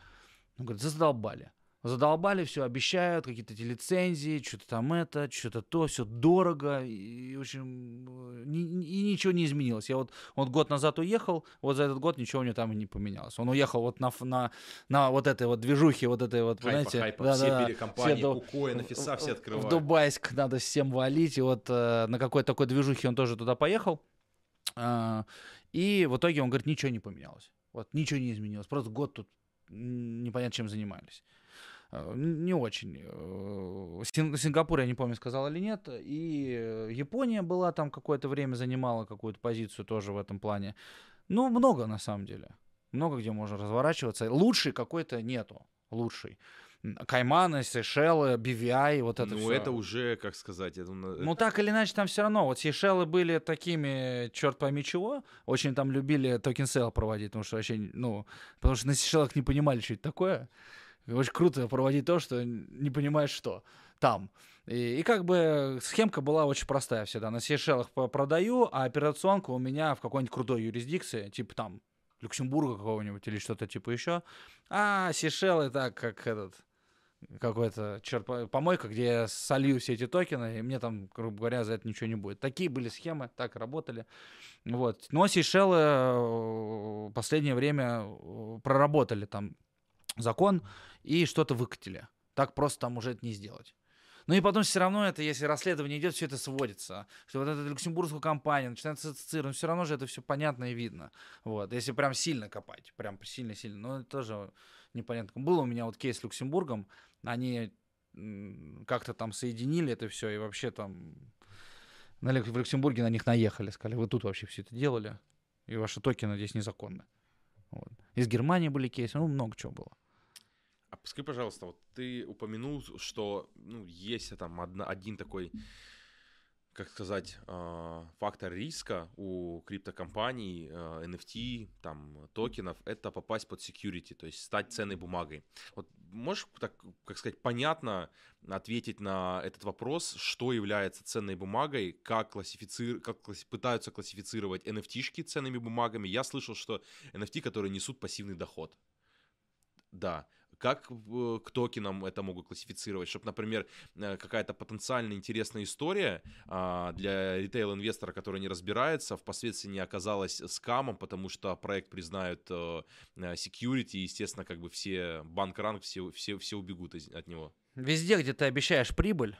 Он говорит, задолбали. Задолбали, все обещают, какие-то эти лицензии, что-то там это, что-то то, все дорого, и, в общем, э, и ничего не изменилось. Я вот, вот год назад уехал, вот за этот год ничего у него там и не поменялось. Он уехал вот на, на, на вот этой вот движухе, вот этой вот, Хайпа, знаете, хайпа, да-да-да, все перекомпании, все до- Кукоин, офиса все открывают. В Дубайск надо всем валить. И вот э, на какой-то такой движухе он тоже туда поехал. А, и в итоге он говорит, ничего не поменялось. Вот ничего не изменилось. Просто год тут непонятно чем занимались. Э, Не очень. Э, Син- Сингапур, я не помню, сказал или нет. И э, Япония была там какое-то время, занимала какую-то позицию тоже в этом плане. Ну, много на самом деле. Много где можно разворачиваться. Лучший какой-то нету. Лучший. Кайманы, Сейшелы, BVI, вот это ну, все. это уже, как сказать, это... на- Ну, так или иначе, там все равно. Вот Сейшелы были такими, черт пойми чего. Очень там любили token sale проводить, потому что вообще, ну, потому что на Сейшелах не понимали, что это такое. Очень круто проводить то, что не понимаешь, что там. И, и как бы схемка была очень простая всегда. На Сейшелах продаю, а операционка у меня в какой-нибудь крутой юрисдикции, типа там Люксембурга какого-нибудь или что-то типа еще. А Сейшелы так, как этот какой-то черт, по- помойка, где я солью все эти токены, и мне там, грубо говоря, за это ничего не будет. Такие были схемы, так работали. Вот. Но Сейшелы э, последнее время э, проработали там закон и что-то выкатили. Так просто там уже это не сделать. Ну и потом все равно это, если расследование идет, все это сводится. Что вот эта люксембургскую компанию начинается цитировать, все равно же это все понятно и видно. Вот, если прям сильно копать, прям сильно-сильно. Но это тоже непонятно. Был у меня вот кейс с Люксембургом, они как-то там соединили это все, и вообще там на в Люксембурге на них наехали, сказали, вы тут вообще все это делали, и ваши токены здесь незаконны. Вот. Из Германии были кейсы, ну, много чего было. Скажи, пожалуйста, вот ты упомянул, что ну, есть там одна- один такой, как сказать, а, фактор риска у криптокомпаний, а, NFT, там, токенов, это попасть под security, то есть стать ценной бумагой. Вот можешь, так, как сказать, понятно ответить на этот вопрос, что является ценной бумагой, как, классифици... как класс- пытаются классифицировать NFT-шки ценными бумагами? Я слышал, что NFT, которые несут пассивный доход. Да. Как к токенам это могут классифицировать? Чтобы, например, э, какая-то потенциально интересная история а, для ритейл-инвестора, который не разбирается, впоследствии не оказалась скамом, потому что проект признают э, э, security, и, естественно, как бы все bank run, все, все, все убегут из- от него. Везде, где ты обещаешь прибыль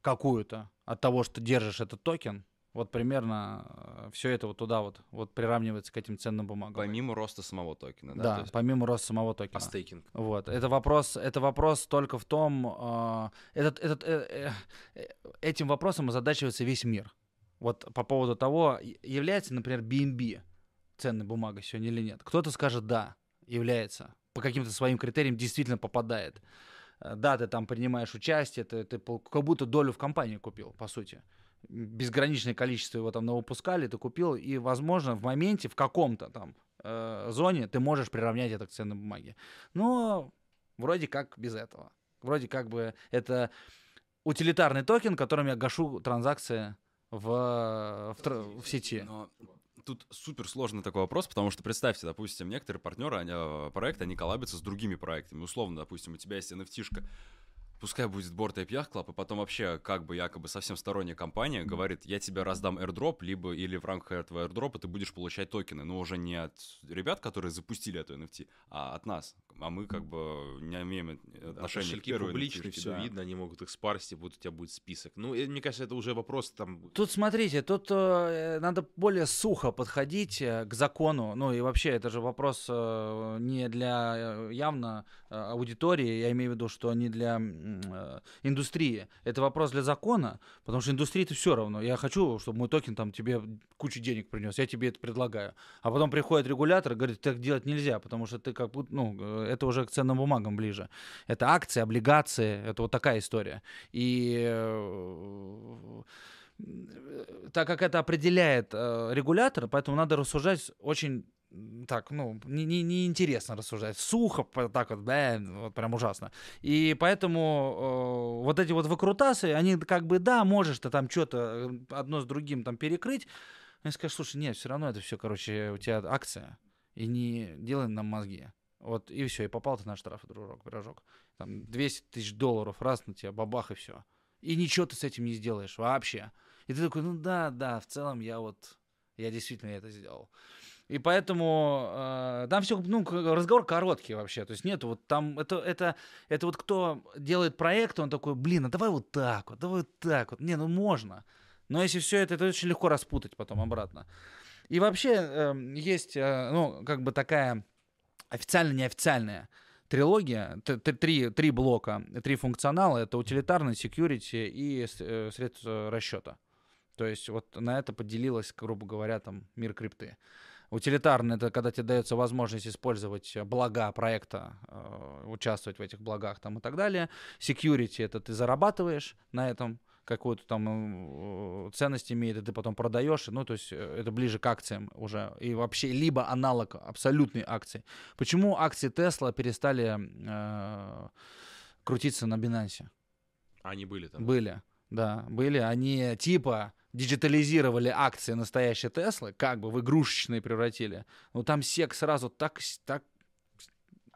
какую-то от того, что держишь этот токен, вот примерно все это вот туда вот, вот приравнивается к этим ценным бумагам. Помимо роста самого токена, да? да, есть помимо роста самого токена. А стейкинг? Вот, это вопрос, это вопрос только в том, а, этот, этот, э, э, э, этим вопросом озадачивается весь мир. Вот по поводу того, является, например, BNB ценной бумагой сегодня или нет. Кто-то скажет да, является. По каким-то своим критериям действительно попадает. Э, Да, ты там принимаешь участие, ты, ты как будто долю в компании купил, по сути. Безграничное количество его там выпускали, ты купил, и, возможно, в моменте, в каком-то там э, зоне ты можешь приравнять это к ценной бумаге. Но вроде как без этого. Вроде как бы это утилитарный токен, которым я гашу транзакции в, в, в сети. Но тут супер сложный такой вопрос, потому что представьте, допустим, некоторые партнеры, они, э, проекты, они коллабятся с другими проектами. Условно, допустим, у тебя есть NFT-шка, пускай будет борт API Club, и потом вообще как бы якобы совсем сторонняя компания говорит, я тебе раздам airdrop, либо или в рамках этого airdrop ты будешь получать токены, но уже не от ребят, которые запустили эту NFT, а от нас. А мы как бы не имеем Да, отношения к первой публичные, все да. видно, они могут их спарсить, и вот у тебя будет список. Ну, мне кажется, это уже вопрос там... Тут смотрите, тут э, надо более сухо подходить э, к закону. Ну и вообще, это же вопрос э, не для э, явно э, аудитории, я имею в виду, что не для э, индустрии. Это вопрос для закона, потому что индустрии это все равно. Я хочу, чтобы мой токен там тебе кучу денег принес, я тебе это предлагаю. А потом приходит регулятор и говорит, так делать нельзя, потому что ты как будто, ну, э, это уже к ценным бумагам ближе. Это акции, облигации, это вот такая история. И э, так как это определяет э, регулятор, поэтому надо рассуждать очень так, ну, не, не, неинтересно рассуждать. Сухо, так вот, бля, вот прям ужасно. И поэтому э, вот эти вот выкрутасы, они как бы, да, можешь ты там что-то одно с другим там перекрыть, но я скажу, слушай, нет, все равно это все, короче, у тебя акция, и не делай нам мозги. Вот, и все, и попал ты на штраф, дружок, пирожок. Там 200 тысяч долларов, раз на тебя, бабах, и все. И ничего ты с этим не сделаешь вообще. И ты такой, ну да, да, в целом я вот, я действительно это сделал. И поэтому э, там все, ну, разговор короткий вообще. То есть нет, вот там, это, это, это вот кто делает проект, он такой, блин, а давай вот так вот, давай вот так вот. Не, ну можно. Но если все это, это очень легко распутать потом обратно. И вообще э, есть, э, ну, как бы такая официально-неофициальная трилогия, три, три блока, три функционала, это утилитарный, security и э, средства расчета. То есть вот на это поделилось, грубо говоря, там мир крипты. Утилитарный — это когда тебе дается возможность использовать блага проекта, э, участвовать в этих благах там и так далее. Security — это ты зарабатываешь на этом, какую-то там э, ценность имеет, и ты потом продаешь, ну, то есть э, это ближе к акциям уже, и вообще либо аналог абсолютной акции. Почему акции Тесла перестали э, крутиться на Binance? Они были там. Были, да, были. Они типа диджитализировали акции настоящей Теслы, как бы в игрушечные превратили. Но там сек сразу так, так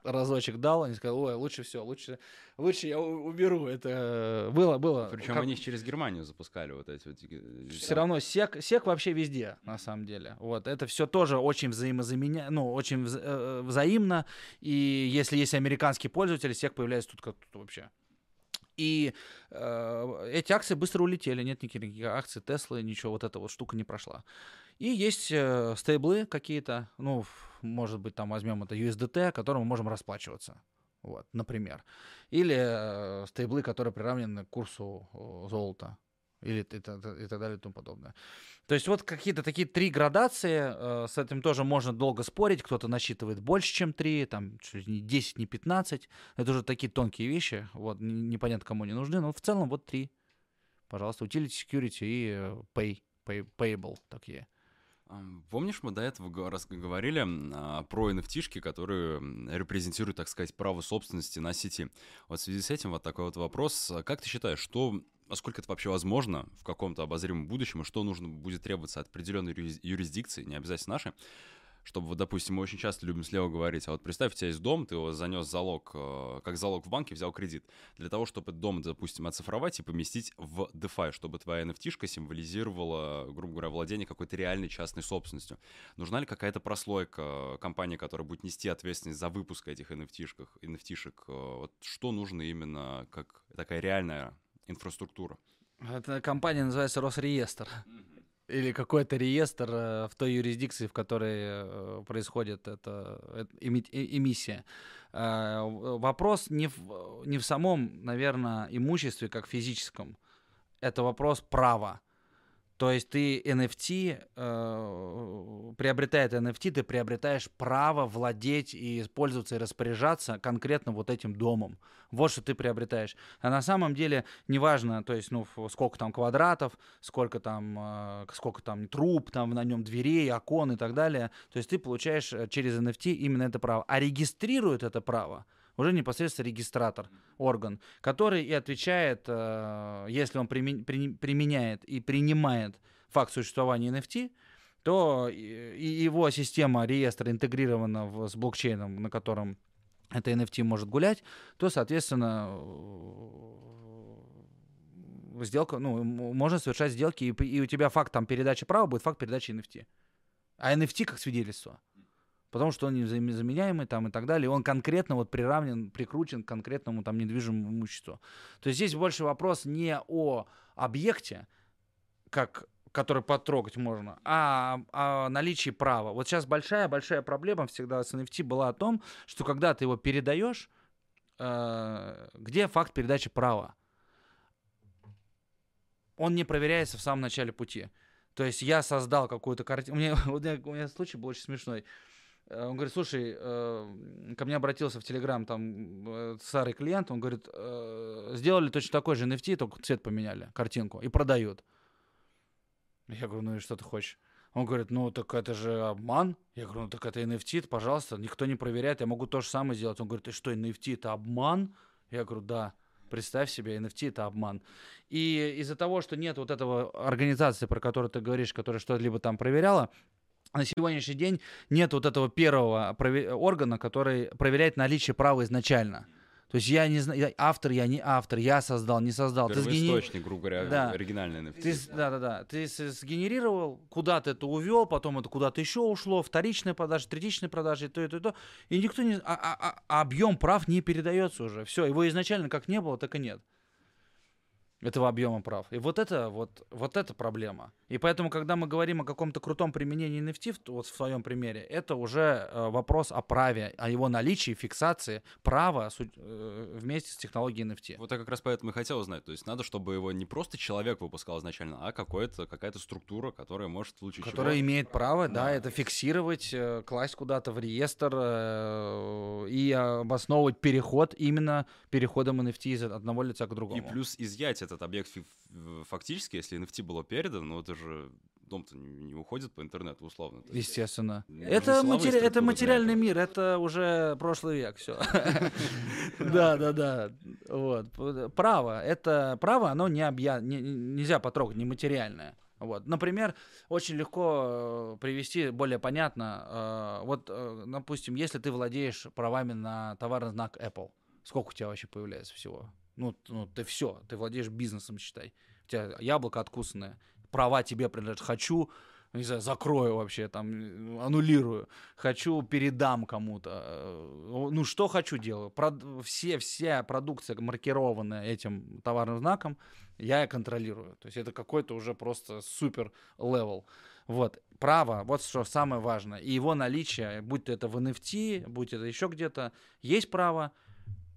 разочек дал, они сказали, ой, лучше все, лучше, лучше я уберу. Это было, было. Причем как... они их через Германию запускали вот эти вот. Э, все равно сек, сек вообще везде, на самом деле. Вот это все тоже очень взаимозаменя, ну очень вза... Э, взаимно. И если есть американские пользователи, сек появляется тут как тут вообще. И э, эти акции быстро улетели, нет никаких акций Теслы, ничего, вот эта вот штука не прошла. И есть э, стейблы какие-то, ну, может быть, там возьмем это USDT, которым мы можем расплачиваться. Вот, например. Или э, стейблы, которые приравнены к курсу э, золота. Или и, и, и так далее и тому подобное. То есть вот какие-то такие три градации, э, с этим тоже можно долго спорить, кто-то насчитывает больше, чем три, там чуть не 10, не 15, это уже такие тонкие вещи, вот, непонятно кому не нужны, но в целом вот три, пожалуйста, utility, security и э, pay, pay payable такие. Помнишь, мы до этого раз говорили а, про nft которые репрезентируют, так сказать, право собственности на сети. Вот в связи с этим вот такой вот вопрос. Как ты считаешь, что, насколько это вообще возможно в каком-то обозримом будущем, и что нужно будет требоваться от определенной юрисдикции, не обязательно нашей, чтобы, вот, допустим, мы очень часто любим слева говорить, а вот представь, у тебя есть дом, ты его занес залог, э, как залог в банке, взял кредит. Для того, чтобы этот дом, допустим, оцифровать и поместить в DeFi, чтобы твоя nft символизировала, грубо говоря, владение какой-то реальной частной собственностью. Нужна ли какая-то прослойка э, компании, которая будет нести ответственность за выпуск этих NFT-шек? NFT вот что нужно именно как такая реальная инфраструктура? Эта компания называется Росреестр. Mm-hmm или какой-то реестр э, в той юрисдикции, в которой э, происходит эта эмиссия. Э, вопрос не в, не в самом, наверное, имуществе как физическом. Это вопрос права. То есть ты NFT, э, приобретая NFT, ты приобретаешь право владеть и использоваться и распоряжаться конкретно вот этим домом. Вот что ты приобретаешь. А на самом деле неважно, то есть, ну, сколько там квадратов, сколько там, э, сколько там труб, там на нем дверей, окон и так далее. То есть ты получаешь э, через NFT именно это право. А регистрирует это право уже непосредственно регистратор, орган, который и отвечает, э, если он применяет и принимает факт существования NFT, то и его система реестра интегрирована с блокчейном, на котором это NFT может гулять, то, соответственно, э, сделка, ну, можно совершать сделки, и, и у тебя факт там передачи права будет факт передачи NFT. А NFT как свидетельство потому что он незаменяемый там и так далее, он конкретно вот приравнен, прикручен к конкретному там недвижимому имуществу. То есть здесь больше вопрос не о объекте, как который потрогать можно, а о наличии права. Вот сейчас большая-большая проблема всегда с NFT была о том, что когда ты его передаешь, э, где факт передачи права? Он не проверяется в самом начале пути. То есть я создал какую-то картину. У, меня, у меня случай был очень смешной. Э, он говорит, слушай, э, ко мне обратился в Телеграм там э, старый клиент, он говорит, сделали точно такой же NFT, только цвет поменяли, картинку, и продают. Я говорю, ну и что ты хочешь? Он говорит, ну так это же обман. Я говорю, ну так это NFT, пожалуйста, никто не проверяет, я могу то же самое сделать. Он говорит, ты что, NFT это обман? Я говорю, да. Представь себе, NFT это обман. И из-за того, что нет вот этого организации, про которую ты говоришь, которая что-либо там проверяла, на сегодняшний день нет вот этого первого органа, который проверяет наличие права изначально. То есть я не знаю, автор, я не автор, я создал, не создал. Ты грубо говоря, да. оригинальный NFT. Ты, да, да, да. Ты сгенерировал, куда-то это увел, потом это куда-то еще ушло, вторичные продажи, третичные продажи, и то, и то, и то. И никто не... А, а, а объем прав не передается уже. Все, его изначально как не было, так и нет. Этого объема прав. И вот это вот, вот это проблема. И поэтому, когда мы говорим о каком-то крутом применении NFT, вот в своем примере, это уже э, вопрос о праве, о его наличии, фиксации права су- э, вместе с технологией NFT. Вот я как раз поэтому и хотел узнать. То есть надо, чтобы его не просто человек выпускал изначально, а какой-то, какая-то структура, которая может в случае Которая чего... имеет право, да, Да. это фиксировать, э, класть куда-то в реестр э, и обосновывать переход именно переходом NFT из одного лица к И другому. плюс изъять этот объект фактически, если NFT было передано, ну это же дом-то не уходит по интернету условно. Естественно. Это, матери- это материальный этого. мир, это уже прошлый век, все. Да, да, да. Вот. Право, это право, оно не объя... не- не- нельзя потрогать, нематериальное. Вот. Например, очень легко э, привести более понятно. э, Вот, э, допустим, если ты владеешь правами на товарный знак Apple, сколько у тебя вообще появляется всего? Ну, ну ты все, ты владеешь бизнесом, считай. У тебя яблоко откусанное, права тебе принадлежат. Хочу, не знаю, закрою вообще, там, аннулирую. Хочу, передам кому-то. Э, Ну, что хочу, делаю. Прод- Все, вся продукция, маркированная этим товарным знаком, я контролирую. То есть это какой-то уже просто супер level. Вот. Право, вот что самое важное. И его наличие, будь то это в NFT, будь это еще где-то, есть право,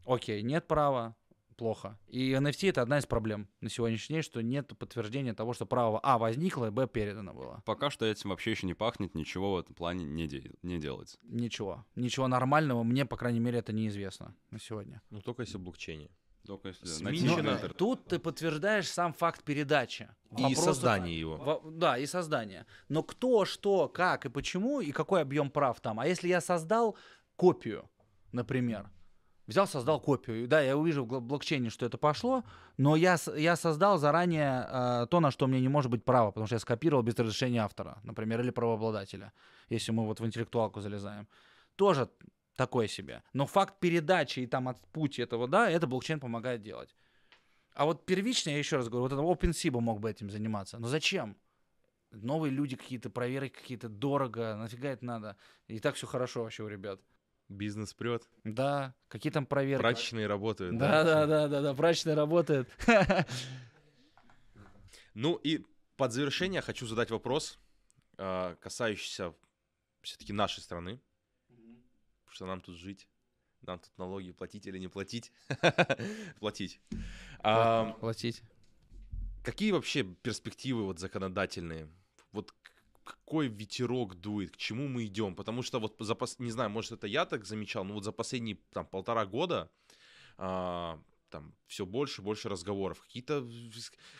окей, нет права, плохо. И NFT это одна из проблем на сегодняшний день, что нет подтверждения того, что право А возникло, Б передано было. Пока что этим вообще еще не пахнет, ничего в этом плане не, де- не делается. Ничего. Ничего нормального мне, по крайней мере, это неизвестно на сегодня. Ну, только если блокчейне. Только если С найти Минчина- Но интернет. тут ты подтверждаешь сам факт передачи. И Вопросов- создание его. Во- да, и создание. Но кто, что, как и почему, и какой объем прав там. А если я создал копию, например, взял, создал копию, да, я увижу в блокчейне, что это пошло, но я, я создал заранее э, то, на что мне не может быть права, потому что я скопировал без разрешения автора, например, или правообладателя, если мы вот в интеллектуалку залезаем. Тоже такое себе. Но факт передачи и там от пути этого, да, это блокчейн помогает делать. А вот первично, я еще раз говорю, вот это OpenSea бы мог бы этим заниматься. Но зачем? Новые люди какие-то, проверки какие-то, дорого, нафига это надо? И так все хорошо вообще у ребят. Бизнес прет. Да, какие там проверки? Прачечные работают. Да, да, да, да, да, прачечная работает. Ну и под завершение хочу задать вопрос, а, касающийся все-таки нашей страны. Потому что нам тут жить, нам тут налоги платить или не платить. Платить. А, Платить. Какие вообще перспективы вот законодательные? Вот какой ветерок дует, к чему мы идем? Потому что вот за пос- не знаю, может это я так замечал, но вот за последние там полтора года а, там все больше и больше разговоров. Какие-то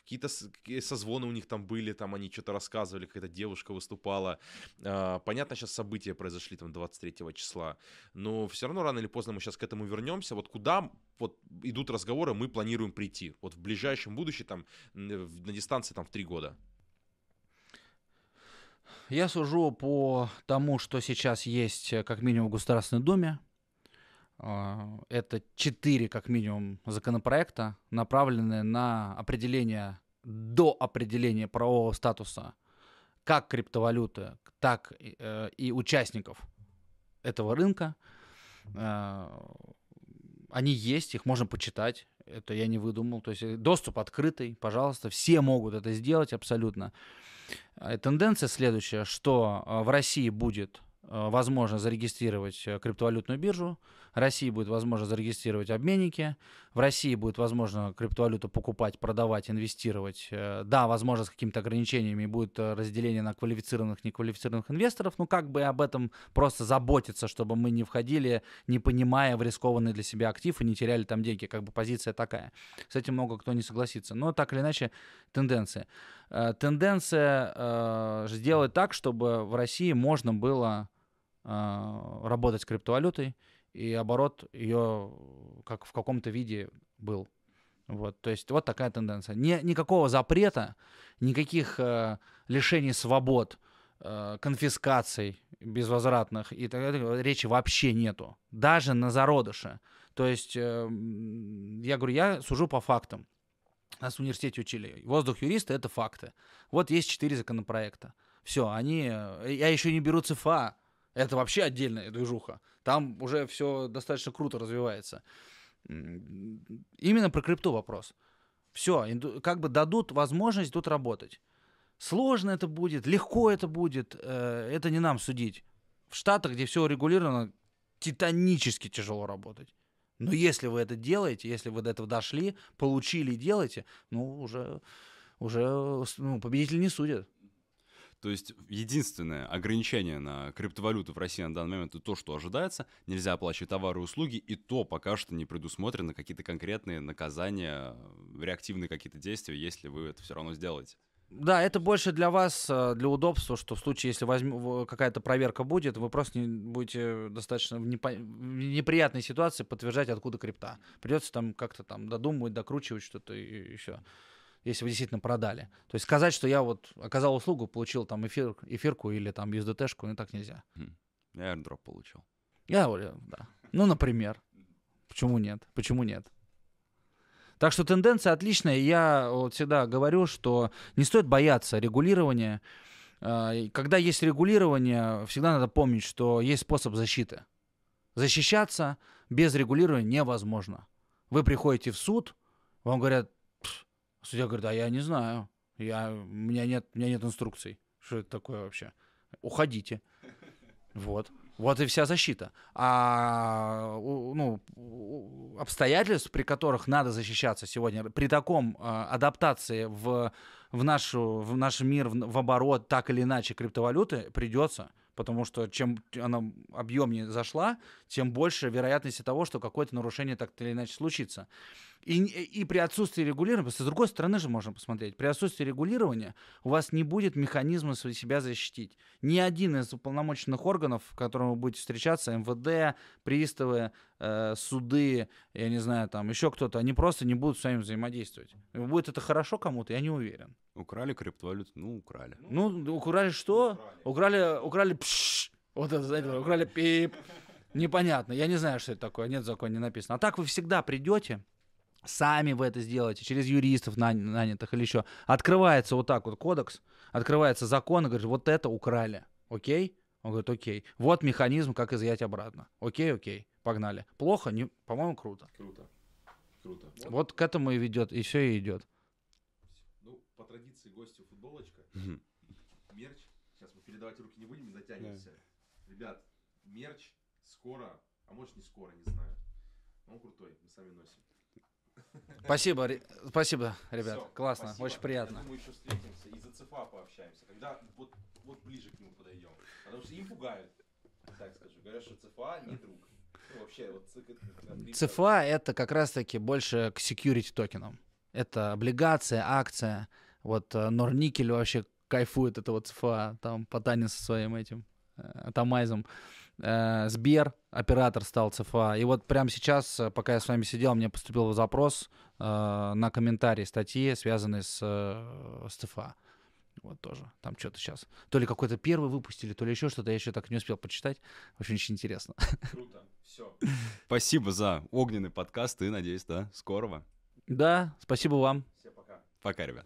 какие созвоны у них там были, там они что-то рассказывали, какая-то девушка выступала. А, понятно, сейчас события произошли там 23 числа, но все равно рано или поздно мы сейчас к этому вернемся. Вот куда вот идут разговоры, мы планируем прийти. Вот в ближайшем будущем, там, на дистанции там в три года. Я сужу по тому, что сейчас есть э, как минимум в Государственной Думе. А, Это четыре, как минимум, законопроекта, направленные на определение, до определения правового статуса как криптовалюты, так и, э, участников этого рынка. Э, Они есть, их можно почитать. Это я не выдумал. То есть э, доступ открытый, пожалуйста, все могут это сделать абсолютно. Э, Тенденция следующая, что э, в России будет э, возможно зарегистрировать криптовалютную биржу, России будет возможно зарегистрировать обменники, в России будет возможно криптовалюту покупать, продавать, инвестировать. Э, Да, возможно, с какими-то ограничениями будет э, разделение на квалифицированных, неквалифицированных инвесторов, ну как бы об этом просто заботиться, чтобы мы не входили, не понимая в рискованный для себя актив и не теряли там деньги, как бы позиция такая. С этим много кто не согласится. Но так или иначе, тенденция. Э, Тенденция сделать так, чтобы в России можно было работать с криптовалютой, и оборот ее как в каком-то виде был. Вот, то есть вот такая тенденция. Не, никакого запрета, никаких э, лишений свобод, э, конфискаций безвозвратных и так далее, речи вообще нету. Даже на зародыше. То есть, э, я говорю, я сужу по фактам. Нас в университете учили. Воздух юриста — это факты. Вот есть четыре законопроекта. Все, они... э, Я еще не беру ЦФА. Это вообще отдельная движуха. Там уже все достаточно круто развивается. Именно про крипту вопрос. Все, как бы дадут возможность тут работать. Сложно это будет, легко это будет, э, это не нам судить. В Штатах, где все урегулировано, титанически тяжело работать. Но если вы это делаете, если вы до этого дошли, получили и делаете, ну, уже, уже ну, победитель не судят. То есть единственное ограничение на криптовалюту в России на данный момент это то, что ожидается. Нельзя оплачивать товары и услуги, и то пока что не предусмотрены какие-то конкретные наказания, реактивные какие-то действия, если вы это все равно сделаете. Да, это больше для вас, э, для удобства, что в случае, если возьм... какая-то проверка будет, вы просто не будете достаточно в, непо... в неприятной ситуации подтверждать, откуда крипта. Придется там как-то там додумывать, докручивать что-то и еще если вы действительно продали. То есть сказать, что я вот оказал услугу, получил там эфир, эфирку или там USDT-шку, ну так нельзя. Я airdrop получил. Я, да. Ну, например. Почему нет? Почему нет? Так что тенденция отличная. Я вот всегда говорю, что не стоит бояться регулирования. А, когда есть регулирование, всегда надо помнить, что есть способ защиты. Защищаться без регулирования невозможно. Вы приходите в суд, вам говорят, Судья говорит, а я не знаю. Я, у, меня нет, у меня нет инструкций. Что это такое вообще? Уходите. Вот. Вот и вся защита. А ну, обстоятельств, при которых надо защищаться сегодня, при таком а, адаптации в, в, нашу, в наш мир, в, в оборот, так или иначе, криптовалюты, придется. Потому что чем она объемнее зашла, тем больше вероятности того, что какое-то нарушение так или иначе случится. И, и при отсутствии регулирования, просто с другой стороны же можно посмотреть, при отсутствии регулирования у вас не будет механизма себя защитить. Ни один из уполномоченных органов, в котором вы будете встречаться, МВД, приставы, э, суды, я не знаю, там еще кто-то, они просто не будут с вами взаимодействовать. Будет это хорошо кому-то, я не уверен. Украли криптовалюту? Ну, украли. Ну, украли что? Украли, украли пш, вот это, знаете, украли пип. Непонятно, я не знаю, что это такое, нет в законе не написано. А так вы всегда придете, сами вы это сделаете, через юристов нанятых или еще. Открывается вот так вот кодекс, открывается закон и говорит, вот это украли, окей? Он говорит, окей. Вот механизм, как изъять обратно. Окей, окей, погнали. Плохо? Не, по-моему, круто. Круто. Круто. Вот. вот к этому и ведет, и все и идет. Ну, по традиции гостю футболочка. Мерч. Сейчас мы передавать руки не будем, не дотянемся. Ребят, мерч скоро, а может не скоро, не знаю. он крутой, мы сами носим. Спасибо, спасибо, ребят. Все, Классно, спасибо. очень приятно. Я думаю, еще встретимся и за ЦФА пообщаемся, когда вот, вот ближе к нему подойдем. Потому что им пугают, так скажу. Говорят, что ЦФА не друг. Ну, вообще, вот ЦФА это как раз-таки больше к security токенам. Это облигация, акция. Вот э, Норникель вообще кайфует этого ЦФА, там Потанин со своим этим э, Тамайзом э, Сбер, оператор стал ЦФА. И вот прямо сейчас, э, пока я с вами сидел, мне поступил запрос э, на комментарий статьи, связанной с, э, с ЦФА. Вот тоже. Там что-то сейчас. То ли какой-то первый выпустили, то ли еще что-то. Я еще так не успел почитать. Очень очень интересно. Круто. Все. Спасибо за огненный подкаст и, надеюсь, да, скорого. Да, спасибо вам. Всем пока. Пока, ребят.